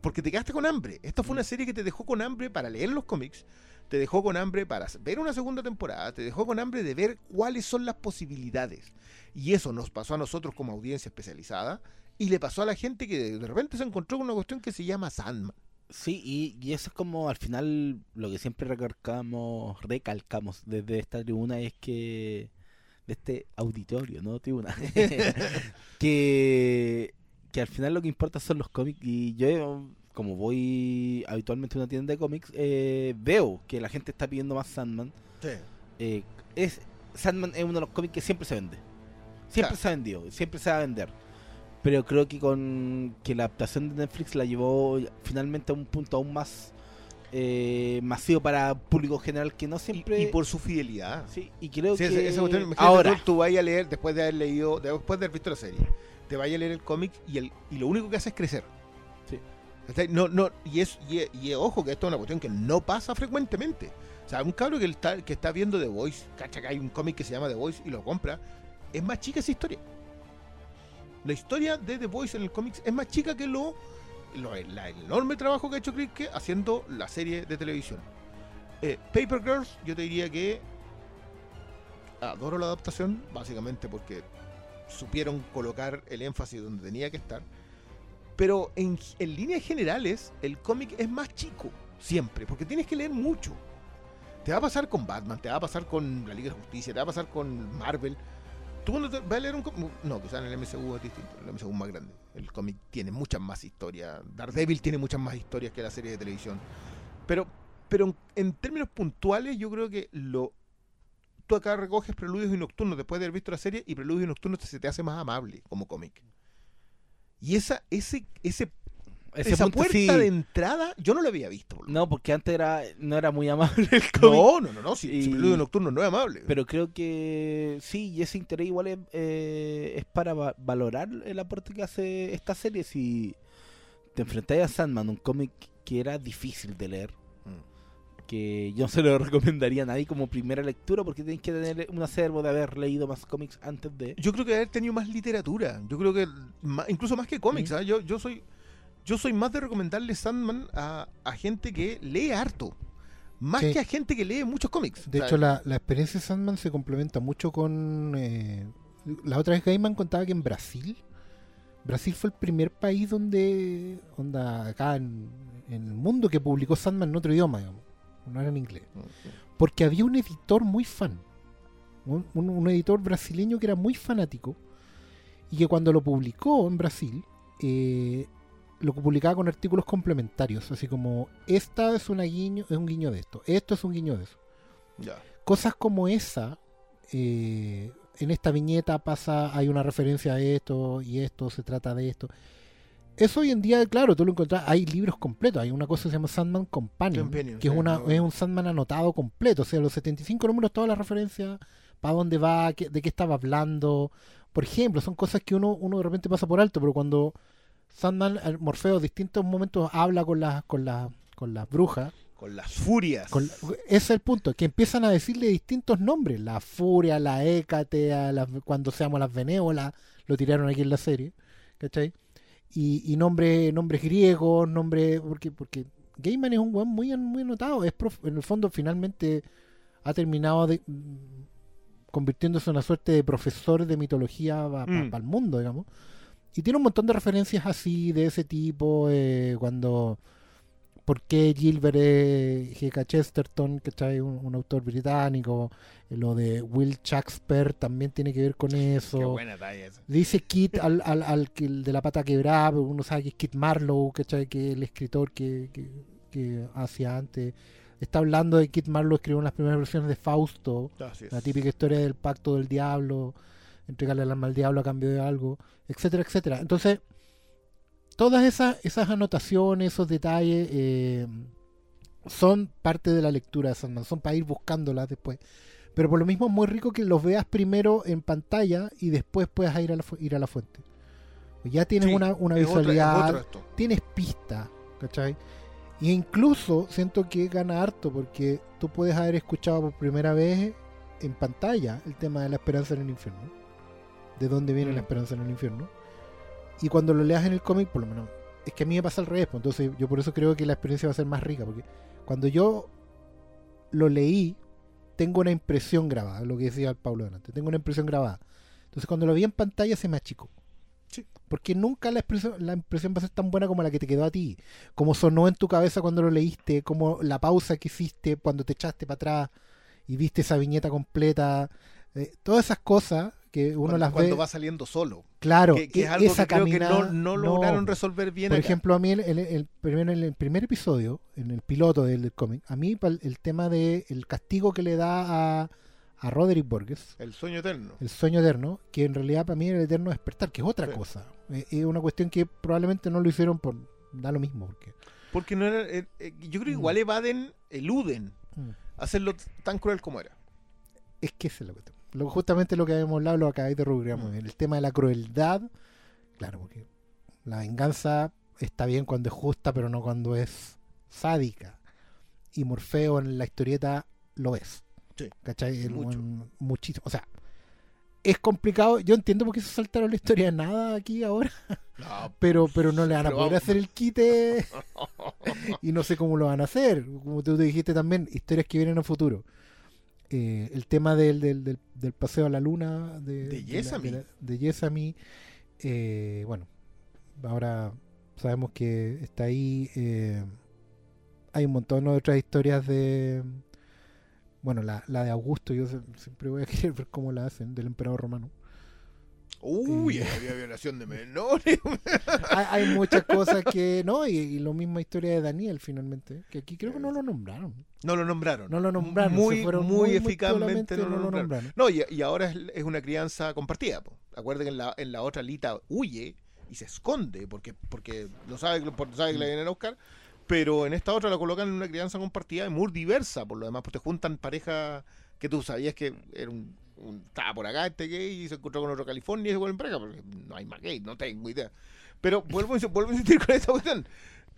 porque te quedaste con hambre. Esta fue una serie que te dejó con hambre para leer los cómics, te dejó con hambre para ver una segunda temporada, te dejó con hambre de ver cuáles son las posibilidades. Y eso nos pasó a nosotros como audiencia especializada y le pasó a la gente que de repente se encontró con una cuestión que se llama Sandman. Sí, y, eso es como al final lo que siempre recalcamos, recalcamos desde esta tribuna es que de este auditorio, no tribuna, que, que al final lo que importa son los cómics y yo como voy habitualmente a una tienda de cómics eh, veo que la gente está pidiendo más Sandman. Eh, es Sandman es uno de los cómics que siempre se vende, siempre Claro. se ha vendido, siempre se va a vender. Pero creo que con que la adaptación de Netflix la llevó finalmente a un punto aún más eh, masivo para público general que no siempre. Y, y por su fidelidad. Sí, y creo Sí, que esa- cuestión, ahora tú, tú vayas a leer después de haber leído, después de haber visto la serie, te vayas a leer el cómic y, el, y lo único que hace es crecer. Sí. No, no, y, es, y, y ojo que esto es una cuestión que no pasa frecuentemente. O sea, un cabro que está, que está viendo The Voice, cacha que hay un cómic que se llama The Voice y lo compra, es más chica esa historia. La historia de The Voice en el cómics es más chica que lo, lo- el enorme trabajo que ha hecho Kripke haciendo la serie de televisión. Eh, Paper Girls, yo te diría que adoro la adaptación, básicamente porque supieron colocar el énfasis donde tenía que estar. Pero en, líneas generales, el cómic es más chico, siempre, porque tienes que leer mucho. Te va a pasar con Batman, te va a pasar con la Liga de Justicia, te va a pasar con Marvel. Tú cuando te vas a leer un cómic, no, quizás en el MCU es distinto, el MCU es más grande. El cómic tiene muchas más historias. Daredevil tiene muchas más historias que la serie de televisión. Pero, pero en, en términos puntuales, yo creo que lo, tú acá recoges Preludios y Nocturnos después de haber visto la serie y Preludios y Nocturnos se te hace más amable como cómic. Y esa, ese, ese, ese esa punto puerta sí- de entrada yo no la había visto. No, porque antes era no era muy amable el cómic. no, no, no, no, si, si Y- Preludio Nocturno no es amable. Pero creo que sí, y ese interés igual es, eh, es para va- valorar el aporte que hace esta serie. Si te enfrentáis a Sandman, un cómic que era difícil de leer. Que yo no se lo recomendaría a nadie como primera lectura porque tenéis que tener un acervo de haber leído más cómics antes de. Yo creo que haber tenido más literatura. Yo creo que incluso más que cómics. ¿ah? Yo, yo soy yo soy más de recomendarle Sandman a, a gente que lee harto. Más Sí. que a gente que lee muchos cómics. De hecho, la, la experiencia de Sandman se complementa mucho con... eh, la otra vez Gaiman contaba que en Brasil, Brasil fue el primer país donde, onda, acá en, en el mundo que publicó Sandman en otro idioma, digamos, no era en inglés. Porque había un editor muy fan, un, un- un editor brasileño que era muy fanático y que cuando lo publicó en Brasil, eh, lo publicaba con artículos complementarios, así como, esta es, una guiño, es un guiño de esto, esto es un guiño de eso cosas como esa, eh, en esta viñeta pasa, hay una referencia a esto y esto, se trata de esto. Eso hoy en día, claro, tú lo encontrás, hay libros completos, hay una cosa que se llama Sandman Companion, Companion, que es, una, es un Sandman anotado completo, o sea, los 75 números, todas las referencias, para dónde va, qué- de qué estaba hablando. Por ejemplo, son cosas que uno, uno de repente pasa por alto, pero cuando Sandman, eh, Morfeo, en distintos momentos habla con las, con las, con las brujas, Con las furias. con ese es el punto, que empiezan a decirle distintos nombres. La furia, la hécate, cuando se llama las benévolas, lo tiraron aquí en la serie, ¿cachai? Y, y nombres nombres griegos, nombres... Porque, porque Gaiman es un weón muy, muy anotado. Es prof- en el fondo, finalmente, ha terminado de, mm, convirtiéndose en una suerte de profesor de mitología para Mm. el mundo, digamos. Y tiene un montón de referencias así, de ese tipo, eh, cuando por qué Gilbert es G.K. Chesterton, que un, un autor británico, eh, lo de Will Shakespeare también tiene que ver con Qué eso. buena talla esa. Dice Kit al, al, al que de la pata quebrada, pero uno sabe que es Kit Marlowe, ¿cachai? que es el escritor que, que, que hacía antes. Está hablando de Kit Marlowe, escribió las primeras versiones de Fausto, es. la típica historia del pacto del diablo, entregarle el alma al diablo a cambio de algo, etcétera, etcétera. Entonces, todas esas, esas anotaciones, esos detalles, eh, son parte de la lectura de Sandman, son para ir buscándolas después. Pero por lo mismo es muy rico que los veas primero en pantalla y después puedas ir a la, fu- ir a la fuente. Ya tienes Sí, una, una otra- visualidad, tienes pista, ¿cachai? Y incluso siento que gana harto porque tú puedes haber escuchado por primera vez en pantalla el tema de la esperanza en el infierno. De dónde viene Mm. la esperanza en el infierno. Y cuando lo leas en el cómic, por lo menos, es que a mí me pasa al revés. pues, entonces yo por eso creo que la experiencia va a ser más rica. Porque cuando yo lo leí, tengo una impresión grabada, lo que decía Pablo delante. Tengo una impresión grabada. Entonces cuando lo vi en pantalla se me achicó. Sí. Porque nunca la expresión, la impresión va a ser tan buena como la que te quedó a ti. Como sonó en tu cabeza cuando lo leíste, como la pausa que hiciste cuando te echaste para atrás y viste esa viñeta completa. eh, todas esas cosas que uno cuando, las cuando ve. va saliendo solo. claro, que, que es algo esa que creo que no, no lograron resolver bien Por acá. ejemplo, a mí el, el- el primero, en el primer episodio, en el piloto del, del cómic, a mí el tema de el castigo que le da a, a Roderick Borges, El sueño eterno. el sueño eterno, que en realidad para mí era el eterno despertar, que es otra Sí. cosa. Eh, Es una cuestión que probablemente no lo hicieron por da lo mismo, porque Porque no era. eh, eh, yo creo que Mm. igual evaden, eluden mm, hacerlo tan cruel como era. es que esa es la cuestión. Lo, justamente lo que habíamos hablado lo acabáis de rubricar muy Mm. bien. El tema de la crueldad, claro, porque la venganza está bien cuando es justa, pero no cuando es sádica. Y Morfeo en la historieta lo es. Sí, ¿Cachai? Muchísimo. O sea, es complicado. Yo entiendo por qué se saltaron la historia de nada aquí ahora, No, pero, pero no le van a poder vamos. hacer el quite y no sé cómo lo van a hacer. Como tú te dijiste también, historias que vienen a futuro. Eh, el tema del, del, del, del paseo a la luna de, De Yesami. la- de Yesami, eh, bueno, ahora sabemos que está ahí. eh, hay un montón de otras historias de. Bueno, la, la de Augusto, yo siempre voy a querer ver cómo la hacen, del emperador romano. Uy, Eh. había violación de menores. hay, hay muchas cosas que. No, y, y lo misma historia de Daniel, finalmente. Que aquí creo que no lo nombraron. No lo nombraron. No lo nombraron. Muy, eficazmente no lo nombraron. No, y, y ahora es, es una crianza compartida. po. Acuerden que en la, en la otra Lita huye y se esconde porque, porque lo sabe, que- porque sabe que le vienen a buscar. Pero en esta otra la colocan en una crianza compartida y muy diversa, por lo demás, porque juntan parejas que tú sabías que era un, estaba por acá este gay y se encontró con otro California y se vuelven para acá, porque no hay más gay, no tengo idea. Pero vuelvo, vuelvo a insistir con esta cuestión.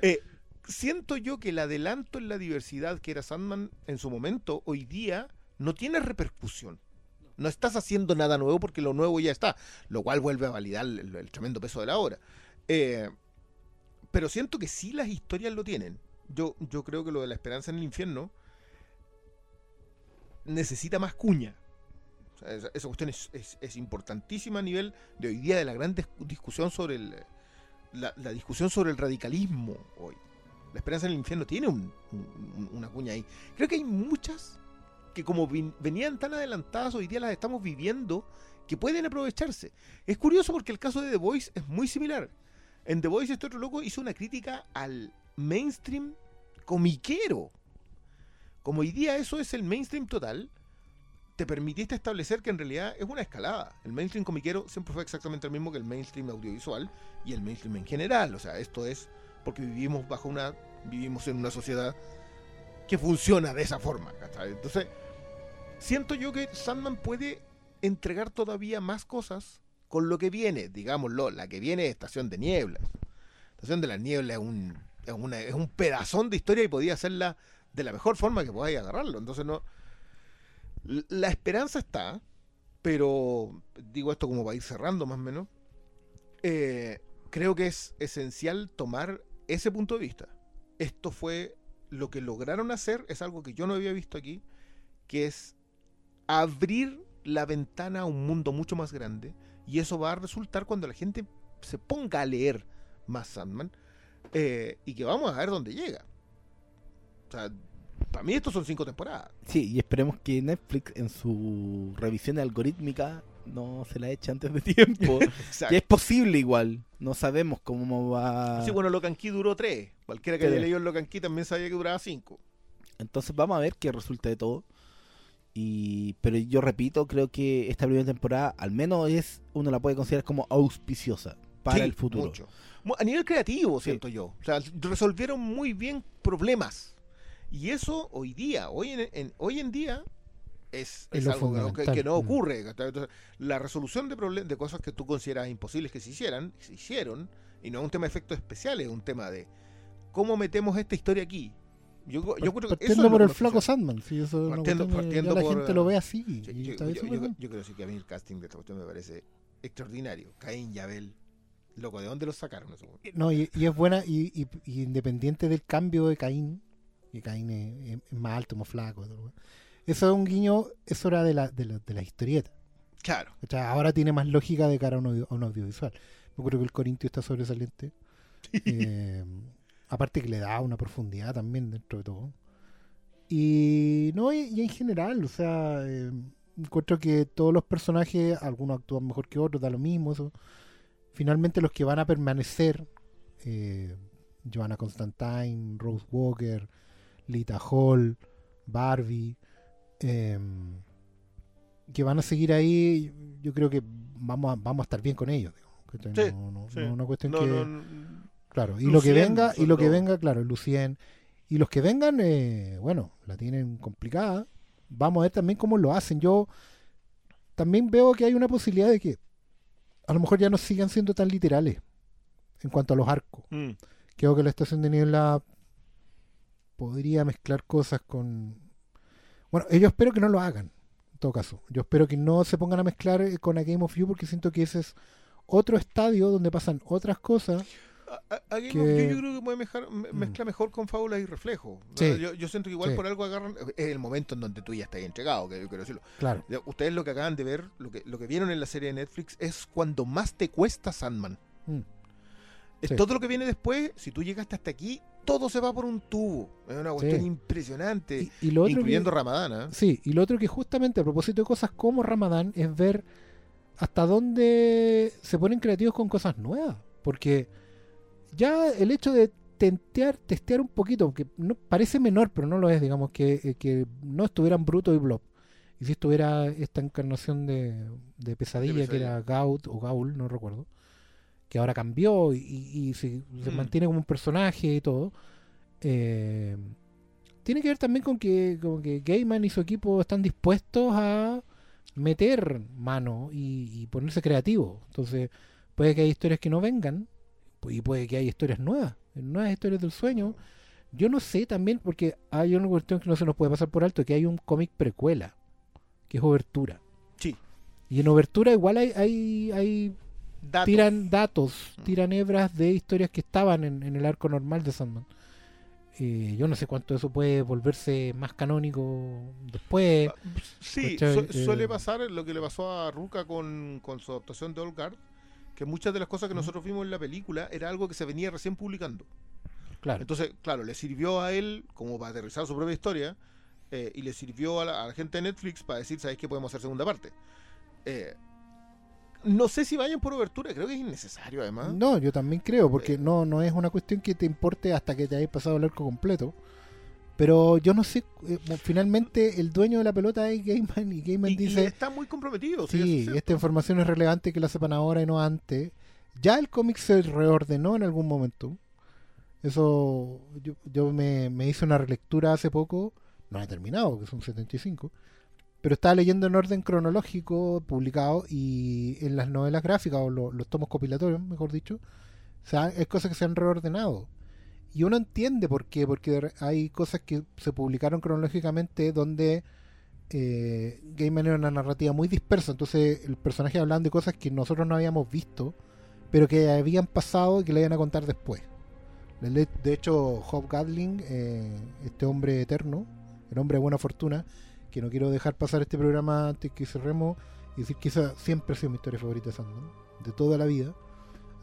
Eh, siento yo que el adelanto en la diversidad que era Sandman en su momento, hoy día no tiene repercusión. No estás haciendo nada nuevo porque lo nuevo ya está, lo cual vuelve a validar el, el tremendo peso de la obra. Eh, pero siento que sí las historias lo tienen. Yo, yo creo que lo de la esperanza en el infierno necesita más cuña. Esa, cuestión es, importantísima a nivel de hoy día de la gran dis- discusión sobre el, la, discusión sobre el radicalismo hoy. La esperanza en el infierno tiene un- un- una cuña ahí. Creo que hay muchas que como venían tan adelantadas, hoy día las estamos viviendo, que pueden aprovecharse. Es curioso porque el caso de The Voice es muy similar. En The Voice este otro loco hizo una crítica al mainstream comiquero. Como hoy día eso es el mainstream total, te permitiste establecer que en realidad es una escalada. El mainstream comiquero siempre fue exactamente el mismo que el mainstream audiovisual y el mainstream en general. O sea, esto es porque vivimos bajo una, vivimos en una sociedad que funciona de esa forma. Entonces, siento yo que Sandman puede entregar todavía más cosas con lo que viene, digámoslo, la que viene es Estación de Nieblas. Estación de las Nieblas es un, es, una- es un pedazón de historia y podía hacerla de la mejor forma que podáis agarrarlo. Entonces no. La esperanza está, pero digo esto como para ir cerrando más o menos. eh, creo que es esencial tomar ese punto de vista. Esto fue lo que lograron hacer, es algo que yo no había visto aquí, que es abrir la ventana a un mundo mucho más grande. Y eso va a resultar cuando la gente se ponga a leer más Sandman. eh, y que vamos a ver dónde llega. O sea, para mí estos son cinco temporadas. Sí, y esperemos que Netflix en su revisión algorítmica no se la eche antes de tiempo. Que es posible igual. No sabemos cómo va. Sí, bueno, Locan Key duró tres. Cualquiera que haya leído Locan Key también sabía que duraba cinco. Entonces vamos a ver qué resulta de todo. Y pero yo repito, creo que esta primera temporada al menos es uno la puede considerar como auspiciosa para Sí, el futuro. mucho. Mu- A nivel creativo, Sí. siento yo. O sea, resolvieron muy bien problemas. Y eso hoy día, hoy en, en- hoy en día, es, Es es lo algo que no- que, no Mm. ocurre. la resolución de, problem- de cosas que tú consideras imposibles que se hicieran, se hicieron. Y no es un tema de efectos especiales, es un tema de cómo metemos esta historia aquí. Yo, yo creo que eso lo por el flaco. Sandman. Sí, eso Partiendo- ya partiendo la por, gente lo ve así. Sí, y yo, yo- yo- creo sí que a mí el casting de esta cuestión me parece extraordinario. Caín y Abel. Loco, ¿de dónde los sacaron eso? No, y, y es buena, y, y- y independiente del cambio de Caín, que Caín es, más alto, más flaco. todo. Eso es un guiño, eso era de la, de la, de la historieta. Claro. O sea, ahora tiene más lógica de cara a un, audio- a un audiovisual. Yo creo que el Corintio está sobresaliente. Eh, aparte que le da una profundidad también dentro de todo. Y no, y, y en general, o sea, eh, encuentro que todos los personajes, algunos actúan mejor que otros, da lo mismo. Eso. Finalmente los que van a permanecer, eh, Joanna Constantine, Rose Walker, Lita Hall, Barbie, em, que van a seguir ahí, yo creo que vamos a, vamos a estar bien con ellos. digo, ¿cachai? Sí, no, no- sí. no es una cuestión que... Claro, y lo que venga, y lo que venga, claro, Lucien. Y los que vengan, eh, bueno, la tienen complicada. Vamos a ver también cómo lo hacen. Yo también veo que hay una posibilidad de que a lo mejor ya no sigan siendo tan literales en cuanto a los arcos. Mm. Creo que la estación de niebla podría mezclar cosas con... Bueno, yo espero que no lo hagan, en todo caso. Yo espero que no se pongan a mezclar eh, con A Game of You porque siento que ese es otro estadio donde pasan otras cosas. A- Game Que- of You yo creo que puede mezclar- me- Mm. mezcla mejor con fábulas y reflejos. Sí. Yo, yo siento que igual Sí. por algo agarran. Es el momento en donde tú ya estás entregado, que yo quiero decirlo. Claro. Ustedes lo que acaban de ver, lo que, lo que vieron en la serie de Netflix, es cuando más te cuesta Sandman. Mm. Es Sí. Todo lo que viene después, si tú llegaste hasta aquí, todo se va por un tubo. Es una cuestión Sí. impresionante. Y, y lo otro incluyendo que, Ramadana. sí, y lo otro que justamente a propósito de cosas como Ramadán es ver hasta dónde se ponen creativos con cosas nuevas. Porque ya el hecho de tentear, testear un poquito, que no, parece menor, pero no lo es, digamos, que, eh, que no estuvieran Bruto y Blob. Y si estuviera esta encarnación de, de pesadilla, que era Gaut o Gaul, no recuerdo, que ahora cambió y, y se, se Mm. mantiene como un personaje y todo. eh, tiene que ver también con que, con que Gaiman y su equipo están dispuestos a meter mano y, y ponerse creativo. Entonces, puede que hay historias que no vengan y puede que hay historias nuevas, nuevas historias del sueño. Yo no sé también, porque hay una cuestión que no se nos puede pasar por alto, que hay un cómic precuela, que es Obertura. Sí. Y en Obertura igual hay, hay, hay Datos. tiran datos, Mm. tiran hebras de historias que estaban en, en el arco normal de Sandman. Eh, yo no sé cuánto eso puede volverse más canónico después. Ah, Sí, su- suele Eh, pasar lo que le pasó a Ruka con, con su adaptación de Old Guard, que muchas de las cosas que nosotros vimos en la película era algo que se venía recién publicando. Claro. Entonces, claro, le sirvió a él como para aterrizar su propia historia eh, y le sirvió a la, a la gente de Netflix para decir, ¿sabéis que podemos hacer segunda parte? Eh, no sé si vayan por obertura, creo que es innecesario además. No, yo también creo, porque Eh. no, no es una cuestión que te importe hasta que te hayas pasado el arco completo. Pero yo no sé, eh, finalmente el dueño de la pelota es Gaiman y Gaiman y, y dice, está muy comprometido. sí, es esta información es relevante que la sepan ahora y no antes. Ya el cómic se reordenó en algún momento. Eso, yo, yo me, me hice una relectura hace poco, no he terminado, que son 75, pero estaba leyendo en orden cronológico publicado y en las novelas gráficas o lo- los tomos compilatorios, mejor dicho, o sea, hay cosas que se han reordenado. Y uno entiende por qué, porque hay cosas que se publicaron cronológicamente donde eh, Gaiman era una narrativa muy dispersa, entonces el personaje hablaban de cosas que nosotros no habíamos visto, pero que habían pasado y que le iban a contar después. De hecho, Hob Gatling, eh, este hombre eterno, el hombre de buena fortuna, que no quiero dejar pasar este programa antes que cerremos, y decir que esa siempre ha sido mi historia favorita de Sandman, de toda la vida.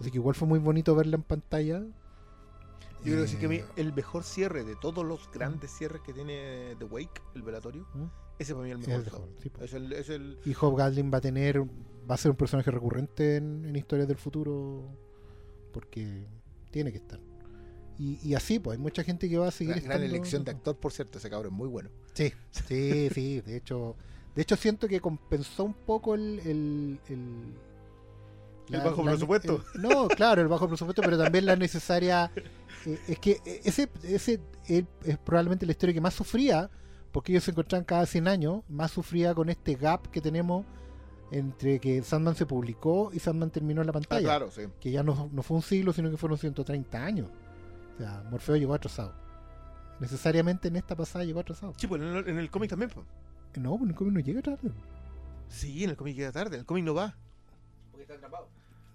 Así que igual fue muy bonito verla en pantalla. Yo quiero decir que a mí Eh, el mejor cierre de todos los grandes cierres que tiene The Wake, el velatorio, ¿Mm? ese para mí es el mejor. sí, es el, es el- Y Gatling va a tener, va a ser un personaje recurrente en, en historias del futuro, porque tiene que estar. Y, y así, pues hay mucha gente que va a seguir gran, gran elección de actor, por cierto, ese cabrón es muy bueno. Sí, sí, sí. De hecho, de hecho siento que compensó un poco el, el, el, El bajo presupuesto. el- no, claro, el bajo presupuesto, pero también la necesaria. eh, es que ese, ese él es probablemente la historia que más sufría, porque ellos se encontraban cada 100 años, más sufría con este gap que tenemos entre que Sandman se publicó y Sandman terminó en la Ah, pantalla. claro, sí. Que ya no, no fue un siglo, sino que fueron 130 años. O sea, Morfeo llegó atrasado. Necesariamente en esta pasada llegó atrasado. Sí, pues en el, en el cómic también. pues. No, pues en el cómic no llega tarde. Sí, en el cómic llega tarde, en el cómic no va, Porque está atrapado.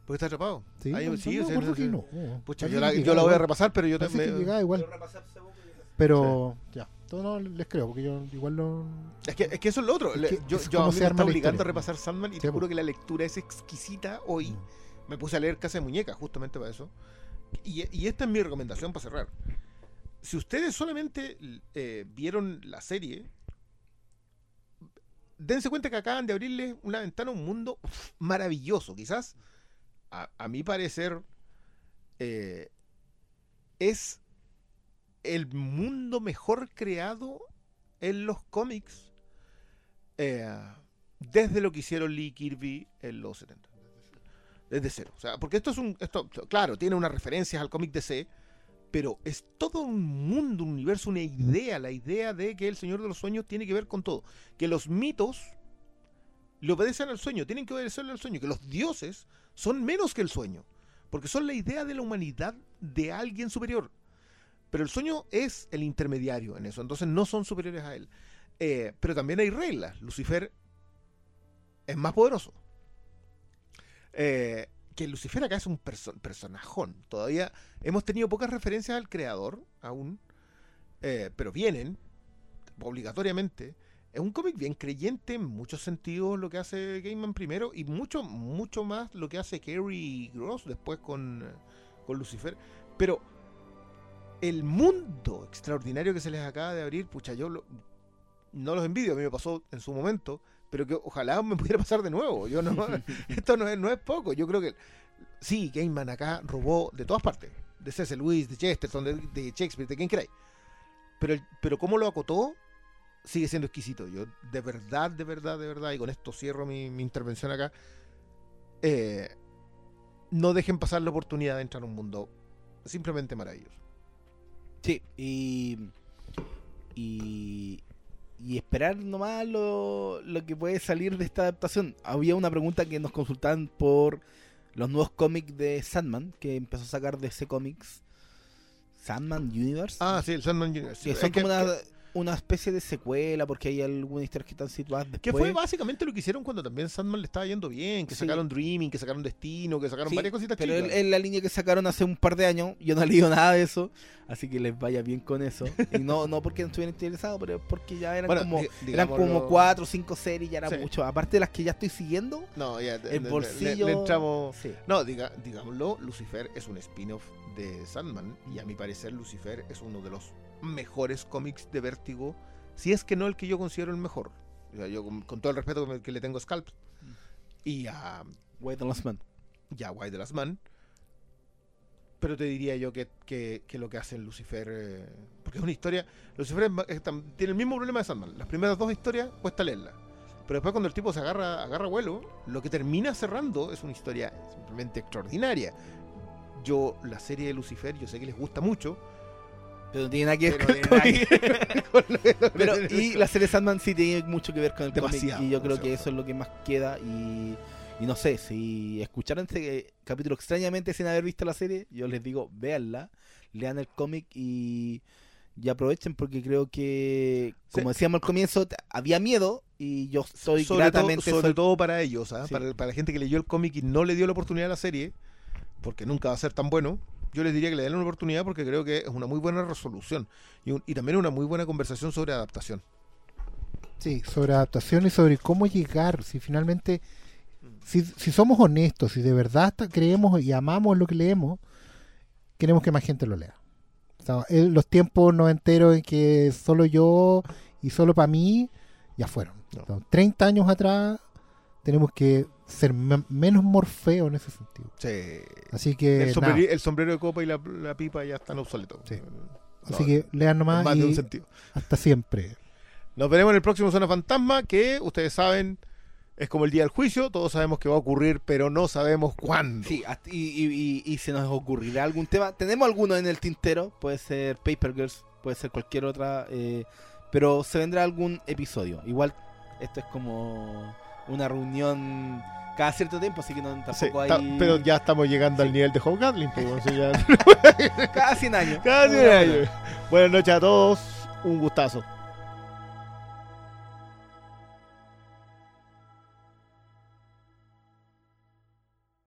porque está atrapado. Sí, Ahí- no, sí, no, sí, no. Pucha, yo la, yo voy a repasar, pero yo también. igual. Pero ya, todo no les creo, porque yo igual no. Es que, es que eso es lo otro. Es que yo es yo a mí me está obligando a repasar Sandman y Sí, te juro que la lectura es exquisita hoy. Mm. Me puse a leer Casa de Muñeca justamente para eso. Y, esta es mi recomendación para cerrar. Si ustedes solamente eh, vieron la serie, dense cuenta que acaban de abrirle una ventana a un mundo maravilloso. Quizás, a, a mi parecer, eh, es el mundo mejor creado en los cómics eh, desde lo que hicieron Lee Kirby en los 70. Desde cero. O sea, porque esto es un. Esto, claro, tiene unas referencias al cómic DC, pero es todo un mundo, un universo, una idea. La idea de que el Señor de los Sueños tiene que ver con todo. Que los mitos le obedecen al sueño, tienen que obedecerle al sueño. Que los dioses son menos que el sueño. Porque son la idea de la humanidad de alguien superior. Pero el sueño es el intermediario en eso. Entonces no son superiores a él. Eh, pero también hay reglas. Lucifer es más poderoso. Eh, que Lucifer acá es un perso- personajón. Todavía hemos tenido pocas referencias al creador aún. eh, pero vienen obligatoriamente. Es un cómic bien creyente en muchos sentidos lo que hace Gaiman primero y mucho, mucho más lo que hace Kerry Gross después con, con Lucifer. Pero el mundo extraordinario que se les acaba de abrir, pucha, yo no los envidio, a mí me pasó en su momento, pero que ojalá me pudiera pasar de nuevo. Yo no, esto no es, no es poco. Yo creo que sí, Gaiman acá robó de todas partes, de C.S. Lewis, de Chesterton, de, de Shakespeare, de quien queráis. Pero, pero cómo lo acotó sigue siendo exquisito. Yo de verdad, de verdad, de verdad, y con esto cierro mi, mi intervención acá. eh, no dejen pasar la oportunidad de entrar a un mundo simplemente maravilloso. Sí, y, y, y esperar nomás lo, lo que puede salir de esta adaptación. Había una pregunta que nos consultaban por los nuevos cómics de Sandman, que empezó a sacar de ese cómics. Sandman Universe. Ah, sí, el Sandman Universe. que Es son que- como una, una especie de secuela, porque hay algunas historias que están situadas después. Que fue básicamente lo que hicieron cuando también Sandman le estaba yendo bien, que Sí. sacaron Dreaming, que sacaron Destino, que sacaron Sí, varias cositas pero chicas. es la línea que sacaron hace un par de años. Yo no he leído nada de eso, así que les vaya bien con eso. Y no, no porque no estuvieran interesados, pero porque ya eran Bueno, como eran como cuatro o cinco series, ya era Sí. mucho. Aparte de las que ya estoy siguiendo, No, ya, el le- bolsillo. Le, le entramos... No, diga, digámoslo, Lucifer es un spin-off de Sandman y a mi parecer Lucifer es uno de los mejores cómics de Vértigo, si es que no el que yo considero el mejor. O sea, yo con, con todo el respeto que le tengo a Scalp y a, Wait the Last Man. y a White the Last Man, pero te diría yo que, que- que lo que hace Lucifer, eh, porque es una historia, Lucifer es es tiene el mismo problema de Sandman, las primeras dos historias cuesta leerlas. Pero después cuando el tipo se agarra, agarra vuelo, lo que termina cerrando es una historia simplemente extraordinaria. Yo, la serie de Lucifer, yo sé que les gusta mucho. Pero no tiene nada que ver Pero con cómic. con Pero, y la serie Sandman sí tiene mucho que ver con el cómic. Demasiado, Y yo creo que eso es lo que más queda. Y, y no sé, si escucharon este capítulo extrañamente sin haber visto la serie, yo les digo, véanla, lean el cómic y, y aprovechen porque creo que, como decíamos al comienzo, había miedo y yo estoy sobre todo, sobre todo para ellos. Sí. para, para la gente que leyó el cómic y no le dio la oportunidad a la serie, porque nunca va a ser tan bueno. Yo les diría que le den una oportunidad porque creo que es una muy buena resolución y, un- y también una muy buena conversación sobre adaptación. Sí, sobre adaptación y sobre cómo llegar, si finalmente, si, si somos honestos, si de verdad creemos y amamos lo que leemos, queremos que más gente lo lea. O sea, los tiempos no enteros en que solo yo y solo para mí, ya fueron. No. O sea, 30 años atrás tenemos que ser me- menos morfeo en ese sentido. Así que, el, nada, sombreri- el sombrero de copa y la, la pipa ya están obsoletos. Sí. No, así que lean nomás más de un y sentido. hasta siempre. Nos veremos en el próximo Zona Fantasma, que ustedes saben es como el día del juicio, todos sabemos que va a ocurrir, pero no sabemos cuándo. Sí, y, y- y- y se nos ocurrirá algún tema. Tenemos alguno en el tintero, puede ser Paper Girls, puede ser cualquier otra, eh, pero se vendrá algún episodio. Igual esto es como una reunión cada cierto tiempo, así que no, tampoco ta- hay... pero ya estamos llegando al nivel de Hobgoblin. pues, ya- Cada 100 años. Cada cien años. Buenas noches a todos, un gustazo.